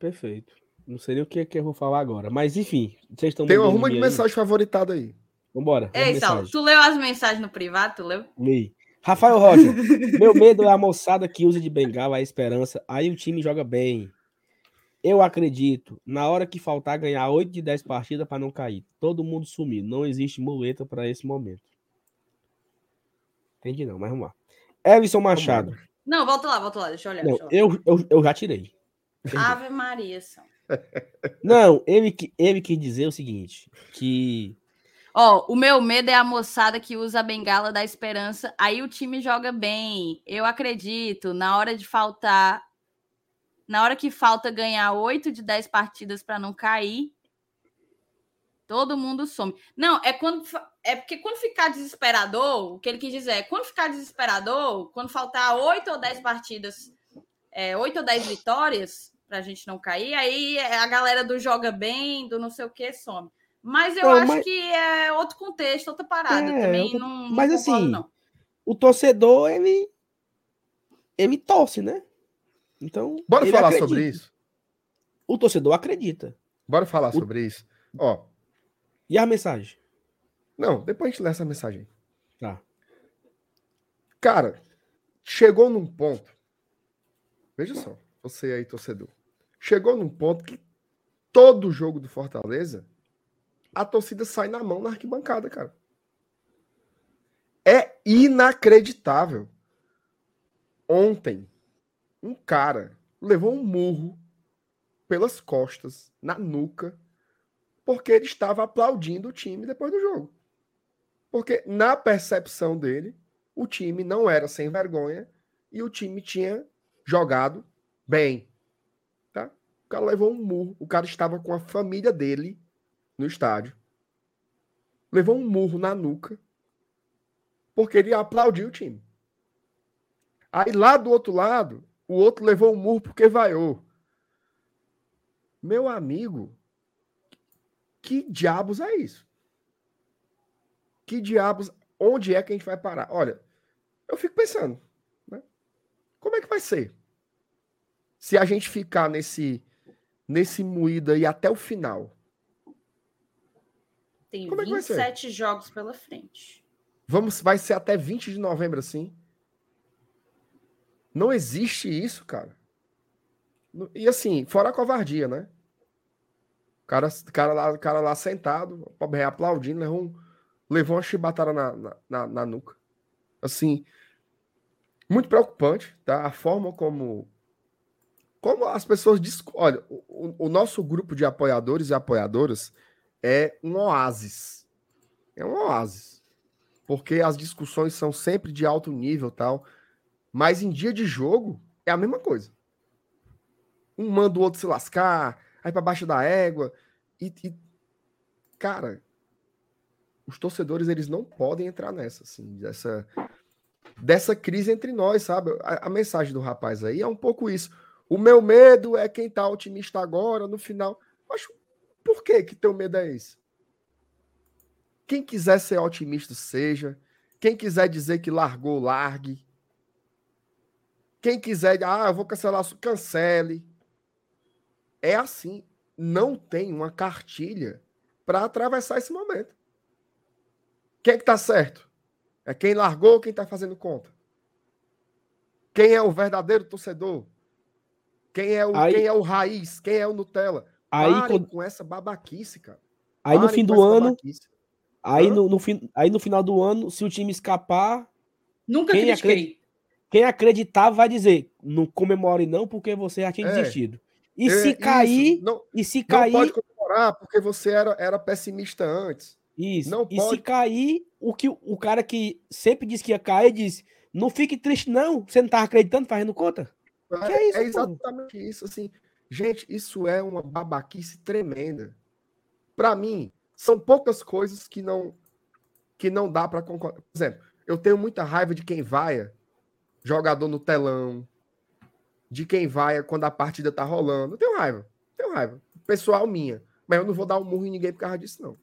S1: Perfeito. Não sei nem o que, é que eu vou falar agora. Mas, enfim,
S2: vocês estão. Tem uma de mensagem favoritada aí.
S1: Vambora.
S3: Ei, Saulo, tu leu as mensagens no privado? Tu leu?
S1: Li. Rafael Rocha, meu medo é a moçada que usa de bengala a esperança. Aí o time joga bem. Eu acredito, na hora que faltar ganhar 8 de 10 partidas para não cair. Todo mundo sumir. Não existe muleta para esse momento. Entendi não, mas vamos lá. Everson Machado.
S3: Não, volta lá, volta lá, deixa eu olhar.
S1: Não, deixa eu, olhar. Eu, eu, eu já tirei.
S3: Ave Maria, são.
S1: Não, ele, ele quis dizer o seguinte: que.
S3: Ó, oh, o meu medo é a moçada que usa a bengala da esperança. Aí o time joga bem. Eu acredito. Na hora de faltar. Na hora que falta ganhar 8 de 10 partidas para não cair, todo mundo some. Não, é quando. É porque quando ficar desesperador, o que ele quis dizer é quando ficar desesperador, quando faltar 8 ou 10 partidas, é, 8 ou 10 vitórias, para a gente não cair. Aí a galera do joga bem, do não sei o que, some. Mas eu não, acho mas... que é outro contexto, outra parada é, também. Eu... Não,
S1: mas
S3: não
S1: assim, não. o torcedor, ele, ele torce, né? Então.
S2: Bora falar acredita. sobre isso.
S1: O torcedor acredita.
S2: Bora falar o... sobre isso. Ó.
S1: E a mensagem?
S2: Não, depois a gente lê essa mensagem.
S1: Tá.
S2: Cara, chegou num ponto. Veja só, você aí, torcedor chegou num ponto que todo jogo do Fortaleza, a torcida sai na mão na arquibancada, cara. É inacreditável. Ontem, um cara levou um murro pelas costas, na nuca, porque ele estava aplaudindo o time depois do jogo. Porque, na percepção dele, o time não era sem vergonha e o time tinha jogado bem cara levou um murro. O cara estava com a família dele no estádio. Levou um murro na nuca. Porque ele aplaudiu o time. Aí lá do outro lado, o outro levou um murro porque vaiou. Meu amigo, que diabos é isso? Que diabos, onde é que a gente vai parar? Olha, eu fico pensando, né? Como é que vai ser? Se a gente ficar nesse nesse moído aí até o final?
S3: Tem Como 27 é jogos pela frente.
S2: Vamos, vai ser até 20 de novembro assim? Não existe isso, cara. E assim, fora a covardia, né? O cara, cara, lá, cara lá sentado, o pobre aplaudindo, levou, um, levou uma chibatada na, na, na, nuca. Assim, muito preocupante, tá? A forma como como as pessoas olha, o, o, nosso grupo de apoiadores e apoiadoras é um oásis. É um oásis. Porque as discussões são sempre de alto nível, tal. Mas em dia de jogo é a mesma coisa. Um manda o outro se lascar, aí para baixo da égua. E, e, cara, os torcedores eles não podem entrar nessa, assim, dessa, dessa crise entre nós, sabe? A, a, mensagem do rapaz aí é um pouco isso. O meu medo é quem tá otimista agora, no final. Mas por que que teu medo é esse? Quem quiser ser otimista, seja. Quem quiser dizer que largou, largue. Quem quiser, ah, eu vou cancelar, cancele. É assim não tem uma cartilha para atravessar esse momento. Quem é que tá certo? É quem largou ou quem está fazendo conta? Quem é o verdadeiro torcedor? Quem é o, aí, quem é o raiz? Quem é o Nutella?
S1: Aí
S2: quando... com essa babaquice, cara.
S1: Aí Parem no fim do ano, aí no, no, fim, aí no final do ano, se o time escapar,
S3: nunca quem,
S1: acredita, quem acreditar vai dizer, não comemore não, porque você já tinha é. desistido. E é, se cair, não, e se cair, não
S2: pode comemorar porque você era, era pessimista antes.
S1: Isso. Não e pode... se cair, o que o cara que sempre disse que ia cair disse: "Não fique triste não, você não tá acreditando, fazendo conta".
S2: É, é, isso, é exatamente isso assim. Gente, isso é uma babaquice tremenda. Para mim, são poucas coisas que não que não dá para concordar. Por exemplo, eu tenho muita raiva de quem vai jogador no telão, de quem vai quando a partida tá rolando. Eu tenho raiva. Tenho raiva. Pessoal minha. Mas eu não vou dar um murro em ninguém por causa disso, não.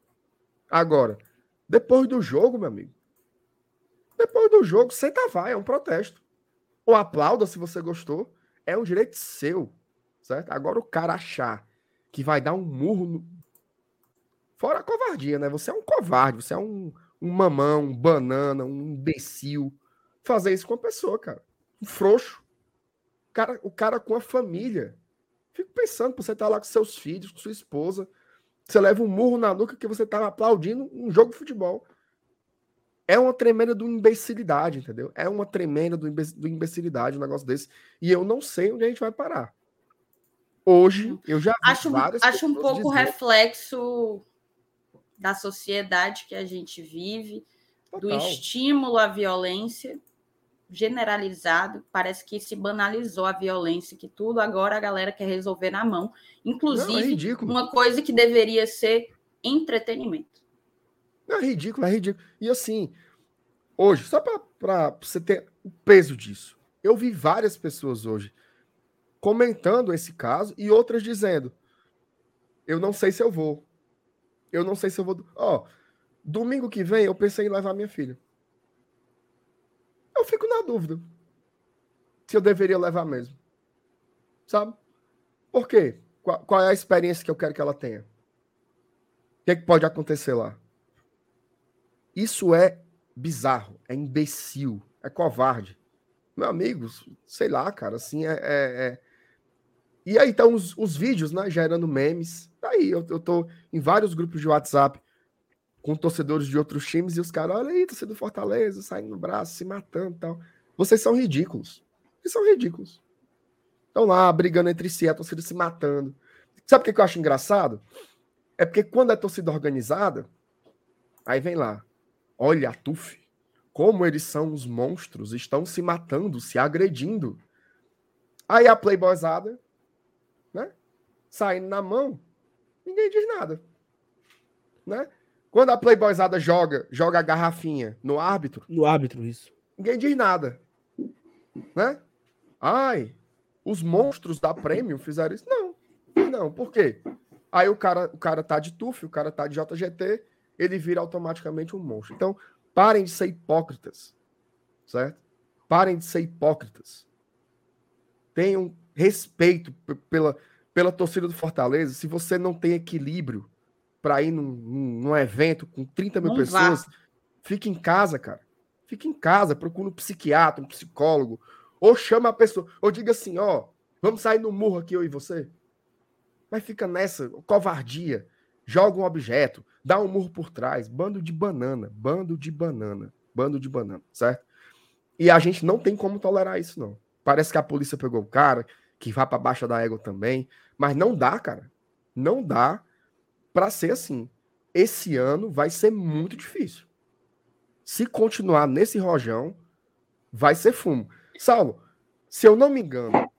S2: Agora, depois do jogo, meu amigo. Depois do jogo, senta vai, é um protesto. Ou aplauda se você gostou. É um direito seu. Certo? Agora o cara achar que vai dar um murro no... Fora a covardia, né? Você é um covarde, você é um, um mamão, um banana, um imbecil. Fazer isso com a pessoa, cara. Um frouxo cara, o cara com a família. Fico pensando, você tá lá com seus filhos, com sua esposa, você leva um murro na nuca que você tá aplaudindo um jogo de futebol. É uma tremenda do imbecilidade, entendeu? É uma tremenda do, do imbecilidade um negócio desse. E eu não sei onde a gente vai parar. Hoje, eu já vi
S3: acho, várias Acho um pouco dizer... reflexo da sociedade que a gente vive, Total. do estímulo à violência generalizado, parece que se banalizou a violência, que tudo agora a galera quer resolver na mão, inclusive Não, é uma coisa que deveria ser entretenimento.
S2: É ridículo, é ridículo. E assim, hoje, só para você ter o peso disso, eu vi várias pessoas hoje comentando esse caso e outras dizendo: eu não sei se eu vou. Eu não sei se eu vou. Ó, domingo que vem eu pensei em levar minha filha eu fico na dúvida se eu deveria levar mesmo. Sabe? Por quê? Qual, qual é a experiência que eu quero que ela tenha? O que, é que pode acontecer lá? Isso é bizarro, é imbecil, é covarde. Meu amigo, sei lá, cara, assim, é. é, é... E aí estão os, os, vídeos, né, gerando memes. Aí eu, eu tô em vários grupos de WhatsApp com torcedores de outros times e os caras, olha aí, torcedor do Fortaleza, saindo no braço, se matando e tal. Vocês são ridículos. Vocês são ridículos. Estão lá brigando entre si, a torcida se matando. Sabe o que eu acho engraçado? É porque quando é torcida organizada, aí vem lá, olha a TUF, como eles são os monstros, estão se matando, se agredindo. Aí a playboyzada, né? Saindo na mão, ninguém diz nada. Né? Quando a Playboyzada joga, joga a garrafinha no árbitro.
S1: No árbitro, isso.
S2: Ninguém diz nada. Né? Ai, os monstros da Premium fizeram isso. Não. Não, por quê? Aí o cara, o cara tá de TUF, o cara tá de JGT, ele vira automaticamente um monstro. Então, parem de ser hipócritas. Certo? Parem de ser hipócritas. Tenham respeito pela, pela torcida do Fortaleza. Se você não tem equilíbrio para ir num, num, evento com 30 mil Não pessoas, vá. fique em casa, cara. Fique em casa, procure um psiquiatra, um psicólogo, ou chama a pessoa, ou diga assim, ó, Vamos sair no murro aqui, eu e você? Mas fica nessa, covardia. Joga um objeto, dá um murro por trás. Bando de banana, bando de banana, bando de banana, certo? E a gente não tem como tolerar isso, não. Parece que a polícia pegou o cara, que vai para baixo da égua também. Mas não dá, cara. Não dá para ser assim. Esse ano vai ser muito difícil. Se continuar nesse rojão, vai ser fumo. Saulo, se eu não me engano,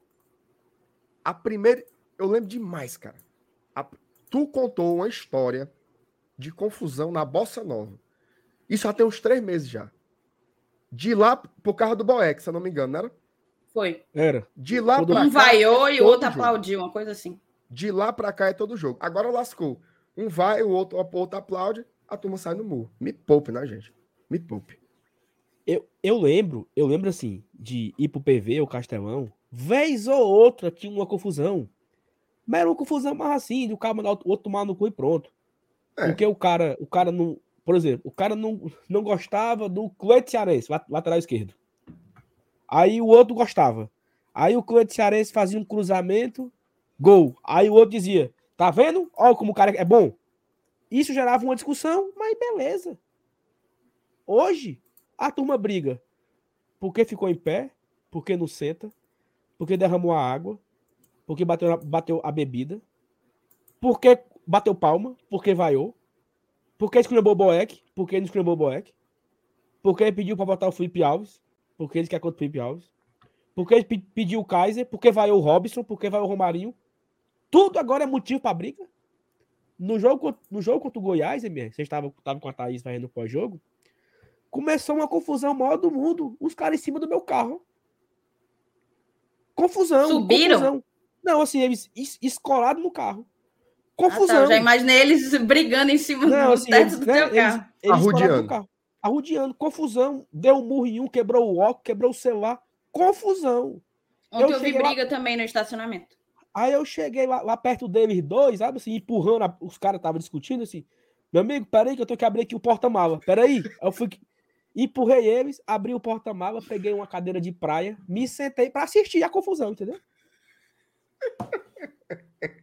S2: a primeira. Eu lembro demais, cara. A... Tu contou uma história de confusão na Bossa Nova. Isso já tem uns três meses já. De lá pro carro do Boeck, se eu não me engano, não era?
S3: Foi.
S1: Era.
S2: De lá
S3: um
S2: pra cá.
S3: Um vaiou e o outro
S2: jogo.
S3: aplaudiu, uma coisa assim.
S2: De lá pra cá é todo jogo. Agora lascou. Um vai, o outro, o outro aplaude, a turma sai no murro. Me poupe, né, gente? Me poupe.
S1: Eu, eu lembro, eu lembro assim, de ir pro PV, o Castelão, vez ou outra tinha uma confusão. Mas era uma confusão mais assim, de o cara mandar o outro tomar no cu e pronto.
S2: É.
S1: Porque o cara, o cara não. Por exemplo, o cara não, não gostava do Cleide Cearense, lat- lateral esquerdo. Aí o outro gostava. Aí o Cleide Cearense fazia um cruzamento, gol. Aí o outro dizia: tá vendo? Olha como o cara é bom. Isso gerava uma discussão, mas beleza. Hoje, a turma briga porque ficou em pé, porque não senta, porque derramou a água, porque bateu, bateu a bebida, porque bateu palma, porque vaiou, porque esculhambou o Boeck, porque não esculhambou o Boeck, porque pediu para botar o Felipe Alves, porque ele quer contra o Felipe Alves, porque ele pe- pediu o Kaiser, porque vaiou o Robson, porque vaiou o Romarinho. Tudo agora é motivo para briga. No jogo, no jogo contra o Goiás, MR, vocês estavam estavam com a Thaís fazendo pós-jogo, começou uma confusão maior do mundo. Os caras em cima do meu carro. Confusão.
S3: Subiram?
S1: confusão. Não, assim, eles es- escolados no carro.
S3: Ah, tá,
S1: Confusão.
S3: eu já imaginei eles brigando em cima
S1: Não,
S3: do
S1: assim,
S3: teto
S1: eles,
S3: do
S1: né,
S3: teu
S1: eles,
S3: carro.
S1: eles
S2: Arrudeando.
S1: no carro. Arrudeando. Confusão. Deu um murro em um, quebrou o óculos, quebrou o celular. Confusão.
S3: Ontem
S1: eu
S3: eu vi
S1: cheguei lá-
S3: briga também no estacionamento.
S1: Aí eu cheguei lá, lá perto deles dois, sabe assim, empurrando, a- os caras estavam discutindo assim. Meu amigo, peraí que eu tenho que abrir aqui o porta-mala. Peraí. Aí eu fui, empurrei eles, abri o porta-mala, peguei uma cadeira de praia, me sentei pra assistir a confusão, entendeu?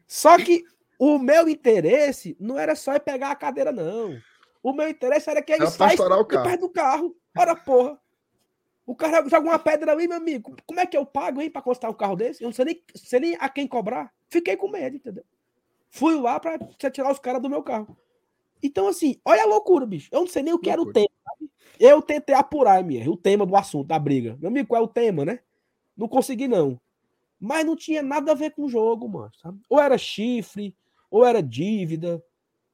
S1: Só que o meu interesse não era só pegar a cadeira, não. O meu interesse era que de
S2: carro.
S1: perto do carro. Ora, porra. O cara joga uma pedra ali, meu amigo. Como é que eu pago, hein, pra constar um carro desse? Eu não sei nem, sei nem a quem cobrar. Fiquei com medo, entendeu? Fui lá pra tirar os caras do meu carro. Então, assim, olha a loucura, bicho. Eu não sei nem o que era o
S2: Loucura.
S1: tema. sabe? Eu tentei apurar, minha, o tema do assunto, da briga. Meu amigo, qual é o tema, né? Não consegui, não. Mas não tinha nada a ver com o jogo, mano. Sabe? Ou era chifre, ou era dívida.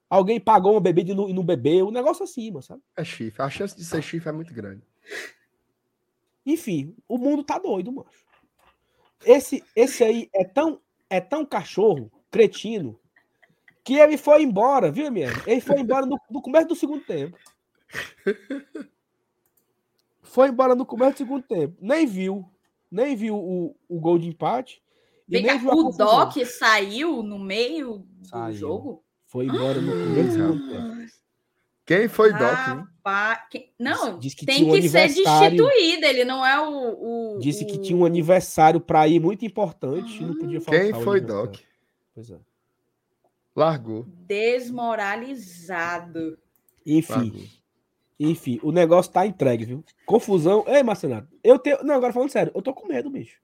S1: Alguém pagou uma bebida e não, e não bebeu. Um negócio assim, mano, sabe?
S2: É chifre. A chance de ser chifre é muito grande.
S1: Enfim, o mundo tá doido, mano. Esse, esse aí é tão, é tão cachorro, cretino, que ele foi embora, viu, minha? Ele foi embora no, no começo do segundo tempo. Foi embora no começo do segundo tempo. Nem viu. Nem viu o, o gol de empate. E nem viu a
S3: o
S1: confusão.
S3: Doc saiu no meio do
S1: Saiu.
S3: jogo?
S1: Foi embora no do segundo tempo.
S2: Quem foi Doc,
S3: que- Não,
S1: Diz que
S3: tem
S1: tinha um
S3: que ser
S1: aniversário.
S3: destituído. Ele não é o. o-
S1: Disse que
S3: o-
S1: tinha um aniversário pra ir muito importante e não podia faltar.
S2: Quem foi. Doc?
S1: Pois é.
S2: Largou.
S3: Desmoralizado.
S1: Enfim.
S2: largou.
S1: Enfim, o negócio tá entregue, viu? Confusão. Ei, Marcenato, eu tenho. Não, agora falando sério, eu tô com medo, bicho.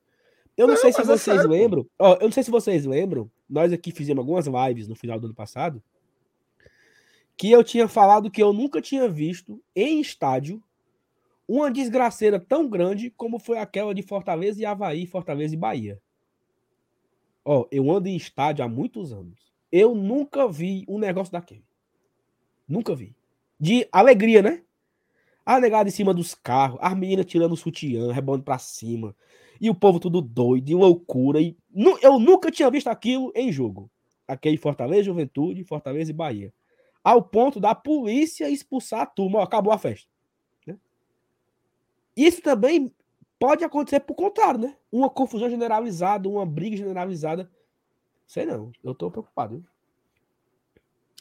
S1: Eu não,
S2: Não,
S1: sei se
S2: é
S1: vocês
S2: pô.
S1: lembram. Ó, eu não sei se vocês lembram. Nós aqui fizemos algumas lives no final do ano passado. Que eu tinha falado que eu nunca tinha visto em estádio uma desgraceira tão grande como foi aquela de Fortaleza e Havaí, Fortaleza e Bahia. Ó, eu ando em estádio há muitos anos. Eu nunca vi um negócio daquele. Nunca vi. De alegria, né? A negada em cima dos carros, as meninas tirando o sutiã, rebondo pra cima. E o povo tudo doido, e loucura. E... nu- Eu nunca tinha visto aquilo em jogo. Aquele Fortaleza, Juventude, Fortaleza e Bahia. Ao ponto da polícia expulsar a turma. Ó, acabou a festa. né? Isso também pode acontecer por contrário, né? Uma confusão generalizada, uma briga generalizada. Sei não, eu tô preocupado. viu?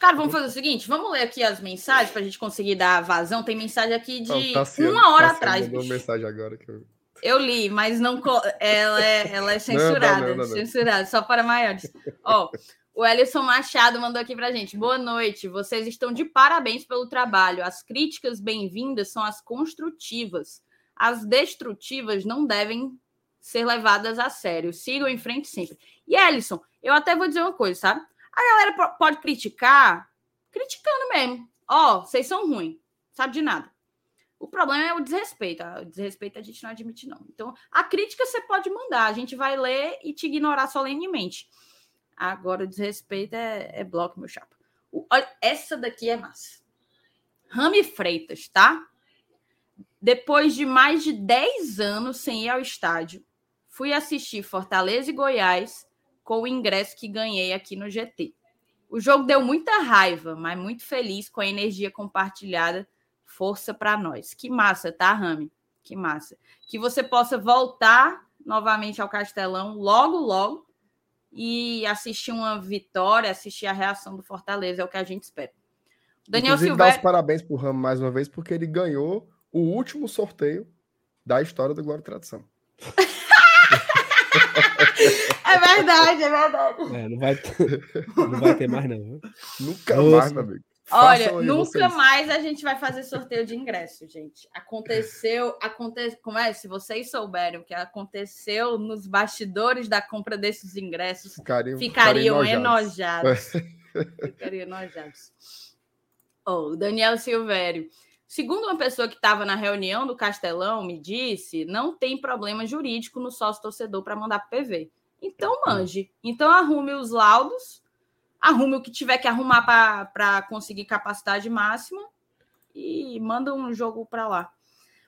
S3: Cara, vamos fazer o seguinte: vamos ler aqui as mensagens pra gente conseguir dar vazão. Tem mensagem aqui de
S2: Ó, o Tassiano-
S3: uma hora
S2: Tassiano
S3: atrás.
S2: mandou mensagem agora que eu...
S3: Eu li, mas não ela é, ela é censurada, não, não, não, censurada, só para maiores. Ó, o Ellison Machado mandou aqui para gente. Boa noite. Vocês estão de parabéns pelo trabalho. As críticas bem-vindas são as construtivas. As destrutivas não devem ser levadas a sério. Sigam em frente sempre. E Ellison, eu até vou dizer uma coisa, sabe? A galera pode criticar, criticando mesmo. Ó, oh, vocês são ruins, sabe de nada. O problema é o desrespeito. O desrespeito a gente não admite, não. Então, a crítica você pode mandar, a gente vai ler e te ignorar solenemente. Agora, o desrespeito é, é bloco, meu chapa. O, olha, essa daqui é massa. Rami Freitas, tá? Depois de mais de 10 anos sem ir ao estádio, fui assistir Fortaleza e Goiás com o ingresso que ganhei aqui no GT. O jogo deu muita raiva, mas muito feliz com a energia compartilhada Força para nós. Que massa, tá, Rami? Que massa. Que você possa voltar novamente ao Castelão logo, logo e assistir uma vitória, assistir a reação do Fortaleza, é o que a gente espera.
S2: Daniel Inclusive, Silveira... dar os parabéns para o Rami mais uma vez, porque ele ganhou o último sorteio da história do Glória e Tradição.
S3: é verdade, é verdade.
S1: É, não, vai ter, não vai ter mais, não.
S2: Nunca Nossa. mais, meu amigo.
S3: Olha, nunca vocês. mais a gente vai fazer sorteio de ingresso, gente. Aconteceu, acontece, como é? Se vocês souberem o que aconteceu nos bastidores da compra desses ingressos, ficariam, ficariam enojados. ficariam enojados. Oh, Daniel Silvério. Segundo uma pessoa que estava na reunião do Castelão, me disse, não tem problema jurídico no sócio torcedor para mandar PV. Então manje. Então arrume os laudos arrume o que tiver que arrumar para conseguir capacidade máxima e manda um jogo para lá.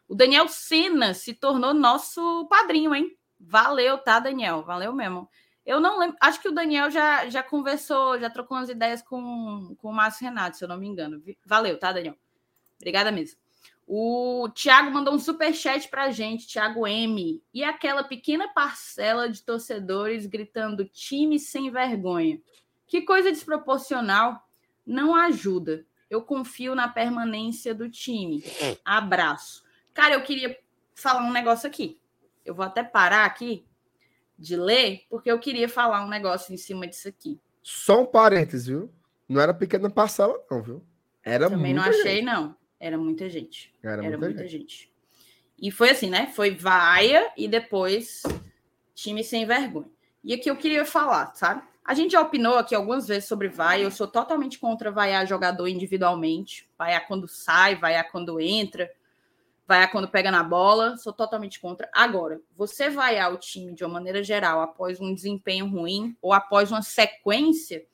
S3: O Daniel Sena se tornou nosso padrinho, hein? Valeu, tá, Daniel? Valeu mesmo. Eu não lembro, acho que o Daniel já, já conversou, já trocou umas ideias com, com o Márcio Renato, se eu não me engano. Valeu, tá, Daniel? Obrigada mesmo. O Thiago mandou um super chat pra gente, Thiago M. E aquela pequena parcela de torcedores gritando time sem vergonha. Que coisa desproporcional não ajuda. Eu confio na permanência do time. Abraço. Cara, eu queria falar um negócio aqui. Eu vou até parar aqui de ler, porque eu queria falar um negócio em cima disso aqui.
S2: Só um parênteses, viu? Não era pequena parcela, não, viu? Era
S3: Também não achei, gente. não. Era muita gente. Era, era muita, muita gente. gente. E foi assim, né? Foi vaia e depois time sem vergonha. E aqui eu queria falar, sabe? A gente já opinou aqui algumas vezes sobre vai. Eu sou totalmente contra vaiar jogador individualmente. Vaiar quando sai, vaiar quando entra, vaiar quando pega na bola. Sou totalmente contra. Agora, você vaiar o time de uma maneira geral após um desempenho ruim ou após uma sequência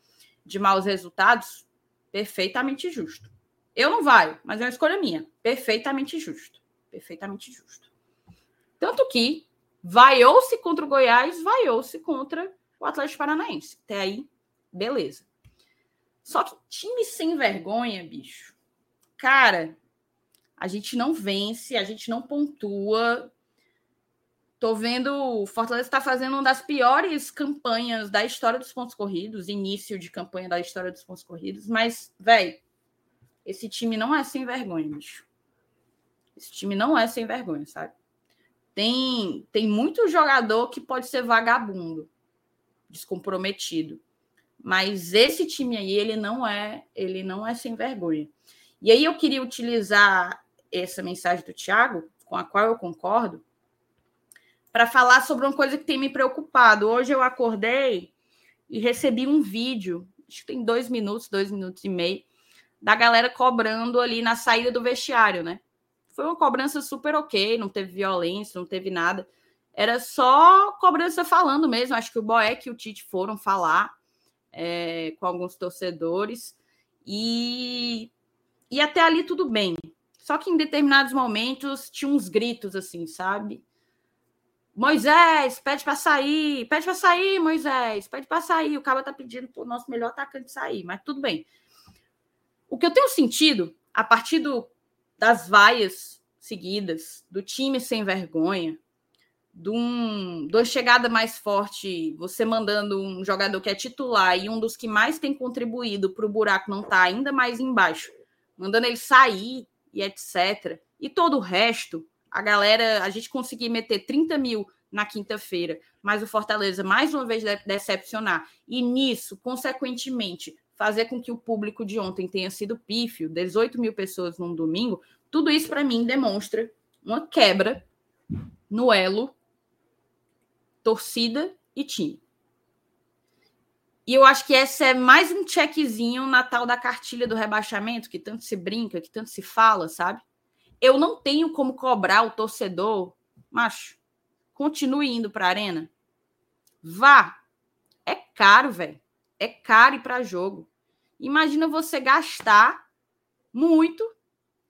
S3: de maus resultados, perfeitamente justo. Eu não vaio, mas é uma escolha minha. Perfeitamente justo. Perfeitamente justo. Tanto que vaiou-se contra o Goiás, vaiou-se contra o Atlético Paranaense. Até aí, beleza. Só que time sem vergonha, bicho. Cara, a gente não vence, a gente não pontua. Tô vendo o Fortaleza está fazendo uma das piores campanhas da história dos pontos corridos, início de campanha da história dos pontos corridos, mas, velho, esse time não é sem vergonha, bicho. Esse time não é sem vergonha, sabe? Tem, tem muito jogador que pode ser vagabundo descomprometido. Mas esse time aí, ele não é, ele não é sem vergonha. E aí eu queria utilizar essa mensagem do Thiago, com a qual eu concordo, para falar sobre uma coisa que tem me preocupado. Hoje eu acordei e recebi um vídeo, acho que tem dois minutos, dois minutos e meio, da galera cobrando ali na saída do vestiário, né? Foi uma cobrança super ok, não teve violência, não teve nada. Era só cobrança falando mesmo. Acho que o Boeck e o Tite foram falar é, com alguns torcedores. E, e até ali tudo bem. Só que em determinados momentos tinha uns gritos assim, sabe? Moisés, pede para sair, pede para sair, Moisés, pede para sair. O cara tá pedindo para o nosso melhor atacante sair, mas tudo bem. O que eu tenho sentido a partir do, das vaias seguidas, do time sem vergonha, de, um, uma chegada mais forte, você mandando um jogador que é titular e um dos que mais tem contribuído para o buraco não estar tá ainda mais embaixo, mandando ele sair e etc. E todo o resto, a galera, a gente conseguir meter 30 mil na quinta-feira, mas o Fortaleza mais uma vez decepcionar, e nisso, consequentemente, fazer com que o público de ontem tenha sido pífio, 18 mil pessoas num domingo, tudo isso para mim demonstra uma quebra no elo torcida e time. E eu acho que esse é mais um checkzinho na tal da cartilha do rebaixamento, que tanto se brinca, que tanto se fala, sabe? Eu não tenho como cobrar o torcedor, macho, continue indo para a arena. Vá. É caro, velho. É caro ir para jogo. Imagina você gastar muito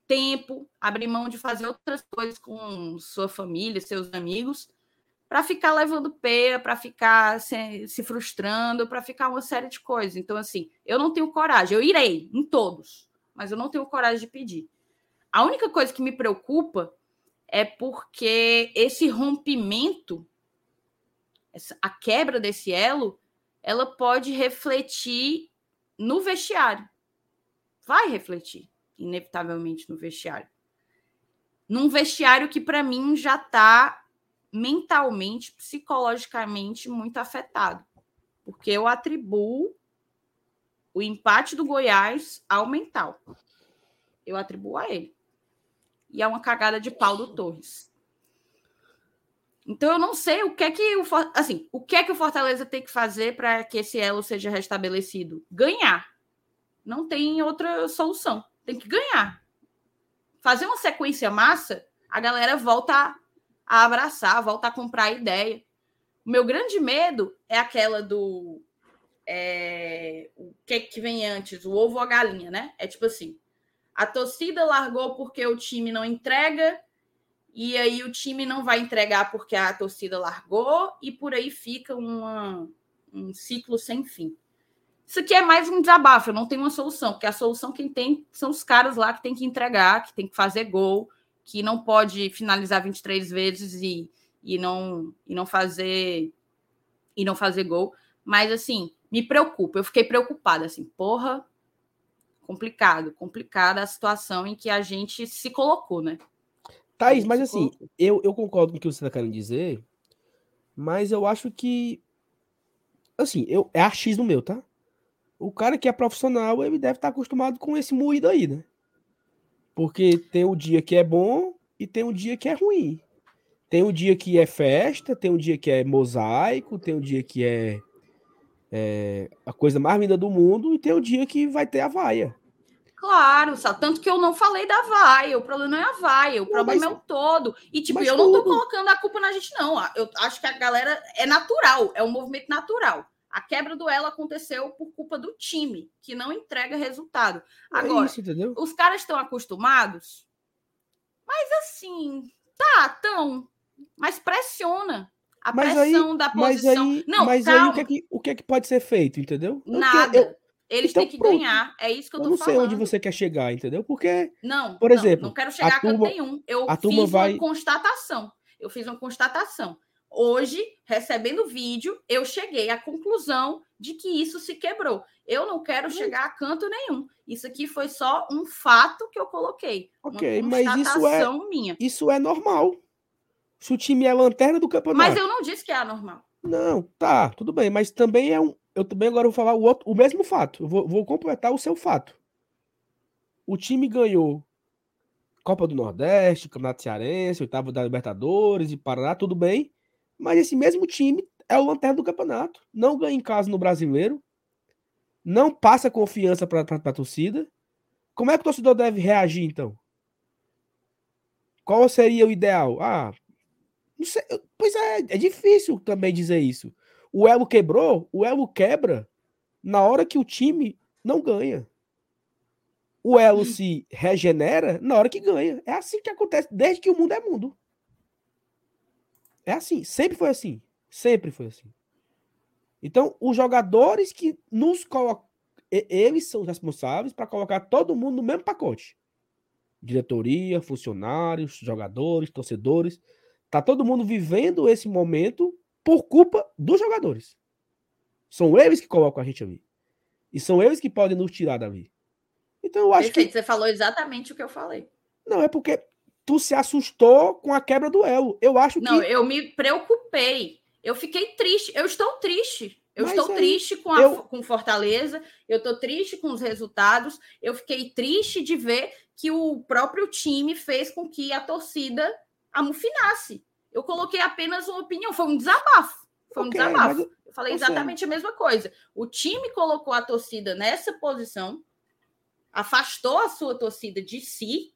S3: tempo, abrir mão de fazer outras coisas com sua família, seus amigos, para ficar levando peia, para ficar se, se frustrando, para ficar uma série de coisas. Então, assim, eu não tenho coragem. Eu irei em todos, mas eu não tenho coragem de pedir. A única coisa que me preocupa é porque esse rompimento, a quebra desse elo, ela pode refletir no vestiário. Vai refletir, inevitavelmente, no vestiário. Num vestiário que, para mim, já está mentalmente, psicologicamente muito afetado. Porque eu atribuo o empate do Goiás ao mental. Eu atribuo a ele. E é uma cagada de pau do Torres. Então eu não sei o que é que o assim, o que é que o Fortaleza tem que fazer para que esse elo seja restabelecido? Ganhar. Não tem outra solução. Tem que ganhar. Fazer uma sequência massa, a galera volta a abraçar, volta a comprar a ideia. O meu grande medo é aquela do. É, o que, que vem antes, o ovo ou a galinha, né? É tipo assim: a torcida largou porque o time não entrega, e aí o time não vai entregar porque a torcida largou, e por aí fica uma, um ciclo sem fim. Isso aqui é mais um desabafo, eu não tenho uma solução, porque a solução quem tem são os caras lá que tem que entregar, que tem que fazer gol, que não pode finalizar 23 vezes e, e, não, e não fazer e não fazer gol. Mas assim, me preocupa. Eu fiquei preocupada, assim, porra, complicado, complicada a situação em que a gente se colocou, né?
S1: Thaís, mas assim, eu, eu concordo com o que você está querendo dizer, mas eu acho que. Assim, eu, é achismo meu, tá? O cara que é profissional, ele deve estar acostumado com esse moído aí, né? Porque tem o dia que é bom e tem o dia que é ruim. Tem o dia que é festa, tem o dia que é mosaico, tem o dia que é, é a coisa mais linda do mundo e tem o dia que vai ter a vaia.
S3: Claro, sabe? tanto que eu não falei da vaia. O problema não é a vaia, o não, problema mas... é o todo. E, tipo, mas eu não tô colocando a culpa na gente, não. Eu acho que a galera é natural, é um movimento natural. A quebra do elo aconteceu por culpa do time, que não entrega resultado. Agora, é isso, os caras estão acostumados, mas assim, tá, tão, mas pressiona. A mas pressão aí, da posição.
S1: Mas aí, não, mas calma. aí o que, é que, o que é que pode ser feito, entendeu?
S3: Nada. Eu, eles então, têm que pronto. ganhar. É isso que eu tô falando. Eu não
S1: sei onde você quer chegar, entendeu? Porque.
S3: Não, por exemplo. Não, não quero chegar a, turma, canto nenhum. Eu a turma fiz vai... uma constatação. Eu fiz uma constatação. Hoje, recebendo o vídeo, eu cheguei à conclusão de que isso se quebrou. Eu não quero chegar a canto nenhum. Isso aqui foi só um fato que eu coloquei.
S1: Ok, mas isso é minha. Isso é normal. Se o time é lanterna do campeonato.
S3: Mas eu não disse que é anormal.
S1: Não, tá, tudo bem. Mas também é um. Eu também agora vou falar o, outro, o mesmo fato. Eu vou, vou completar o seu fato. O time ganhou Copa do Nordeste, Campeonato Cearense, oitavo da Libertadores e Paraná, tudo bem. Mas esse mesmo time é o lanterna do campeonato. Não ganha em casa no brasileiro. Não passa confiança para a torcida. Como é que o torcedor deve reagir, então? Qual seria o ideal? Ah, não sei. Pois é, é difícil também dizer isso. O elo quebrou, o elo quebra na hora que o time não ganha. O elo se regenera na hora que ganha. É assim que acontece desde que o mundo é mundo. É assim, sempre foi assim. Sempre foi assim. Então, os jogadores que nos colocam, eles são responsáveis para colocar todo mundo no mesmo pacote. Diretoria, funcionários, jogadores, torcedores. Tá todo mundo vivendo esse momento por culpa dos jogadores. São eles que colocam a gente ali. E são eles que podem nos tirar dali. Então eu acho
S3: Perfeito,
S1: que.
S3: Você falou exatamente o que eu falei.
S1: Não, é porque tu se assustou com a quebra do elo. Eu acho
S3: Não,
S1: que.
S3: eu me preocupei. Eu fiquei triste. Eu estou triste. Eu
S1: Mas
S3: estou triste com, a,
S1: eu-
S3: com Fortaleza. Eu estou triste com os resultados. Eu fiquei triste de ver que o próprio time fez com que a torcida amufinasse. Eu coloquei apenas uma opinião. Foi um desabafo. Foi um
S1: Ok,
S3: desabafo.
S1: mas-
S3: Eu falei
S1: seja-
S3: exatamente a mesma coisa. O time colocou a torcida nessa posição, afastou a sua torcida de si,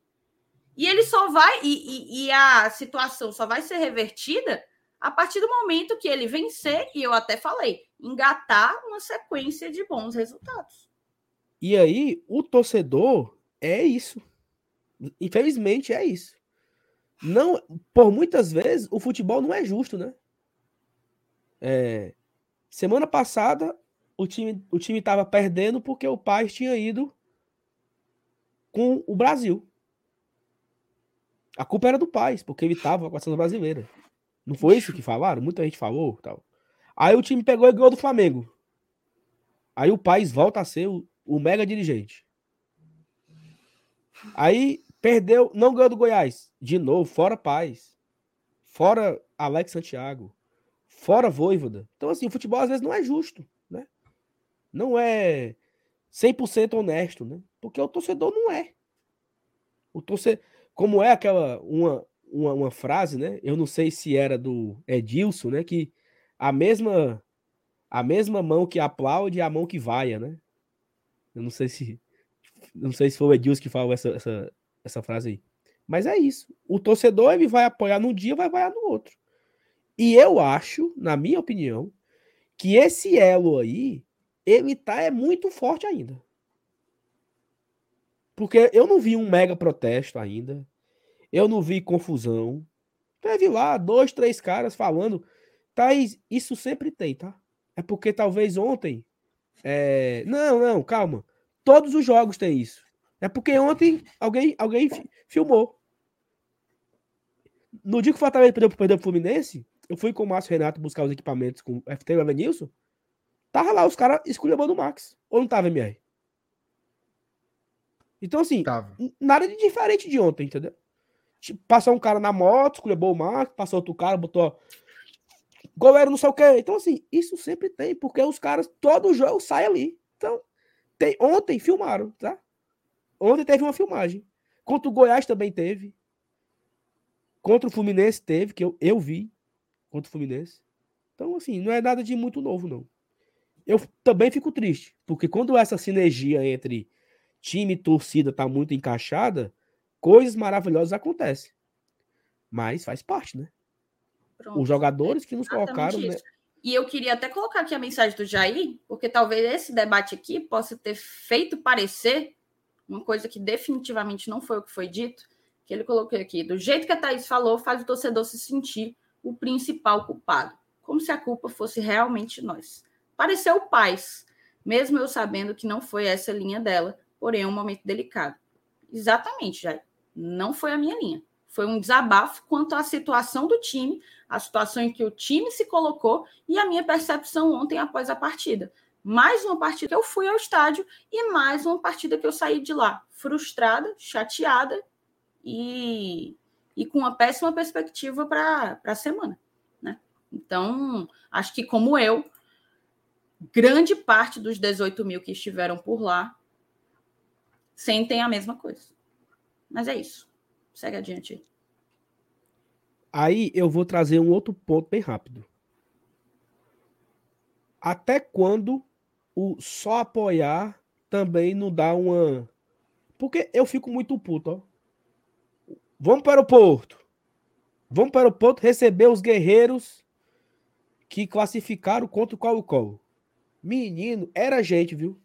S3: e ele só vai. E, e- e a situação só vai ser revertida a partir do momento que ele vencer, e eu até falei, engatar uma sequência de bons resultados.
S1: E aí, o torcedor é isso. Infelizmente, é isso. Não, por muitas vezes, o futebol não é justo, né? É, semana passada, o time o time estava perdendo porque o pai tinha ido com o Brasil. A culpa era do pai, porque ele estava com a seleção brasileira. Não foi isso que falaram? Muita gente falou, tal. Aí o time pegou e ganhou do Flamengo. Aí o País volta a ser o, o mega dirigente. Aí perdeu, não ganhou do Goiás. De novo, fora Paz. Fora Alex Santiago. Fora Voivoda. Então, assim, o futebol às vezes não é justo, né? Não é 100% honesto, né? Porque o torcedor não é. O torcedor, como é aquela uma, uma, uma frase, né? Eu não sei se era do Edilson, né? Que a mesma a mesma mão que aplaude é a mão que vaia, né? Eu não sei se não sei se foi o Edilson que falou essa, essa, essa frase aí. Mas é isso. O torcedor ele vai apoiar num dia, vai vaiar no outro. E eu acho, na minha opinião, que esse elo aí, ele tá é muito forte ainda. Porque eu não vi um mega protesto ainda. Eu não vi confusão. Teve lá dois, três caras falando. Thaís, isso sempre tem, tá? É porque talvez ontem. é, Não, não, calma. Todos os jogos tem isso. É porque ontem alguém, alguém fi- filmou. No dia que o Fortaleza perdeu, perdeu pro Fluminense, eu fui com o Márcio Renato buscar os equipamentos com o FT e o Evanilson. Tava lá os caras esculhambando o Max. Ou não tava, MR? Então, assim,
S2: Tava.
S1: nada de diferente de ontem, entendeu? Passou um cara na moto, esculhambou o Max, passou outro cara, botou. Goleiro não sei o quê. Então, assim, isso sempre tem, porque os caras, todo jogo sai ali. Então, tem, ontem filmaram, tá? Ontem teve uma filmagem. Contra o Goiás também teve. Contra o Fluminense teve, que eu, eu vi. Contra o Fluminense. Então, assim, não é nada de muito novo, não. Eu também fico triste, porque quando essa sinergia entre time e torcida tá muito encaixada, coisas maravilhosas acontecem. Mas faz parte, né?
S3: Pronto.
S1: Os jogadores que nos
S3: Exatamente
S1: colocaram, né?
S3: E eu queria até colocar aqui a mensagem do Jair, porque talvez esse debate aqui possa ter feito parecer uma coisa que definitivamente não foi o que foi dito, que ele colocou aqui. Do jeito que a Thaís falou, faz o torcedor se sentir o principal culpado, como se a culpa fosse realmente nós. Pareceu paz, mesmo eu sabendo que não foi essa linha dela, porém é um momento delicado. Exatamente, Jair. Não foi a minha linha. Foi um desabafo quanto à situação do time, a situação em que o time se colocou e a minha percepção ontem após a partida. Mais uma partida que eu fui ao estádio e mais uma partida que eu saí de lá frustrada, chateada e, e com uma péssima perspectiva para a semana. Né? Então, acho que como eu, grande parte dos 18 mil que estiveram por lá sentem a mesma coisa. Mas é isso. Segue adiante aí.
S1: Eu vou trazer um outro ponto bem rápido. Até quando o só apoiar também não dá uma. Porque eu fico muito puto, ó. Vamos para o Porto. Vamos para o Porto receber os guerreiros que classificaram contra o Colo-Colo. Menino, era gente, viu?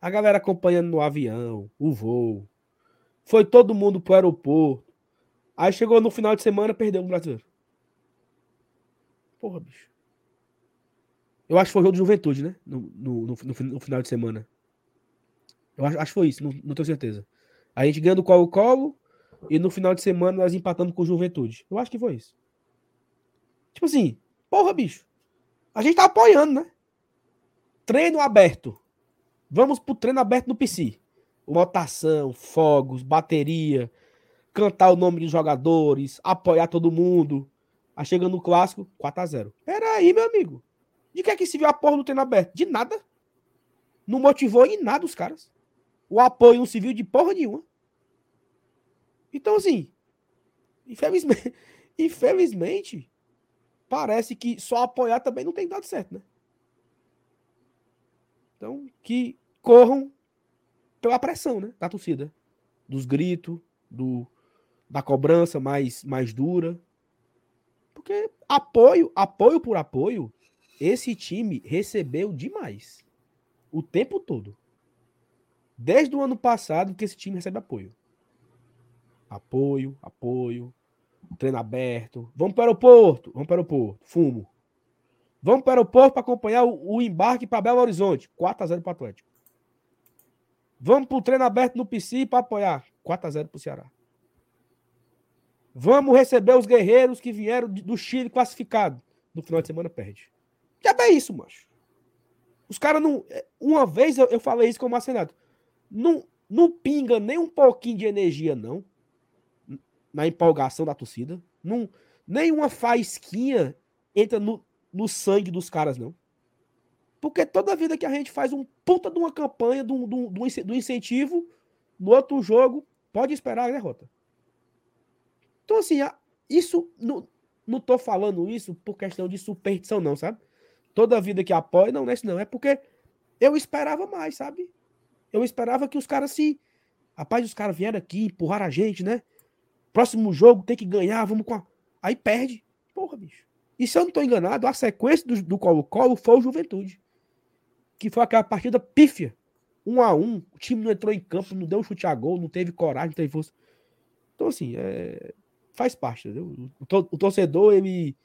S1: A galera acompanhando no avião, o voo. Foi todo mundo pro aeroporto. Aí chegou no final de semana, perdeu o brasileiro. Porra, bicho. Eu acho que foi o jogo de juventude, né? No, no, no, no- final de semana. Eu acho, acho que foi isso, não, não tenho certeza. A gente ganhou do Colo-Colo e no final de semana nós empatamos com o Juventude. Eu acho que foi isso. Tipo assim, porra, bicho. A gente tá apoiando, né? Treino aberto. Vamos pro treino aberto no PC. Lotação, fogos, bateria. cantar o nome dos jogadores, apoiar todo mundo. Aí chega no clássico, 4x0. Pera aí, meu amigo. De que é que se viu a porra no treino aberto? De nada. Não motivou em nada os caras. O apoio não se viu de porra nenhuma. Então, assim, infelizmente, infelizmente, parece que só apoiar também não tem dado certo, né? Então, que corram pela pressão, né? Da torcida. Dos gritos, do, da cobrança mais, mais dura. Porque apoio, apoio por apoio, esse time recebeu demais. O tempo todo. Desde o ano passado que esse time recebe apoio. Apoio, apoio, treino aberto. Vamos para o aeroporto, vamos para o aeroporto, fumo. Vamos para o aeroporto para acompanhar o, o embarque para Belo Horizonte, 4 a 0 para o Atlético. Vamos para o treino aberto no PC para apoiar, 4 a 0 para o Ceará. Vamos receber os guerreiros que vieram do Chile classificado. No final de semana perde. Já é isso, macho. Os caras não. É, uma vez eu, eu falei isso com o Marcenato. Não, não pinga nem um pouquinho de energia, não. Na empolgação da torcida. Não, nem uma faísquinha entra no, no sangue dos caras, não. Porque toda vida que a gente faz um puta de uma campanha, do um, do incentivo, no outro jogo, pode esperar a derrota. Então, assim, isso. Não, não tô falando isso por questão de superstição, não, sabe? Toda vida que apoia, não, não é isso, não. É porque eu esperava mais, sabe? Eu esperava que os caras se. Rapaz, os caras vieram aqui, empurraram a gente, né? Próximo jogo tem que ganhar, vamos com a... Aí perde. Porra, bicho. E se eu não tô enganado, a sequência do Colo-Colo foi o Juventude. Que foi aquela partida pífia. Um a um. O time não entrou em campo, não deu um chute a gol, não teve coragem, não teve força. Então, assim, é... faz parte, entendeu? O, torcedor, ele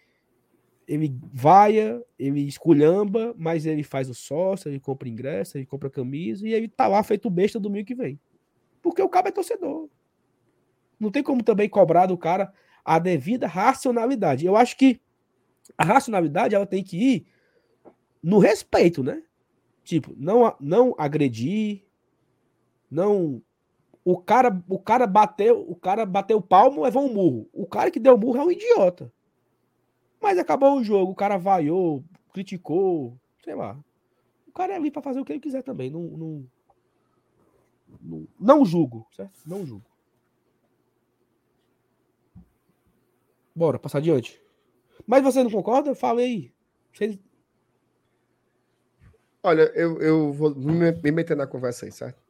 S1: ele vaia, ele esculhamba, mas ele faz o sócio, ele compra ingresso, ele compra camisa e ele tá lá feito besta domingo que vem. Porque o cara é torcedor. Não tem como também cobrar do cara a devida racionalidade. Eu acho que a racionalidade ela tem que ir no respeito, né? Tipo, não, não agredir, não o cara, o cara bateu, o cara bateu o palmo, levou um murro. O cara que deu o murro é um idiota. Mas acabou o jogo, o cara vaiou, criticou, sei lá. O cara é ali para fazer o que ele quiser também. Não, não, não, não julgo, certo? Não julgo. Bora, passar adiante. Mas você não concorda? Fala aí. Você...
S2: Olha, eu, eu vou me meter na conversa aí, certo?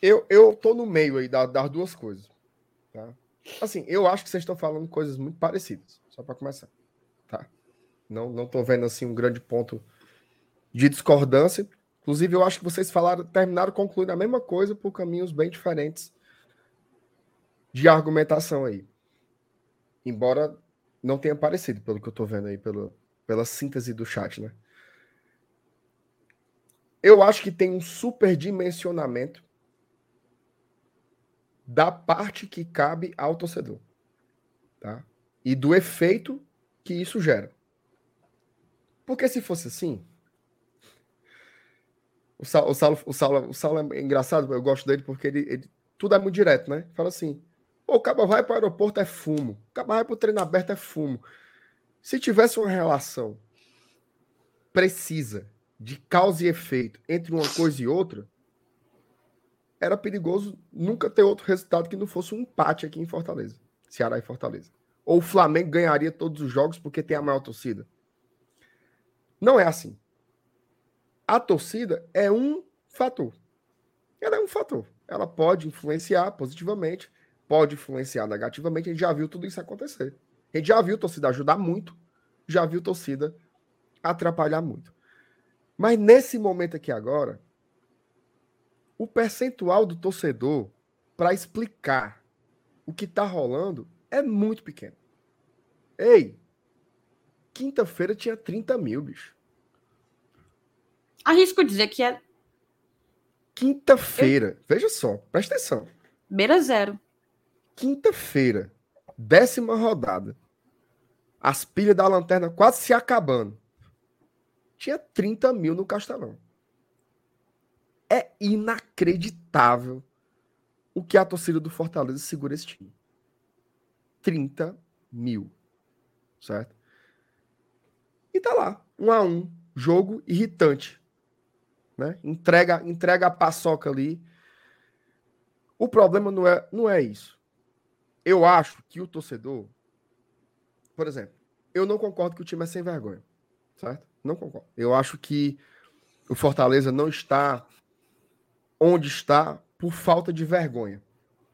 S2: Eu, eu tô no meio aí das, das duas coisas. Tá? Assim, eu acho que vocês estão falando coisas muito parecidas, só para começar. Tá? Não, não tô vendo assim um grande ponto de discordância. Inclusive, eu acho que vocês falaram, terminaram concluindo a mesma coisa por caminhos bem diferentes de argumentação aí. Embora não tenha parecido, pelo que eu tô vendo aí, pelo, pela síntese do chat, né? Eu acho que tem um superdimensionamento da parte que cabe ao torcedor. Tá? E do efeito que isso gera. Porque se fosse assim. O Saulo, o Saulo, o Saulo, o Saulo é engraçado, eu gosto dele porque ele, ele, tudo é muito direto, né? Fala assim: o cabo vai para o aeroporto é fumo, o cabo vai para o treino aberto é fumo. Se tivesse uma relação precisa de causa e efeito entre uma coisa e outra, era perigoso nunca ter outro resultado que não fosse um empate aqui em Fortaleza. Ceará e Fortaleza. Ou o Flamengo ganharia todos os jogos porque tem a maior torcida. Não é assim. A torcida é um fator. Ela é um fator. Ela pode influenciar positivamente, pode influenciar negativamente. A gente já viu tudo isso acontecer. A gente já viu a torcida ajudar muito, já viu a torcida atrapalhar muito. Mas nesse momento aqui agora, o percentual do torcedor para explicar o que está rolando é muito pequeno. Ei, quinta-feira tinha 30 mil, bicho.
S3: Arrisco dizer que é.
S2: Quinta-feira, Eu... veja só, presta atenção.
S3: Beira zero.
S2: Quinta-feira, décima rodada. As pilhas da lanterna quase se acabando. Tinha 30 mil no Castelão. É inacreditável o que a torcida do Fortaleza segura esse time. 30 mil. Certo? E tá lá, um a um. Jogo irritante. Né? Entrega, entrega a paçoca ali. O problema não é, não é isso. Eu acho que o torcedor, por exemplo, eu não concordo que o time é sem vergonha. Certo? Não concordo. Eu acho que o Fortaleza não está onde está por falta de vergonha.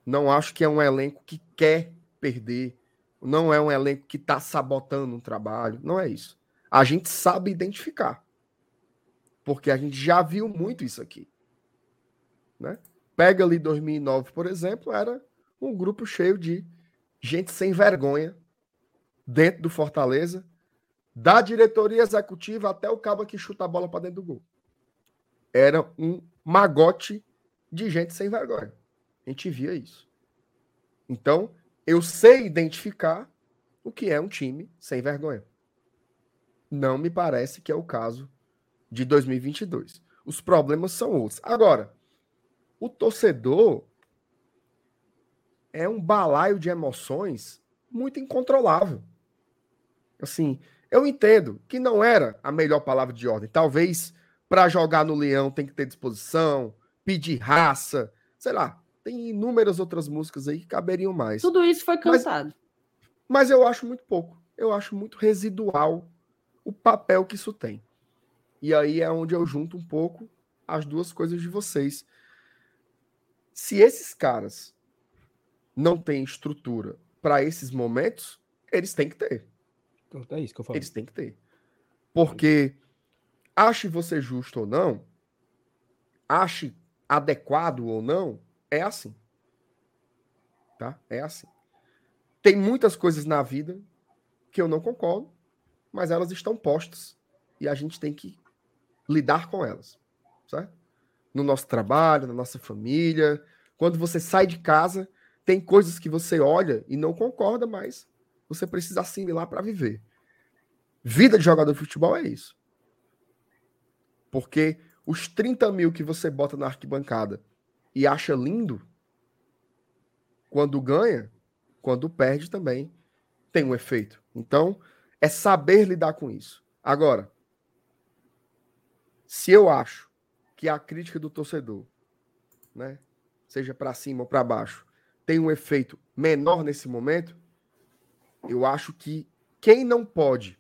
S2: Não acho que é um elenco que quer perder. Não é um elenco que está sabotando um trabalho. Não é isso. A gente sabe identificar. Porque a gente já viu muito isso aqui. Né? Pega ali 2009, por exemplo, era um grupo cheio de gente sem vergonha dentro do Fortaleza, da diretoria executiva até o cabo que chuta a bola para dentro do gol. Era um magote de gente sem vergonha. A gente via isso. Então, eu sei identificar o que é um time sem vergonha. Não me parece que é o caso de 2022. Os problemas são outros. Agora, o torcedor é um balaio de emoções muito incontrolável. Assim, eu entendo que não era a melhor palavra de ordem. Talvez para jogar no Leão tem que ter disposição, pedir raça, sei lá. Tem inúmeras outras músicas aí que caberiam mais.
S3: Tudo isso foi cansado.
S2: Mas, mas eu acho muito pouco. Eu acho muito residual o papel que isso tem. E aí é onde eu junto um pouco as duas coisas de vocês. Se esses caras não têm estrutura para esses momentos, eles têm que ter.
S1: Então, é isso que eu falo.
S2: Eles têm que ter. Porque ache você justo ou não, ache adequado ou não, é assim. Tá? É assim. Tem muitas coisas na vida que eu não concordo, mas elas estão postas e a gente tem que lidar com elas, certo? No nosso trabalho, na nossa família, quando você sai de casa, tem coisas que você olha e não concorda, mas você precisa assimilar para viver. Vida de jogador de futebol é isso. Porque os 30 mil que você bota na arquibancada e acha lindo, quando ganha, quando perde também, tem um efeito. Então, é saber lidar com isso. Agora, se eu acho que a crítica do torcedor, né, seja para cima ou para baixo, tem um efeito menor nesse momento, eu acho que quem não pode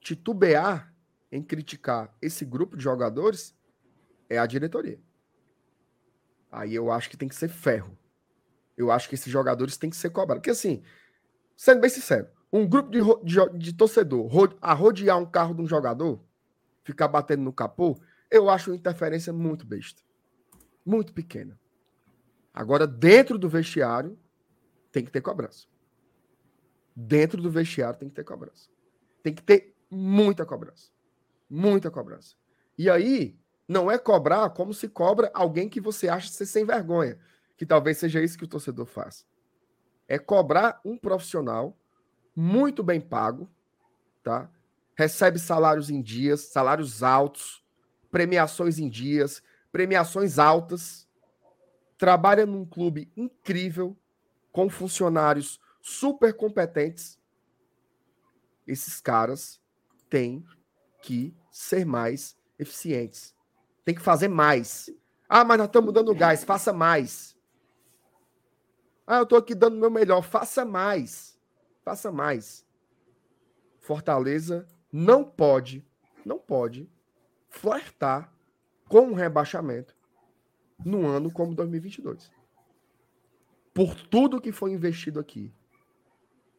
S2: titubear em criticar esse grupo de jogadores é a diretoria. Aí eu acho que tem que ser ferro. Eu acho que esses jogadores têm que ser cobrados. Porque assim, sendo bem sincero, um grupo de, de, de torcedor arrodear um carro de um jogador, ficar batendo no capô, eu acho uma interferência muito besta. Muito pequena. Agora, dentro do vestiário, tem que ter cobrança. Dentro do vestiário tem que ter cobrança. Tem que ter muita cobrança. Muita cobrança. E aí, não é cobrar como se cobra alguém que você acha ser sem vergonha. Que talvez seja isso que o torcedor faz. É cobrar um profissional muito bem pago, tá? Recebe salários em dias, salários altos, premiações em dias, premiações altas, trabalha num clube incrível, com funcionários super competentes. Esses caras têm que ser mais eficientes. Tem que fazer mais. Ah, mas nós estamos dando gás, faça mais. Ah, eu estou aqui dando o meu melhor, faça mais. Faça mais. Fortaleza não pode, não pode flertar com um rebaixamento no ano como 2022. Por tudo que foi investido aqui,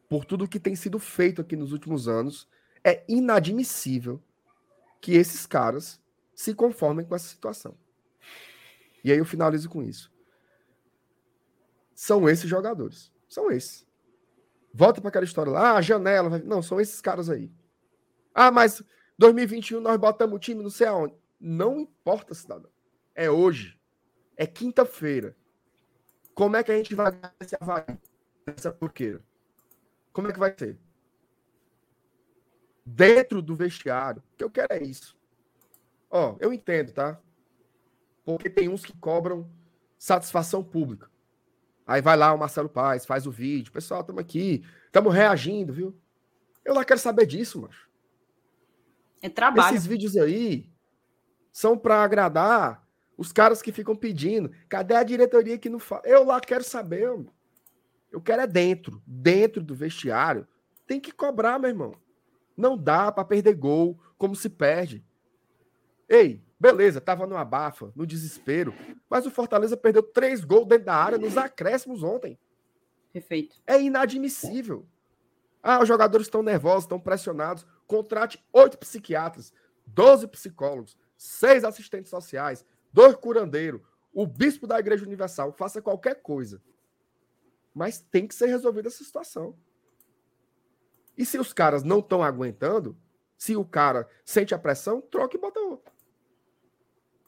S2: por tudo que tem sido feito aqui nos últimos anos, é inadmissível que esses caras se conformem com essa situação. E aí eu finalizo com isso. São esses jogadores. São esses. Volta para aquela história lá, ah, janela. Não, são esses caras aí. Ah, mas 2021 nós botamos o time não sei aonde. Não importa, cidadão. É hoje. É quinta-feira. Como é que a gente vai ganhar esse? Essa porqueira? Como é que vai ser? Dentro do vestiário. O que eu quero é isso. Ó, eu entendo, tá? Porque tem uns que cobram satisfação pública. Aí vai lá o Marcelo Paz, faz o vídeo. Pessoal, estamos aqui, estamos reagindo, viu? Eu lá quero saber disso, macho.
S3: É trabalho.
S2: Esses vídeos aí são para agradar os caras que ficam pedindo. Cadê a diretoria que não fala? Eu lá quero saber. Eu quero é dentro, dentro do vestiário. Tem que cobrar, meu irmão. Não dá para perder gol como se perde. Ei, beleza, tava no abafa, no desespero, mas o Fortaleza perdeu três gols dentro da área nos acréscimos ontem.
S3: Perfeito.
S2: É inadmissível. Ah, os jogadores estão nervosos, estão pressionados. Contrate oito psiquiatras, doze psicólogos, seis assistentes sociais, dois curandeiros, o bispo da Igreja Universal. Faça qualquer coisa. Mas tem que ser resolvida essa situação. E se os caras não estão aguentando, se o cara sente a pressão, troca e bota outro.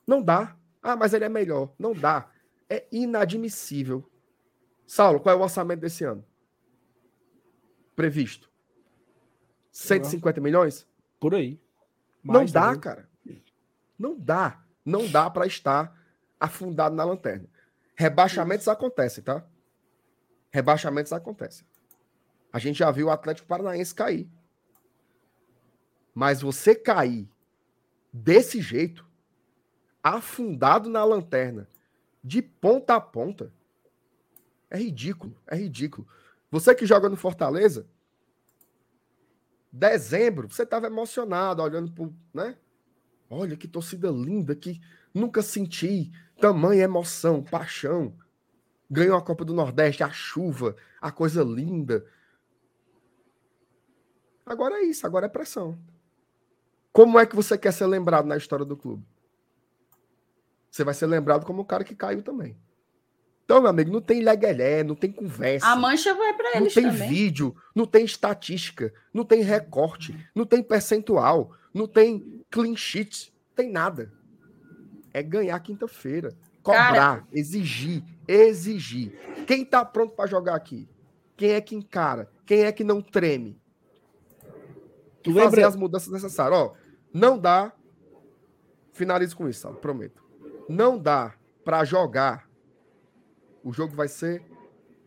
S2: Não dá. Ah, mas ele é melhor. Não dá. É inadmissível. Saulo, qual é o orçamento desse ano? Previsto. 150 milhões?
S1: Por aí.
S2: Mais não dá, também. cara. Não dá. Não dá para estar afundado na lanterna. Rebaixamentos acontecem, tá? Rebaixamentos acontecem. A gente já viu o Atlético Paranaense cair. Mas você cair desse jeito, afundado na lanterna, de ponta a ponta, é ridículo, é ridículo. Você que joga no Fortaleza, dezembro, você estava emocionado, olhando para, né? Olha que torcida linda, que nunca senti tamanha emoção, paixão. Ganhou a Copa do Nordeste, a chuva, a coisa linda. Agora é isso, agora é pressão. Como é que você quer ser lembrado na história do clube? Você vai ser lembrado como o cara que caiu também. Então, meu amigo, não tem leguelé, não tem conversa.
S3: A mancha vai para eles
S2: também.
S3: Não
S2: tem vídeo, não tem estatística, não tem recorte, não tem percentual, não tem clean sheet, tem nada. É ganhar quinta-feira, cobrar, Cara... exigir, exigir. Quem tá pronto para jogar aqui? Quem é que encara? Quem é que não treme? Tu e fazer as mudanças necessárias. Ó, não dá. Finalizo com isso, sabe? prometo. Não dá para jogar. O jogo vai ser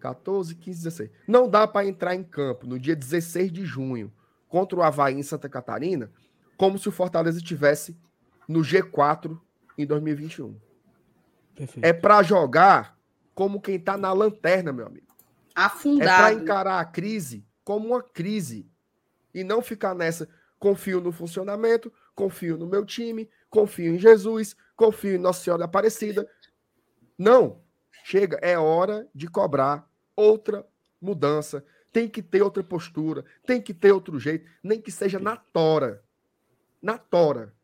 S2: 14, 15, 16. Não dá para entrar em campo no dia 16 de junho contra o Havaí em Santa Catarina como se o Fortaleza tivesse no G4 em 2021. Perfeito. É para jogar como quem tá na lanterna, meu amigo.
S3: Afundado.
S2: É para encarar a crise como uma crise e não ficar nessa confio no funcionamento, confio no meu time, confio em Jesus, confio em Nossa Senhora Aparecida. Não, chega, é hora de cobrar outra mudança. Tem que ter outra postura, tem que ter outro jeito, nem que seja na tora. Na tora.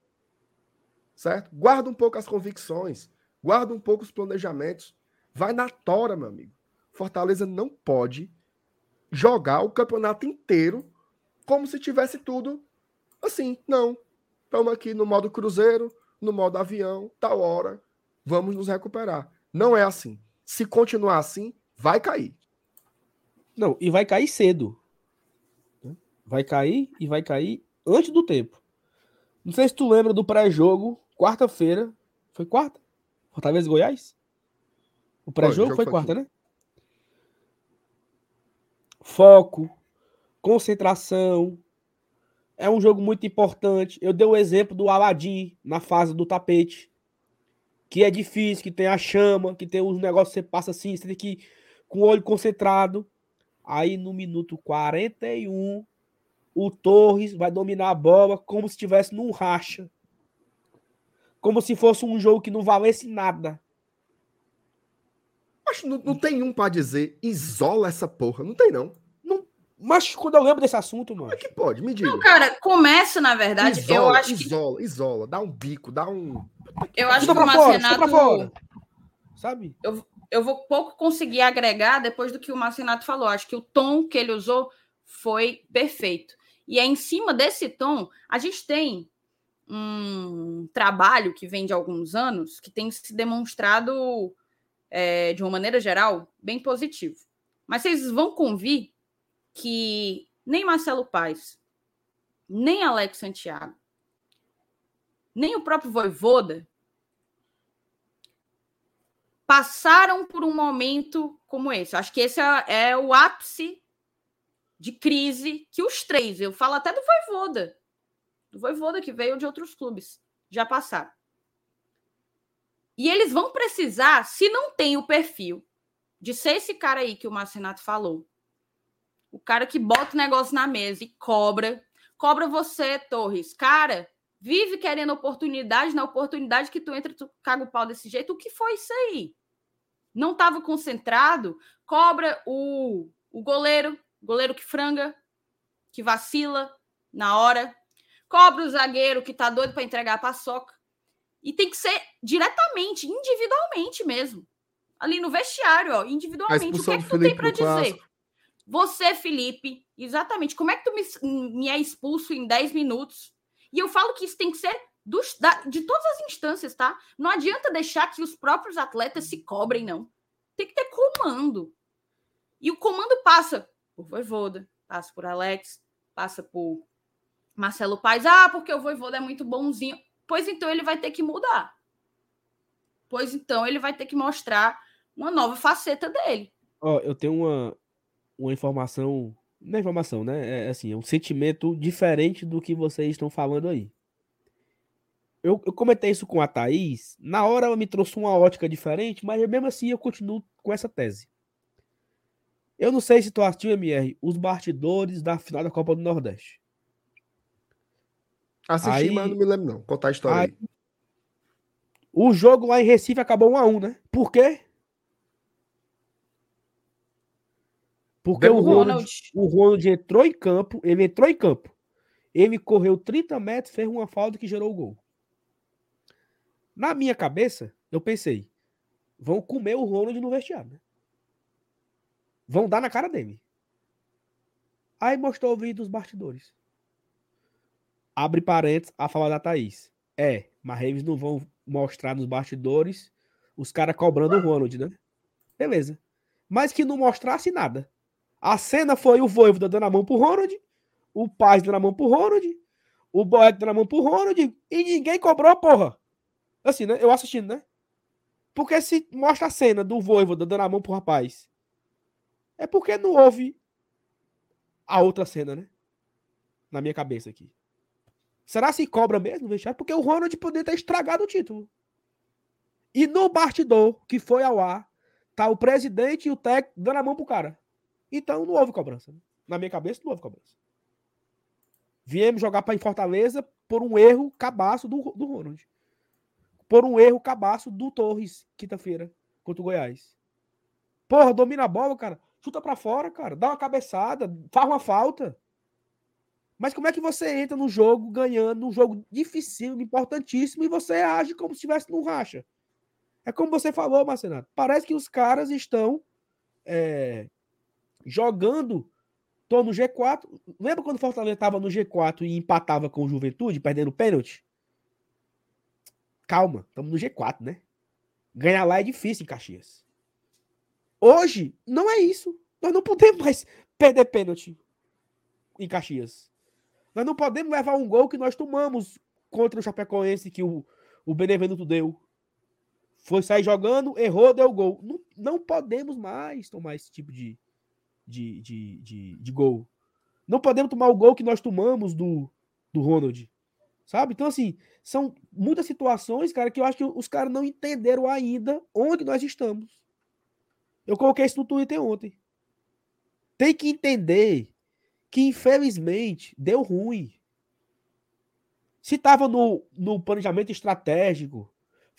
S2: Certo? Guarda um pouco as convicções, guarda um pouco os planejamentos. Vai na tora, meu amigo. Fortaleza não pode jogar o campeonato inteiro como se tivesse tudo Assim, não. Estamos aqui no modo cruzeiro, no modo avião, tal hora, vamos nos recuperar. Não é assim. Se continuar assim, vai cair.
S1: Não, e vai cair cedo. Vai cair e vai cair antes do tempo. Não sei se tu lembra do pré-jogo, quarta-feira. Foi quarta? Fortaleza e Goiás? O pré-jogo foi, foi quarta, aqui. né? Foco, concentração, é um jogo muito importante. Eu dei o exemplo do Aladdin na fase do tapete. Que é difícil, que tem a chama, que tem os negócios você passa assim, você tem que ir com o olho concentrado. Aí no minuto 41, o Torres vai dominar a bola como se estivesse num racha. Como se fosse um jogo que não valesse nada.
S2: Acho não, não tem um para dizer isola essa porra. Não tem, não.
S1: Mas quando eu lembro desse assunto, mano.
S2: Como é que pode? Me diga. Não,
S3: cara, começa, na verdade,
S2: isola,
S3: eu acho
S2: que. Isola, isola, dá um bico, dá um.
S3: Eu acho que o Marcenato.
S1: Fora, Sabe?
S3: Eu, eu vou pouco conseguir agregar depois do que o Marcenato falou. Acho que o tom que ele usou foi perfeito. E é em cima desse tom, a gente tem um trabalho que vem de alguns anos que tem se demonstrado, é, de uma maneira geral, bem positivo. Mas vocês vão convir que nem Marcelo Paes, nem Alex Santiago, nem o próprio Voivoda passaram por um momento como esse. Acho que esse é, é o ápice de crise que os três, eu falo até do Voivoda, do Voivoda que veio de outros clubes, já passaram. E eles vão precisar, se não tem o perfil de ser esse cara aí que o Marcinato falou, o cara que bota o negócio na mesa e cobra, cobra você, Torres. Cara, vive querendo oportunidade, na oportunidade que tu entra, tu caga o pau desse jeito. O que foi isso aí? Não estava concentrado? Cobra o, o goleiro, goleiro que franga, que vacila na hora. Cobra o zagueiro que tá doido para entregar a paçoca. E tem que ser diretamente, individualmente mesmo. Ali no vestiário, ó, individualmente. O que é que tu tem para dizer? Você, Felipe, exatamente. Como é que tu me, me é expulso em 10 minutos? E eu falo que isso tem que ser dos, da, de todas as instâncias, tá? Não adianta deixar que os próprios atletas se cobrem, não. Tem que ter comando. E o comando passa por Voivoda, passa por Alex, passa por Marcelo Paes. Ah, porque o Voivoda é muito bonzinho. Pois então ele vai ter que mudar. Pois então ele vai ter que mostrar uma nova faceta dele.
S1: Ó, oh, eu tenho uma, uma informação, não é informação, né? É assim, é um sentimento diferente do que vocês estão falando aí. Eu, eu comentei isso com a Thaís, na hora ela me trouxe uma ótica diferente, mas mesmo assim eu continuo com essa tese. Eu não sei se tu assistiu, MR, os bastidores da final da Copa do Nordeste.
S2: Assisti, aí, mas não me lembro não. Contar a história aí. aí.
S1: O jogo lá em Recife acabou 1 a 1 né? Por quê? Porque o Ronald, o Ronald entrou em campo, ele entrou em campo. Ele correu 30 metros, fez uma falta que gerou o gol. Na minha cabeça, eu pensei, vão comer o Ronald no vestiário, né? Vão dar na cara dele. Aí mostrou o vídeo dos bastidores. Abre parênteses a fala da Thaís. É, mas eles não vão mostrar nos bastidores os caras cobrando o Ronald, né? Beleza. Mas que não mostrasse nada. A cena foi o Voivoda dando a mão pro Ronald, o Paz dando a mão pro Ronald, o Boeck dando a mão pro Ronald, e ninguém cobrou, porra. Assim, né? Eu assistindo, né? Porque se mostra a cena do Voivoda dando a mão pro rapaz, é porque não houve a outra cena, né? Na minha cabeça aqui. Será se cobra mesmo, vestiário? Porque o Ronald poderia ter estragado o título. E no bastidor que foi ao ar, tá o presidente e o técnico dando a mão pro cara. Então não houve cobrança. Né? Na minha cabeça, não houve cobrança. Viemos jogar para em Fortaleza por um erro cabaço do, do Ronald. Por um erro cabaço do Torres, quinta-feira, contra o Goiás. Porra, domina a bola, cara. Chuta para fora, cara. Dá uma cabeçada, faz uma falta. Mas como é que você entra no jogo ganhando, num jogo difícil, importantíssimo, e você age como se estivesse num racha? É como você falou, Marcenato. Parece que os caras estão é, jogando, tô no G4. Lembra quando o Fortaleza estava no G4 e empatava com o Juventude, perdendo pênalti? Calma, estamos no G4, né? Ganhar lá é difícil em Caxias. Hoje, não é isso. Nós não podemos mais perder pênalti em Caxias. Nós não podemos levar um gol que nós tomamos contra o Chapecoense que o, o Benevenuto deu. Foi sair jogando, errou, deu gol. Não, não podemos mais tomar esse tipo de, de, de, de, de gol. Não podemos tomar o gol que nós tomamos do, do Ronald. Sabe? Então, assim, são muitas situações, cara, que eu acho que os caras não entenderam ainda onde nós estamos. Eu coloquei isso no Twitter ontem. Tem que entender que, infelizmente, deu ruim. Se estava no, no planejamento estratégico,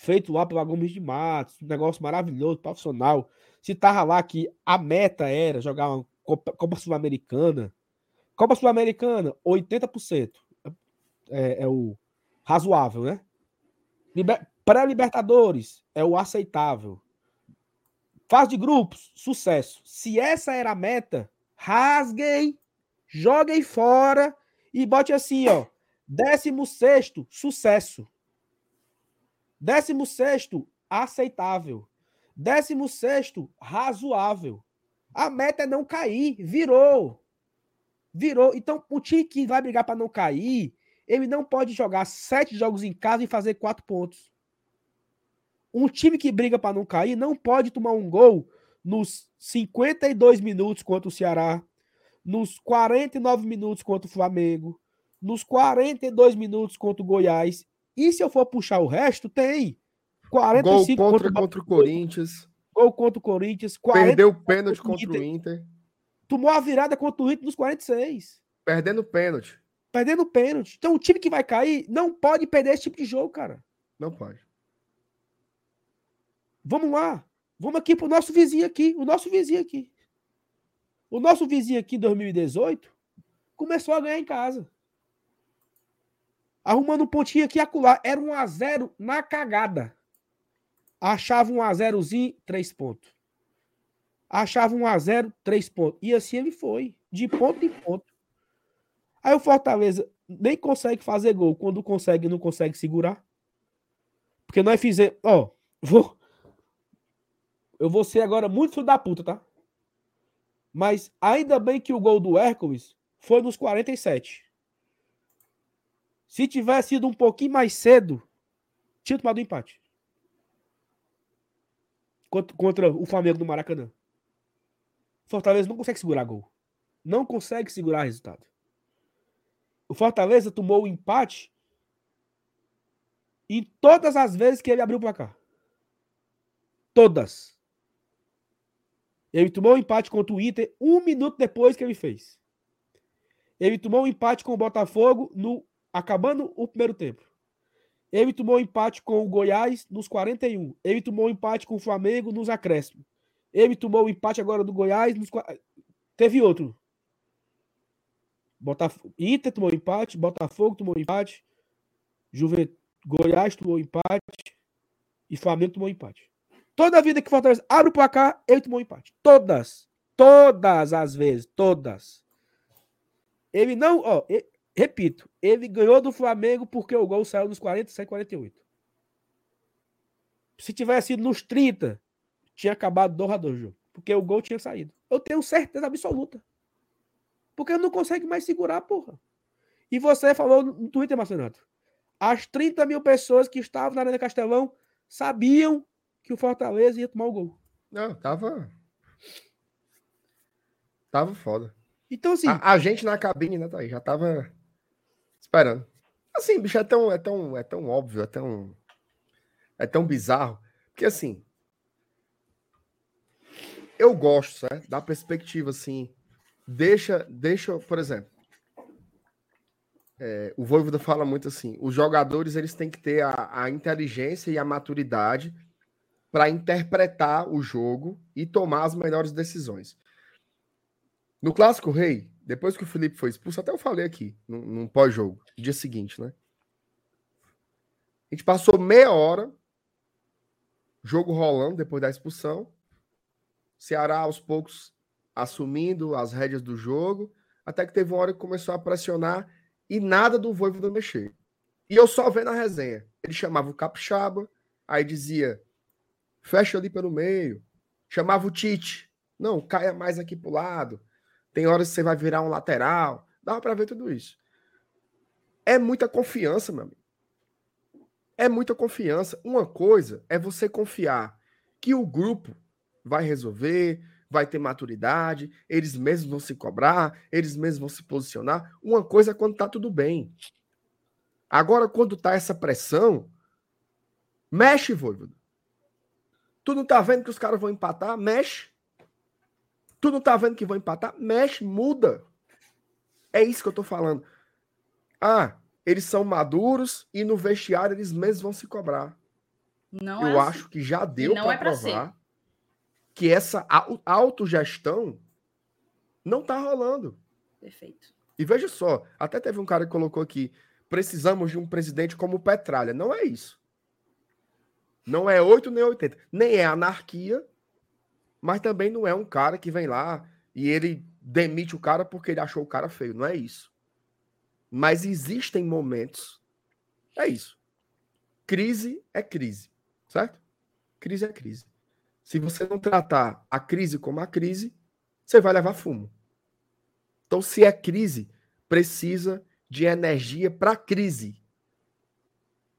S1: feito lá pela Gomes de Matos, um negócio maravilhoso, profissional, se tava lá que a meta era jogar uma Copa, Copa Sul-Americana. Copa Sul-Americana, 80%. É, é o razoável, né? Liber... Pré-Libertadores é o aceitável. Fase de grupos, sucesso. Se essa era a meta, rasguei, joguei fora e bote assim, ó. 16 sucesso. 16 aceitável. 16 razoável. A meta é não cair. Virou. Virou. Então, o time que vai brigar para não cair, ele não pode jogar sete jogos em casa e fazer quatro pontos. Um time que briga para não cair não pode tomar um gol nos 52 minutos contra o Ceará, nos 49 minutos contra o Flamengo, nos 42 minutos contra o Goiás. E se eu for puxar o resto, tem 45
S2: gol contra, contra, contra o Corinthians.
S1: Gol contra o Corinthians.
S2: Perdeu o pênalti contra o Inter.
S1: Tomou a virada contra o Inter nos 46.
S2: Perdendo pênalti.
S1: Perdendo pênalti. Então o time que vai cair não pode perder esse tipo de jogo, cara.
S2: Não pode.
S1: Vamos lá. Vamos aqui pro nosso vizinho aqui. O nosso vizinho aqui. O nosso vizinho aqui em 2018 começou a ganhar em casa. Arrumando um pontinho aqui e acolá. Era um a 0 na cagada. Achava um a 0zinho, três pontos. Achava um a 0 três pontos. E assim ele foi. De ponto em ponto. Aí o Fortaleza nem consegue fazer gol. Quando consegue, não consegue segurar. Porque nós fizemos. Ó, vou. Eu vou ser agora muito filho da puta, tá? Mas ainda bem que o gol do Hércules foi nos 47. Se tivesse sido um pouquinho mais cedo, tinha tomado o um empate. Contra, contra o Flamengo no Maracanã. Fortaleza não consegue segurar gol. Não consegue segurar resultado. O Fortaleza tomou o empate em todas as vezes que ele abriu o placar. Todas. Ele tomou o empate contra o Inter um minuto depois que ele fez. Ele tomou um empate com o Botafogo no acabando o primeiro tempo. Ele tomou empate com o Goiás nos 41. Ele tomou empate com o Flamengo nos acréscimos. Ele tomou o empate agora do Goiás nos teve outro. Botafogo, Inter tomou empate, Botafogo tomou empate, Juventude, Goiás tomou empate e Flamengo tomou empate. Toda a vida que Fortaleza abre o placar, ele tomou empate. Todas. Todas as vezes. Todas. Ele não. Ó, ele, Repito, ele ganhou do Flamengo porque o gol saiu nos 47, 48. Se tivesse sido nos 30, tinha acabado do rador jogo. Porque o gol tinha saído. Eu tenho certeza absoluta. Porque não consegue mais segurar, porra. E você falou no Twitter, Marcenato. As 30 mil pessoas que estavam na Arena Castelão sabiam que o Fortaleza ia tomar o gol.
S2: Não, tava. Tava foda.
S1: Então, assim.
S2: A, a gente na cabine, né, tá Já tava esperando. Assim, bicho, é tão, é tão, é tão óbvio, é tão, é tão bizarro. Porque assim, eu gosto, certo? Da perspectiva, assim, deixa, deixa, por exemplo, é, o Voivoda fala muito assim, os jogadores eles têm que ter a, a inteligência e a maturidade para interpretar o jogo e tomar as melhores decisões. No Clássico Rei, depois que o Felipe foi expulso, até eu falei aqui, num, num pós-jogo, dia seguinte, né? A gente passou meia hora, jogo rolando depois da expulsão. Ceará aos poucos assumindo as rédeas do jogo, até que teve uma hora que começou a pressionar e nada do Voivoda mexer. E eu só vendo a resenha. Ele chamava o Capixaba, aí dizia: fecha ali pelo meio. Chamava o Tite. Não, caia mais aqui pro lado. Tem horas que você vai virar um lateral. Dá para ver tudo isso. É muita confiança, meu amigo. É muita confiança. Uma coisa é você confiar que o grupo vai resolver, vai ter maturidade, eles mesmos vão se cobrar, eles mesmos vão se posicionar. Uma coisa é quando tá tudo bem. Agora, quando tá essa pressão, mexe, Voivoda. Tu não tá vendo que os caras vão empatar? Mexe. Tu não tá vendo que vão empatar? Mexe, muda. É isso que eu tô falando. Ah, eles são maduros e no vestiário eles mesmos vão se cobrar. Não eu é acho assim. que já deu para é provar que essa autogestão não tá rolando.
S3: Perfeito.
S2: E veja só, até teve um cara que colocou aqui: precisamos de um presidente como Petralha. Não é isso. Não é 8 nem 80. Nem é anarquia, mas também não é um cara que vem lá e ele demite o cara porque ele achou o cara feio. Não é isso. Mas existem momentos. É isso. Crise é crise. Certo? Crise é crise. Se você não tratar a crise como a crise, você vai levar fumo. Então, se é crise, precisa de energia para crise.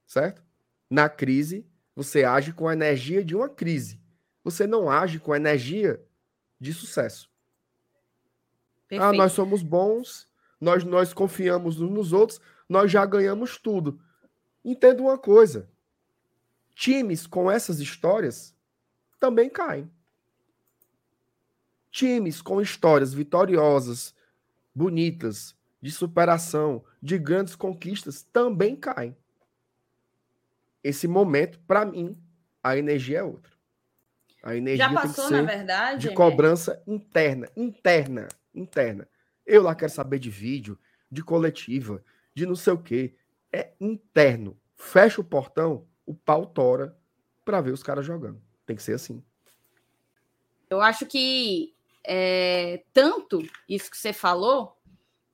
S2: Certo? Na crise, Você age com a energia de uma crise. Você não age com energia de sucesso. Ah, Perfeito. Ah, nós somos bons, nós, nós confiamos uns nos outros, nós já ganhamos tudo. Entenda uma coisa: times com essas histórias também caem. Times com histórias vitoriosas, bonitas, de superação, de grandes conquistas, também caem. Esse momento, para mim, a energia é outra. A energia Já passou, na verdade, de cobrança interna, interna, interna. Eu lá quero saber de vídeo, de coletiva, de não sei o quê. É interno. Fecha o portão, o pau tora para ver os caras jogando. Tem que ser assim.
S3: Eu acho que é, tanto isso que você falou,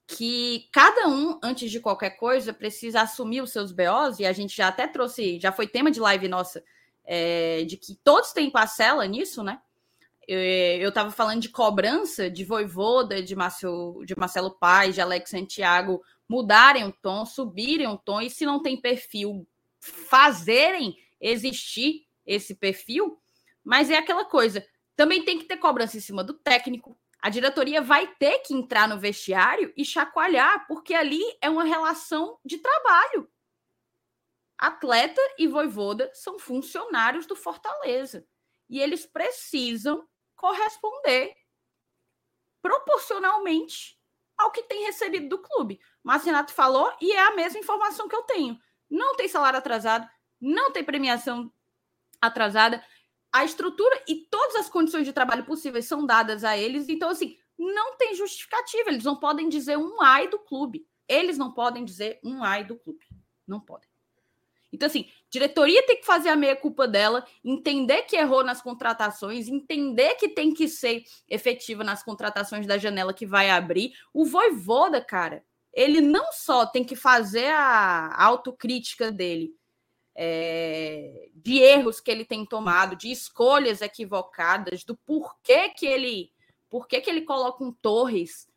S3: que cada um, antes de qualquer coisa, precisa assumir os seus BOs, e a gente já até trouxe, já foi tema de live nossa, é, de que todos têm parcela nisso, né? Eu estava falando de cobrança de Voivoda, de, Marcelo, de Marcelo Paz, de Alex Santiago mudarem o tom, subirem o tom, e se não tem perfil, fazerem existir esse perfil, mas é aquela coisa, também tem que ter cobrança em cima do técnico. A diretoria vai ter que entrar no vestiário e chacoalhar, porque ali é uma relação de trabalho. Atleta e Voivoda são funcionários do Fortaleza e eles precisam corresponder proporcionalmente ao que tem recebido do clube. Mas Renato falou e é a mesma informação que eu tenho. Não tem salário atrasado, não tem premiação atrasada. A estrutura e todas as condições de trabalho possíveis são dadas a eles. Então, assim, não tem justificativa. Eles não podem dizer um ai do clube. Eles não podem dizer um ai do clube. Não podem. Então, assim, diretoria tem que fazer a meia-culpa dela, entender que errou nas contratações, entender que tem que ser efetiva nas contratações da janela que vai abrir. O Voivoda, cara, ele não só tem que fazer a autocrítica dele é, de erros que ele tem tomado, de escolhas equivocadas, do porquê que ele, porquê que ele coloca um Torres,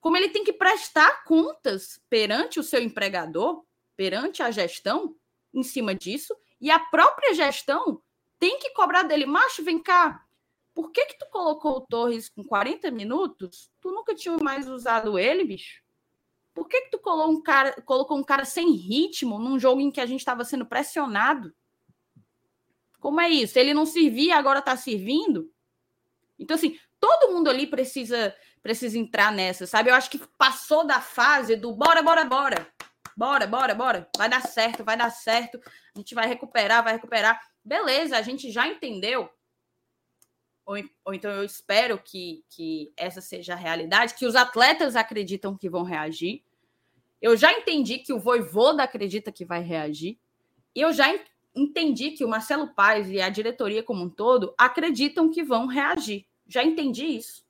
S3: como ele tem que prestar contas perante o seu empregador, perante a gestão, em cima disso, e a própria gestão tem que cobrar dele. Macho, vem cá. Por que que tu colocou o Torres com 40 minutos? Tu nunca tinha mais usado ele, bicho? Por que que tu colocou um cara, colocou um cara sem ritmo num jogo em que a gente estava sendo pressionado? Como é isso? Ele não servia, agora está servindo? Então, assim, todo mundo ali precisa precisa entrar nessa, sabe? Eu acho que passou da fase do bora, bora, bora. Bora, bora, bora. Vai dar certo, vai dar certo. A gente vai recuperar, vai recuperar. Beleza, a gente já entendeu. Ou, ou então eu espero que, que essa seja a realidade, que os atletas acreditam que vão reagir. Eu já entendi que o Voivoda acredita que vai reagir. E eu já entendi que o Marcelo Paes e a diretoria como um todo acreditam que vão reagir. Já entendi isso.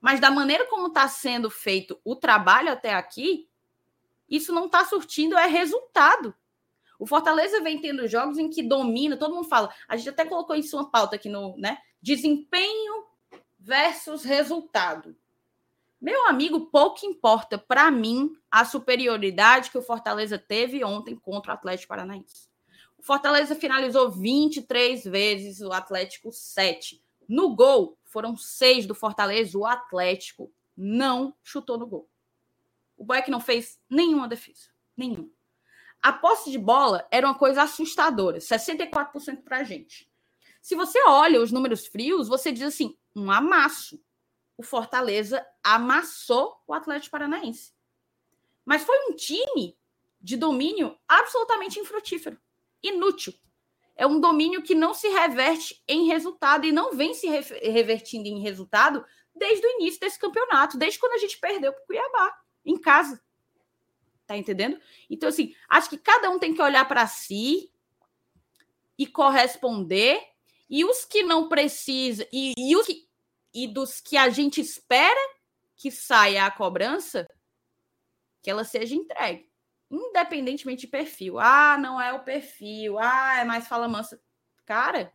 S3: Mas da maneira como está sendo feito o trabalho até aqui, isso não está surtindo é resultado. O Fortaleza vem tendo jogos em que domina, todo mundo fala. A gente até colocou isso uma pauta aqui no, né? Desempenho versus resultado. Meu amigo, pouco importa para mim a superioridade que o Fortaleza teve ontem contra o Atlético Paranaense. O Fortaleza finalizou 23 vezes, o Atlético 7. No gol, foram seis do Fortaleza, o Atlético não chutou no gol. O Boeck não fez nenhuma defesa. Nenhuma. A posse de bola era uma coisa assustadora, 64% para a gente. Se você olha os números frios, você diz assim: um amasso. O Fortaleza amassou o Atlético Paranaense. Mas foi um time de domínio absolutamente infrutífero, inútil. É um domínio que não se reverte em resultado e não vem se revertindo em resultado desde o início desse campeonato, desde quando a gente perdeu para o Cuiabá em casa. Tá entendendo? Então, assim, acho que cada um tem que olhar para si e corresponder. E os que não precisam, e, e, os que, e dos que a gente espera que saia a cobrança, que ela seja entregue. Independentemente de perfil. Ah, não é o perfil. Ah, é mais fala mansa. Cara,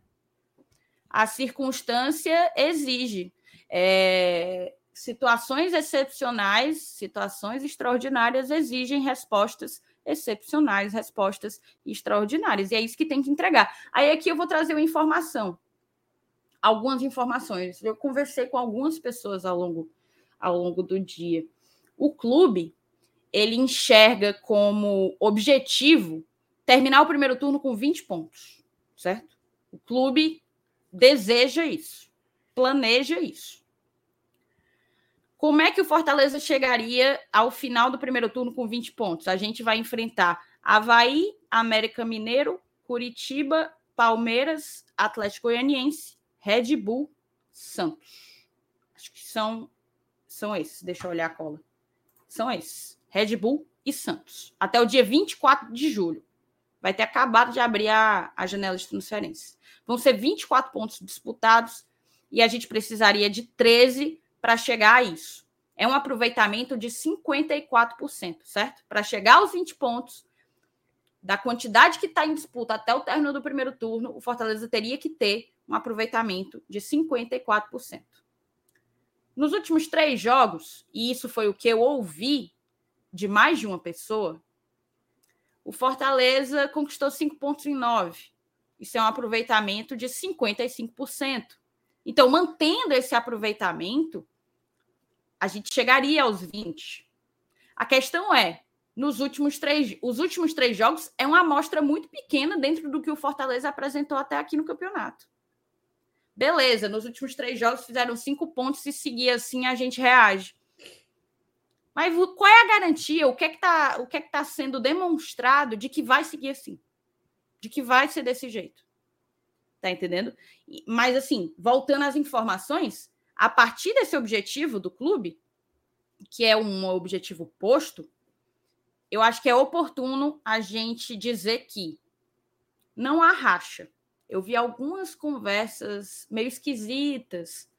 S3: a circunstância exige. É, situações excepcionais, situações extraordinárias exigem respostas excepcionais, respostas extraordinárias. E é isso que tem que entregar. Aí aqui eu vou trazer uma informação. Algumas informações. Eu conversei com algumas pessoas ao longo, ao longo do dia. O clube, ele enxerga como objetivo terminar o primeiro turno com 20 pontos, certo? O clube deseja isso, planeja isso. Como é que o Fortaleza chegaria ao final do primeiro turno com 20 pontos? A gente vai enfrentar Havaí, América Mineiro, Curitiba, Palmeiras, Atlético Goianiense, Red Bull, Santos. Acho que são, são esses. Deixa eu olhar a cola. São esses. Red Bull e Santos. Até o dia 24 de julho. Vai ter acabado de abrir a, a janela de transferências. Vão ser 24 pontos disputados e a gente precisaria de 13 para chegar a isso. É um aproveitamento de 54%, certo? Para chegar aos 20 pontos, da quantidade que está em disputa até o término do primeiro turno, o Fortaleza teria que ter um aproveitamento de 54%. Nos últimos três jogos, e isso foi o que eu ouvi de mais de uma pessoa, o Fortaleza conquistou cinco pontos em nove. Isso é um aproveitamento de 55%. Então, mantendo esse aproveitamento, a gente chegaria aos 20. A questão é, nos últimos três, os últimos três jogos é uma amostra muito pequena dentro do que o Fortaleza apresentou até aqui no campeonato. Beleza, nos últimos três jogos fizeram cinco pontos e seguir assim a gente reage. Mas qual é a garantia? O que é que está o que é que tá sendo demonstrado de que vai seguir assim? De que vai ser desse jeito? Tá entendendo? Mas assim, voltando às informações, a partir desse objetivo do clube, que é um objetivo posto, eu acho que é oportuno a gente dizer que não há racha. Eu vi algumas conversas meio esquisitas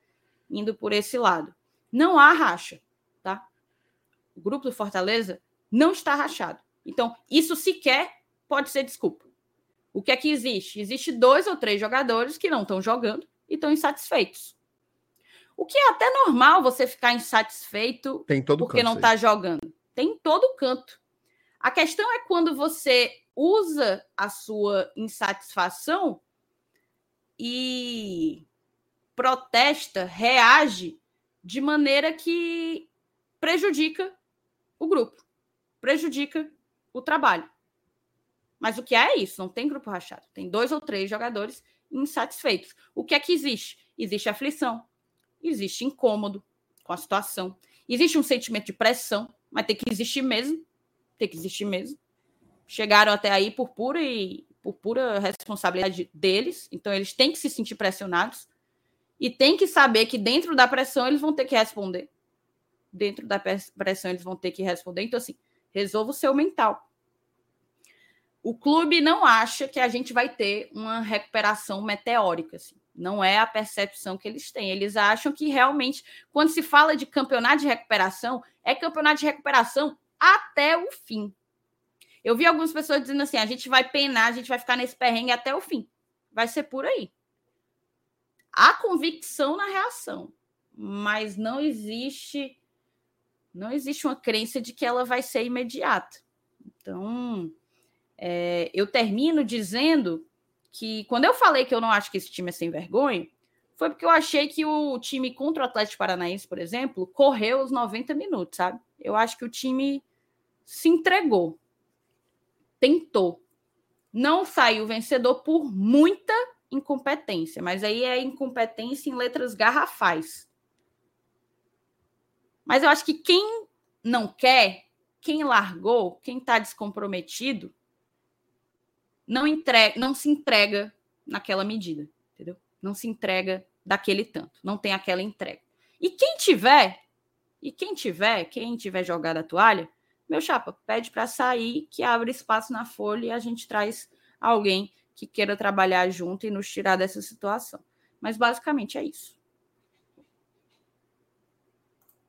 S3: indo por esse lado. Não há racha, tá? O grupo do Fortaleza não está rachado. Então, isso sequer pode ser desculpa. O que é que existe? Existe dois ou três jogadores que não estão jogando e estão insatisfeitos. O que é até normal você ficar insatisfeito porque não está jogando. Tem todo canto. A questão é quando você usa a sua insatisfação e protesta, reage de maneira que prejudica o grupo, prejudica o trabalho. Mas o que é isso? Não tem grupo rachado. Tem dois ou três jogadores insatisfeitos. O que é que existe? Existe aflição, existe incômodo com a situação. Existe um sentimento de pressão, mas tem que existir mesmo. Tem que existir mesmo. Chegaram até aí por pura e por pura responsabilidade deles, então eles têm que se sentir pressionados e têm que saber que dentro da pressão eles vão ter que responder. Dentro da pressão eles vão ter que responder. Então assim, resolva o seu mental. O clube não acha que a gente vai ter uma recuperação meteórica assim. Não é a percepção que eles têm. Eles acham que realmente, quando se fala de campeonato de recuperação, é campeonato de recuperação até o fim. Eu vi algumas pessoas dizendo assim: a gente vai penar, a gente vai ficar nesse perrengue até o fim. Vai ser por aí. Há convicção na reação, mas não existe não existe uma crença de que ela vai ser imediata. Então, é, eu termino dizendo que quando eu falei que eu não acho que esse time é sem vergonha, foi porque eu achei que o time contra o Atlético Paranaense, por exemplo, correu os 90 minutos, sabe? Eu acho que o time se entregou, tentou. Não saiu vencedor por muita incompetência, mas aí é incompetência em letras garrafais. Mas eu acho que quem não quer, quem largou, quem está descomprometido, não entrega, não se entrega naquela medida, entendeu? Não se entrega daquele tanto, não tem aquela entrega. E quem tiver, e quem tiver, quem tiver jogado a toalha, meu chapa, pede para sair, que abre espaço na folha e a gente traz alguém que queira trabalhar junto e nos tirar dessa situação. Mas basicamente é isso.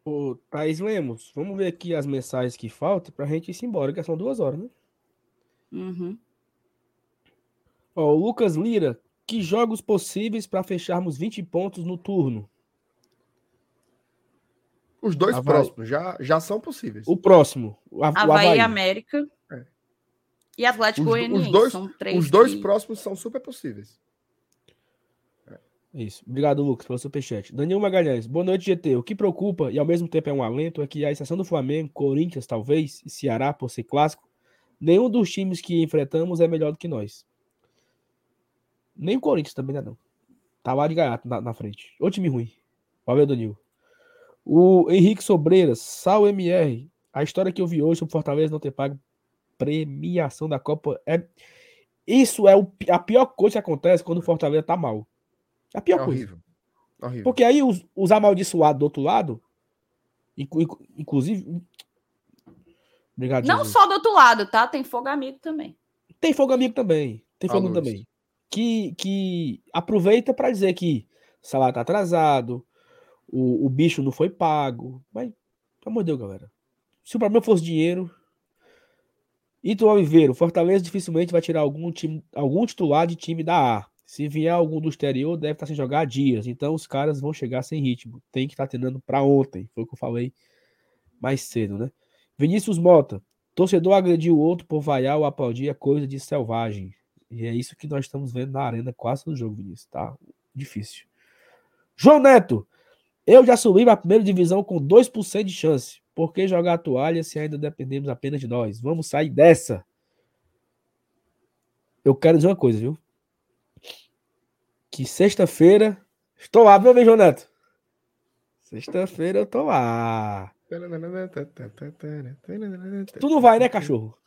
S1: Ô, Thaís Lemos, vamos ver aqui as mensagens que faltam para a gente ir embora, que são duas horas, né?
S3: Uhum.
S1: Ó, o Lucas Lira, que jogos possíveis para fecharmos 20 pontos no turno?
S2: Os dois Havaí. próximos já, já são possíveis.
S1: O próximo.
S3: O Havaí, Havaí. América.
S2: É.
S3: E Atlético Goianiense.
S2: os dois,
S3: são três
S2: os dois
S3: que-
S2: próximos são super possíveis.
S1: É Isso. Obrigado, Lucas, pelo superchat. Daniel Magalhães. Boa noite, GT. O que preocupa e ao mesmo tempo é um alento é que, à exceção do Flamengo, Corinthians, talvez, e Ceará, por ser clássico, nenhum dos times que enfrentamos é melhor do que nós. Nem o Corinthians também, né, não. Tá lá de gaiato na, na frente. Ô time ruim. Valeu, Danilo. O Henrique Sobreiras. Sal MR. A história que eu vi hoje sobre Fortaleza não ter pago premiação da Copa é. Isso é o a pior coisa que acontece quando o Fortaleza tá mal. É a
S2: É
S1: pior coisa.
S2: horrível. Horrível.
S1: Porque aí os, os amaldiçoados do outro lado, inclu- inclu- inclusive. Obrigado,
S3: Não
S1: Jesus.
S3: só do outro lado, tá? Tem fogo amigo também.
S1: Tem fogo amigo também. Tem fogo
S2: Alô,
S1: também. Que, que aproveita para dizer que o salário tá atrasado, o, o bicho não foi pago. Mas, pelo amor de Deus, galera. Se o problema fosse dinheiro. Ito Oliveira, o Fortaleza dificilmente vai tirar algum, time, algum titular de time da A. Se vier algum do exterior, deve estar sem jogar há dias. Então os caras vão chegar sem ritmo. Tem que estar treinando para ontem. Foi o que eu falei mais cedo, né? Vinícius Mota, torcedor agrediu o outro por vaiar ou aplaudir é coisa de selvagem. E é isso que nós estamos vendo na arena quase no jogo, Vinícius. Tá difícil. João Neto, eu já subi para a primeira divisão com 2% de chance. Por que jogar a toalha se ainda dependemos apenas de nós? Vamos sair dessa. Eu quero dizer uma coisa, viu? Que sexta-feira. Estou lá, meu bem, João Neto. Sexta-feira eu tô lá. Tu não vai, né, cachorro?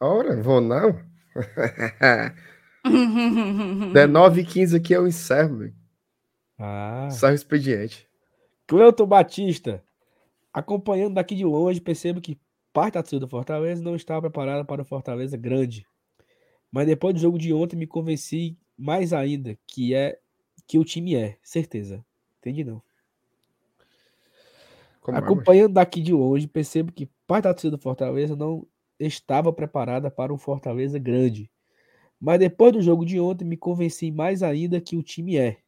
S2: Ora, vou não. 19 e 15 aqui eu encerro, velho.
S1: Ah.
S2: Encerro o expediente.
S1: Cleuton Batista. Acompanhando daqui de longe, percebo que parte da torcida do Fortaleza não estava preparada para o Fortaleza grande. Mas depois do jogo de ontem me convenci mais ainda que é que o time é, certeza. Entendi não.
S2: Como é, mas-
S1: Acompanhando daqui de longe, percebo que parte da torcida do Fortaleza não estava preparada para um Fortaleza grande. Mas depois do jogo de ontem, me convenci mais ainda que o time é.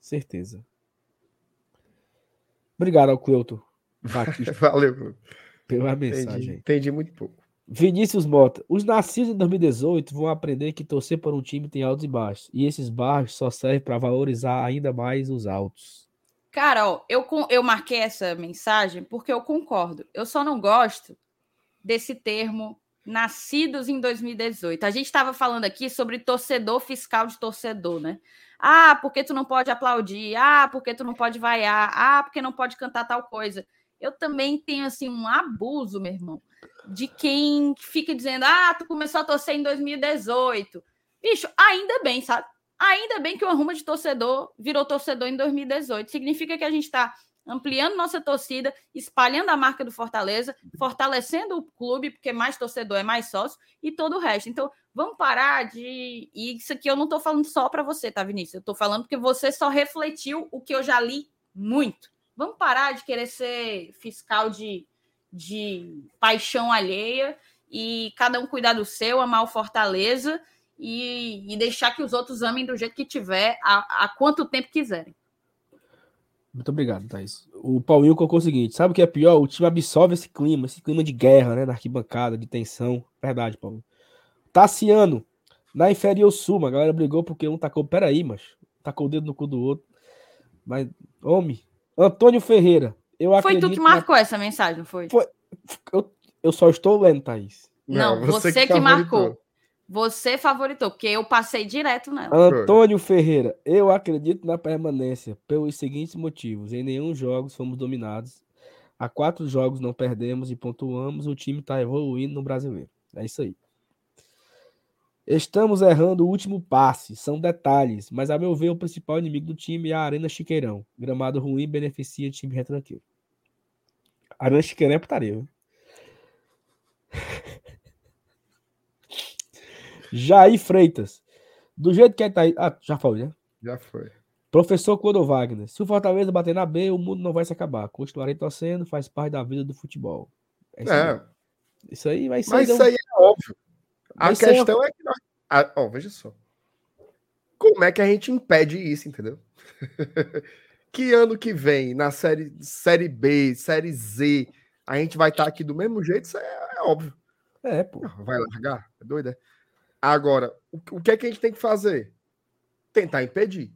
S1: Certeza. Obrigado ao Cleuton Batista
S2: Valeu,
S1: pela
S2: entendi,
S1: mensagem.
S2: entendi muito pouco.
S1: Vinícius Mota. Os nascidos em 2018 vão aprender que torcer por um time tem altos e baixos. E esses baixos só servem para valorizar ainda mais os altos.
S3: Cara, ó, eu, eu marquei essa mensagem porque eu concordo. Eu só não gosto desse termo nascidos em 2018. A gente estava falando aqui sobre torcedor fiscal de torcedor, né? Ah, porque tu não pode aplaudir? Ah, porque tu não pode vaiar? Ah, porque não pode cantar tal coisa? Eu também tenho assim um abuso, meu irmão, de quem fica dizendo: "Ah, tu começou a torcer em 2018". Bicho, ainda bem, sabe? Ainda bem que o arruma de torcedor virou torcedor em 2018. Significa que a gente está ampliando nossa torcida, espalhando a marca do Fortaleza, fortalecendo o clube, porque mais torcedor é mais sócio, e todo o resto. Então, vamos parar de. E isso aqui eu não estou falando só para você, tá, Vinícius? Eu estou falando porque você só refletiu o que eu já li muito. Vamos parar de querer ser fiscal de, de paixão alheia e cada um cuidar do seu, amar o Fortaleza e, e deixar que os outros amem do jeito que tiver, há, quanto tempo quiserem.
S1: Muito obrigado, Thaís. O Paulinho colocou o seguinte: sabe o que é pior? O time absorve esse clima, esse clima de guerra, né? Na arquibancada, de tensão. Verdade, Paulinho. Tassiano, na inferior sul, a galera brigou porque um tacou. Peraí, mas tacou o dedo no cu do outro. Mas, homem, Antônio Ferreira, eu
S3: Foi
S1: acredito.
S3: tu que
S1: na-
S3: marcou essa mensagem, não foi?
S1: Foi- Eu, eu só estou lendo, Thaís.
S3: Não, você que
S2: favoritou.
S3: marcou. Você favoritou, porque eu passei direto nela.
S1: Antônio Ferreira, eu acredito na permanência pelos seguintes motivos. Em nenhum jogo fomos dominados. Há quatro jogos não perdemos e pontuamos. O time está evoluindo no brasileiro. É isso aí. Estamos errando o último passe. São detalhes. Mas, a meu ver, o principal inimigo do time é a Arena Chiqueirão. Gramado ruim beneficia time retranqueiro. Arena Chiqueirão é putaria? Jair Freitas. Do jeito que é tá aí. Ah, já falei, né?
S2: Já foi.
S1: Professor Clodo Wagner. Se o Fortaleza bater na B, o mundo não vai se acabar. Continuarei torcendo, faz parte da vida do futebol. É isso, aí.
S2: É,
S1: isso aí vai ser.
S2: mas isso aí é óbvio. A
S1: Vai ser-
S2: questão é que nós. Ah, ó, veja só. Como é que a gente impede isso, entendeu? que ano que vem, na série, série B, série Z, a gente vai estar aqui do mesmo jeito, isso é, é óbvio.
S1: É, pô.
S2: Vai largar? É doido, é? Agora, o, que é que a gente tem que fazer? Tentar impedir.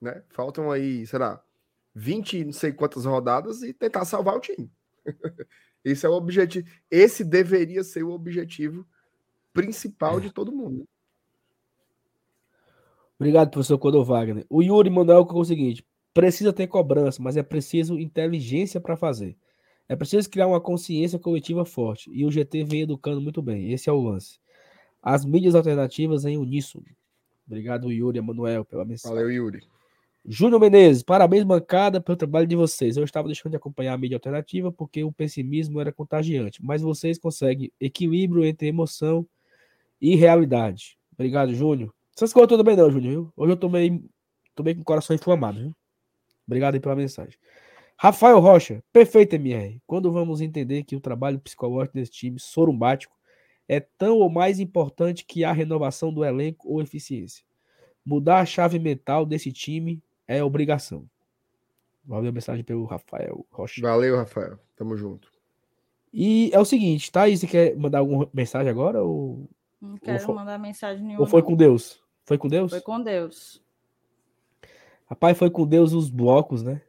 S2: Né? Faltam aí, sei lá, 20, não sei quantas rodadas e tentar salvar o time. Esse é o objetivo. Esse deveria ser o objetivo principal de todo mundo.
S1: Obrigado, professor Codô Wagner. O Yuri Manuel colocou o seguinte: precisa ter cobrança, mas é preciso inteligência para fazer. É preciso criar uma consciência coletiva forte. E o GT vem educando muito bem. Esse é o lance. As mídias alternativas em uníssono. Obrigado, Yuri Emanuel, pela mensagem.
S2: Valeu, Yuri.
S1: Júnior Menezes, parabéns, bancada, pelo trabalho de vocês. Eu estava deixando de acompanhar a mídia alternativa porque o pessimismo era contagiante, mas vocês conseguem equilíbrio entre emoção e realidade. Obrigado, Júnior. Essas coisas tudo bem não, Júnior, Hoje eu tomei, tomei com o coração inflamado, viu? Obrigado aí pela mensagem. Rafael Rocha, perfeito, MR. Quando vamos entender que o trabalho psicológico desse time sorumbático é tão ou mais importante que a renovação do elenco ou eficiência? Mudar a chave mental desse time é obrigação. Valeu a mensagem pelo Rafael Rocha.
S2: Valeu, Rafael. Tamo junto.
S1: E é o seguinte, tá? Você quer mandar alguma mensagem agora? Ou...
S3: Não quero ou mandar mensagem nenhuma.
S1: Ou foi com Deus? Foi com Deus?
S3: Foi com Deus.
S1: Rapaz, foi com Deus os blocos, né?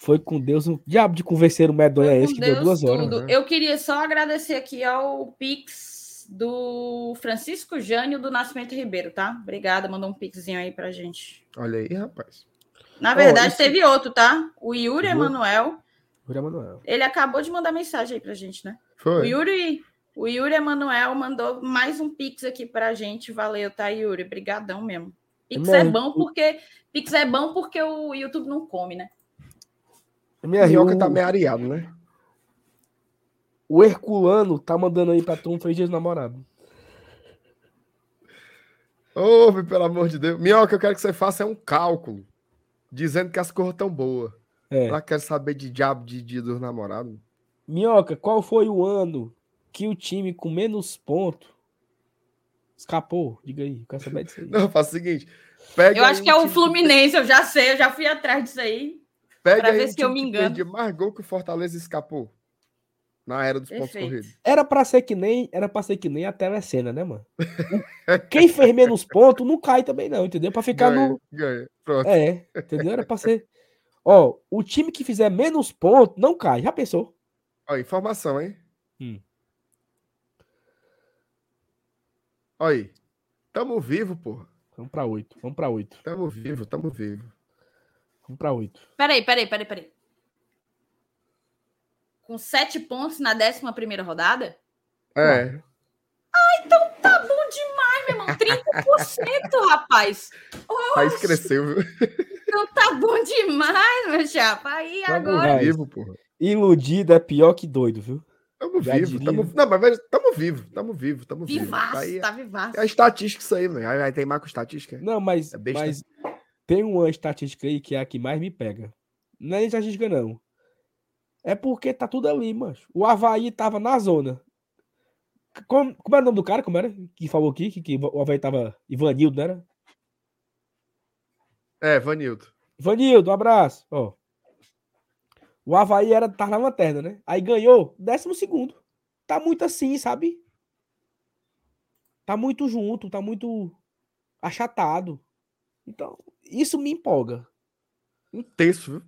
S1: Foi com Deus. Um diabo de convencer o medonha é esse que Deus deu duas horas.
S3: Né? Eu queria só agradecer aqui ao Pix do Francisco Jânio do Nascimento Ribeiro, tá? Obrigada, mandou um pixinho aí pra gente.
S2: Olha aí, rapaz.
S3: Na verdade, oh, esse... teve outro, tá? O Yuri Emanuel.
S1: Yuri Emanuel.
S3: Ele acabou de mandar mensagem aí pra gente, né?
S2: Foi.
S3: O Yuri, o Yuri Emanuel mandou mais um pix aqui pra gente. Valeu, tá, Yuri? Obrigadão mesmo. Pix é bom porque Pix é bom porque o YouTube não come, né?
S2: Minha rioca tá meio areado, né?
S1: O Herculano tá mandando aí pra tu um feliz dia namorado.
S2: Ouve, pelo amor de Deus. Minhoca, eu quero que você faça um cálculo dizendo que as cores tão boas. É. Ela quer saber de diabo de dia dos namorados.
S1: Minhoca, qual foi o ano que o time com menos ponto escapou? Diga aí, quero saber disso aí.
S2: Não, faz o seguinte.
S3: eu acho que é o Fluminense, eu já sei, eu já fui atrás disso aí.
S2: Pega pra ver se eu me engano. Que mais gol que o Fortaleza escapou na era dos Perfeito. pontos corridos.
S1: Era para ser que nem, era para ser que nem a telecena, né, mano? Quem fez menos pontos não cai também não, entendeu? Para ficar
S2: ganha,
S1: no
S2: ganha. Pronto.
S1: É, entendeu? Era para ser Ó, o time que fizer menos pontos não cai. Já pensou?
S2: Ó, informação, hein?
S1: Hum.
S2: Olha aí. Tamo vivo, porra.
S1: Vamos para oito. Vamos para oito.
S2: Tamo vivo, tamo vivo.
S1: Vamos para oito.
S3: Peraí, peraí, peraí, peraí. Com sete pontos na décima primeira rodada?
S2: É.
S3: Ah, então tá bom demais, meu irmão. 30%, rapaz.
S2: O país cresceu, viu?
S3: Então tá bom demais, meu chapa. Aí
S2: tamo
S3: agora.
S2: Vivo, porra.
S1: Iludido é pior que doido, viu?
S2: Tamo Já vivo, tamo... Não, mas tamo vivo, tamo vivo, tamo vivo.
S3: Vivaço, tá, tá vivaço.
S2: É a estatística isso aí, velho. Aí tem mais com estatística.
S1: Não, mas, é mas tem uma estatística aí que é a que mais me pega. Não é estatística, não. É porque tá tudo ali, mas O Havaí tava na zona. Como, como era o nome do cara? Como era? Que falou aqui que, que o Havaí tava. Ivanildo, não era?
S2: É, Vanildo.
S1: Vanildo, um abraço. Ó. O Havaí era, tava na lanterna, né? Aí ganhou, décimo segundo. Tá muito assim, sabe? Tá muito junto, tá muito achatado. Então, isso me empolga.
S2: Um terço, viu?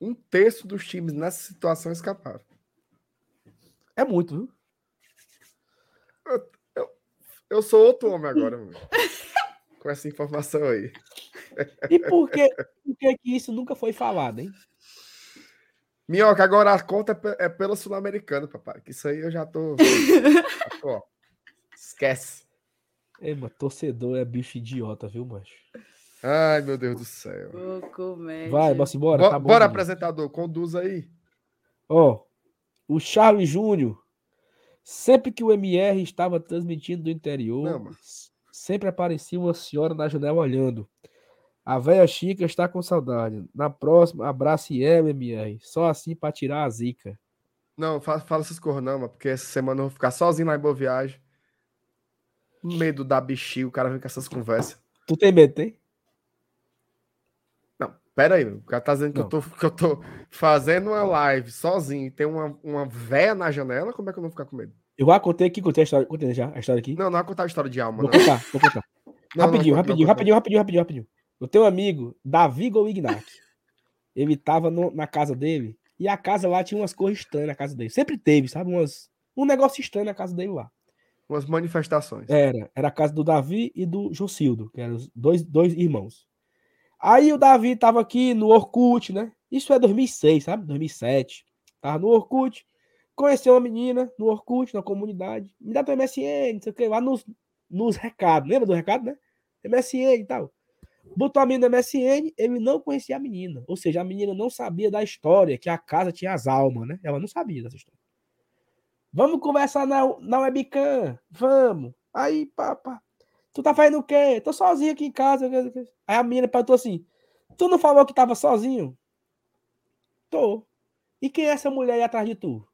S2: Um terço dos times nessa situação escaparam.
S1: É muito, viu?
S2: Eu, eu, eu sou outro homem agora, mano. com essa informação aí.
S1: E por que, por que, que isso nunca foi falado, hein?
S2: Minhoca, agora a conta é, é pela Sul-Americana, papai. Que isso aí eu já tô. Ó, esquece.
S1: Ei, mano, torcedor é bicho idiota, viu, macho?
S2: Ai, meu Deus do céu.
S1: Vai, bora embora.
S2: Bo tá bom, bora, apresentador, conduz aí.
S1: Ó, o Charles Júnior, sempre que o MR estava transmitindo do interior, Não, sempre aparecia uma senhora na janela olhando. A velha Chica está com saudade. Na próxima, abrace ela, MR. Só assim para tirar a zica.
S2: Não, fala, fala essas coisas não, mano, porque essa semana eu vou ficar sozinho lá em Boa Viagem. Medo da bichinho, o cara vem com essas conversas.
S1: Tu tem medo, tem?
S2: Não, Pera aí, o cara tá dizendo que eu, tô, que eu tô fazendo uma live sozinho e tem uma, uma véia na janela, como é que eu não vou ficar com medo?
S1: Eu já contei aqui, contei a história, contei já a história aqui.
S2: Não, não vai contar a história de alma,
S1: Vou
S2: não.
S1: contar, vou contar.
S2: Não,
S1: rapidinho,
S2: não,
S1: rapidinho,
S2: não,
S1: rapidinho, rapidinho, rapidinho, rapidinho. Eu tenho um amigo, Davi Golignac. Ele tava no- na casa dele e a casa lá tinha umas coisas estranhas na casa dele. Sempre teve, sabe? Umas, um negócio estranho na casa dele lá.
S2: Umas manifestações.
S1: Era, era a casa do Davi e do Jocildo, que eram os dois, dois irmãos. Aí o Davi tava aqui no Orkut, né? Isso é 2006, sabe? 2007. Tava no Orkut, conheceu uma menina no Orkut, na comunidade. Me dá teu MSN, não sei o que, lá nos, nos recados. Lembra do recado, né? MSN e tal. Botou a menina no MSN, ele não conhecia a menina. Ou seja, a menina não sabia da história, que a casa tinha as almas, né? Ela não sabia dessa história. Vamos conversar na, na webcam? Vamos. Aí, pá. Tu tá fazendo o quê? Tô sozinho aqui em casa. Aí a menina perguntou assim: Tu não falou que tava sozinho? Tô. E quem é essa mulher aí atrás de tu?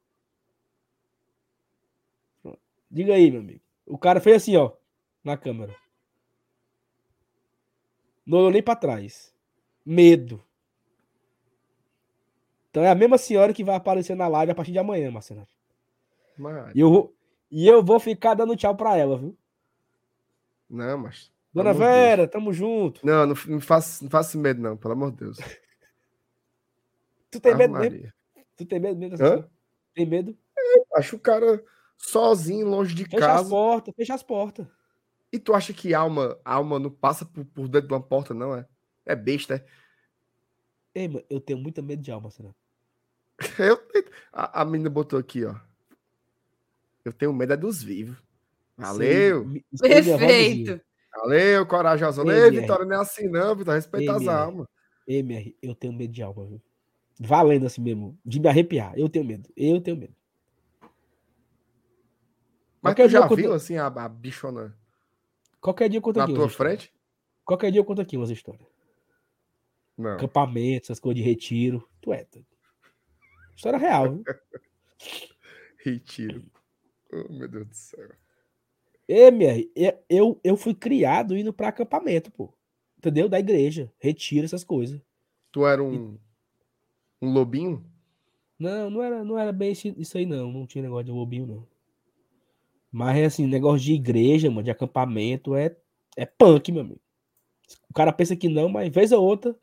S1: Diga aí, meu amigo. O cara fez assim, ó, na câmera. Não olhou nem pra trás. Medo. Então é a mesma senhora que vai aparecer na live a partir de amanhã, Marcelo. E eu vou, e eu vou ficar dando tchau pra ela, viu?
S2: Não, mas.
S1: Dona Vera, tamo junto.
S2: Não, não, não faça, não faça medo, não, pelo amor de Deus.
S1: Tu tem medo mesmo? Tu tem medo mesmo?
S2: Hã?
S1: Tem medo?
S2: Acho o cara sozinho, longe de
S1: Fecha as
S2: casa.
S1: portas, fecha as portas.
S2: E tu acha que alma, alma não passa por, por dentro de uma porta, não, é? É besta, é?
S1: Ei, mano, eu tenho muito medo de alma, Marcelo.
S2: Eu, a, a menina botou aqui, ó. Eu tenho medo é dos vivos. Valeu!
S1: Gil.
S3: Perfeito.
S2: Valeu, corajosão.
S1: Ei.
S2: Vitória, não é assim não, Vitória. Respeita
S1: Ei,
S2: as
S1: MR.
S2: almas.
S1: MR, eu tenho medo de alma, viu? Valendo assim mesmo. De me arrepiar. Eu tenho medo. Eu tenho medo.
S2: Mas
S1: Qualquer
S2: tu já
S1: dia eu
S2: viu,
S1: conto-
S2: assim, a, a bichona
S1: Qualquer dia eu conto
S2: na
S1: aqui.
S2: tua
S1: umas histórias.
S2: frente?
S1: Qualquer dia eu conto aqui umas histórias.
S2: Não.
S1: Acampamento, essas coisas de retiro. Tu é. doido. História real, viu?
S2: Retiro. Oh, meu Deus do céu.
S1: MR, eu, eu, eu fui criado indo pra acampamento, pô. Entendeu? Da igreja. Retiro, essas coisas.
S2: Tu era um, um lobinho?
S1: Não, não era, não era bem isso aí, não. Não tinha negócio de lobinho, não. Mas é assim, negócio de igreja, mano, de acampamento, é, é punk, meu amigo. O cara pensa que não, mas vez ou outra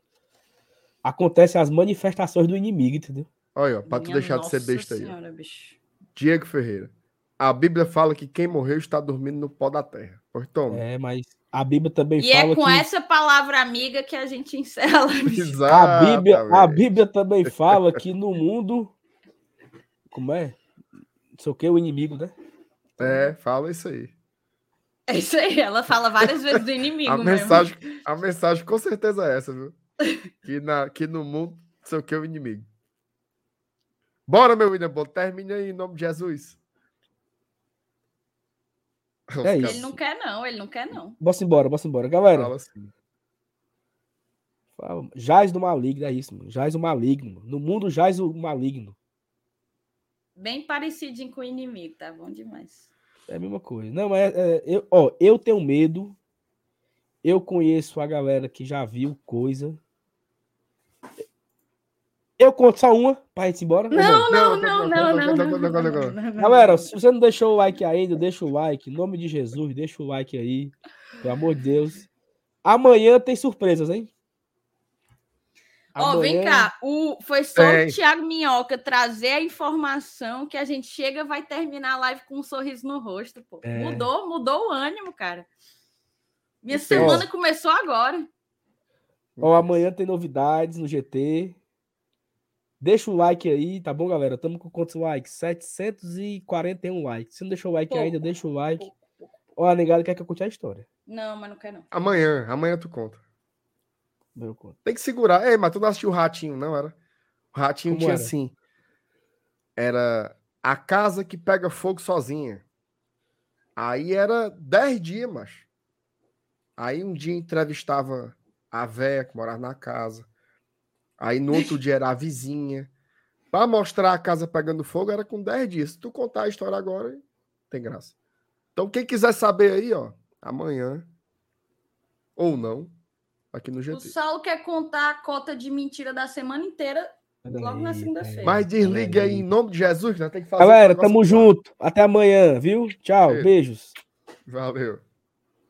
S1: acontece as manifestações do inimigo, entendeu?
S2: Olha, ó, pra tu
S3: Minha
S2: deixar de ser besta aí.
S3: Senhora, bicho.
S2: Diego Ferreira. A Bíblia fala que quem morreu está dormindo no pó da terra. Pois toma.
S1: É, mas a Bíblia também
S3: E é
S1: fala
S3: com
S1: que
S3: essa palavra amiga que a gente encerra.
S1: a Bíblia, a. Bíblia também fala que no mundo como é? Não sei o que, o inimigo, né?
S2: É, fala isso aí.
S3: É isso aí, ela fala várias vezes do inimigo
S2: A
S3: mesmo.
S2: mensagem, a mensagem com certeza é essa, viu? Que, na, que no mundo, não sei o que, é o inimigo. Bora, meu William Bom, termina aí em nome de Jesus.
S1: É isso.
S3: Ele não quer, não, ele não quer, não.
S1: Bora embora, bora embora. Galera,
S2: Fala assim.
S1: fala, jaz do maligno, é isso, mano. Jaz o maligno. No mundo jaz o maligno.
S3: Bem parecidinho com o inimigo, tá bom demais.
S1: É a mesma coisa. Não, é, é- eu, ó, eu tenho medo. Eu conheço a galera que já viu coisa. Eu conto só uma pra gente ir embora.
S3: Não,
S2: não,
S3: não, não,
S2: não.
S1: Galera, se você não deixou o like ainda, deixa o like. Em nome de Jesus, deixa o like aí. Pelo amor de Deus. Amanhã tem surpresas, hein?
S3: Ó, oh,
S1: vem
S3: cá. O, foi só
S2: é.
S3: o Thiago Minhoca trazer a informação que a gente chega vai terminar a live com um sorriso no rosto, pô.
S1: É.
S3: Mudou, mudou o ânimo, cara. Minha
S2: então,
S3: semana começou agora.
S1: Ó, amanhã tem novidades no GT. Deixa o like aí, tá bom, galera? Tamo com quantos likes? 741 likes. Se não deixou o like
S3: Pouco,
S1: ainda, deixa o like.
S3: pouco, pouco.
S1: Ó, a negada quer que eu conte a história.
S3: Não, mas não quer não.
S2: Amanhã, amanhã tu conta.
S1: Meu conto.
S2: Tem que segurar. Ei, mas tu não assistiu o Ratinho, não era? O Ratinho
S1: Como
S2: tinha
S1: era?
S2: assim. Era a casa que pega fogo sozinha. Aí era 10 dias, macho. Aí um dia entrevistava a véia que morava na casa. Aí no outro dia era a vizinha. Pra mostrar a casa pegando fogo era com 10 dias. Se tu contar a história agora, tem graça. Então quem quiser saber aí, ó, amanhã ou não, aqui no
S3: O
S2: GT.
S3: Saulo quer contar a cota de mentira da semana inteira logo na segunda-feira.
S2: Mas desliga aí em nome de Jesus, que nós temos que fazer.
S1: Galera, tamo junto. Até amanhã, viu? Tchau,
S2: Cheiro.
S1: beijos.
S2: Valeu.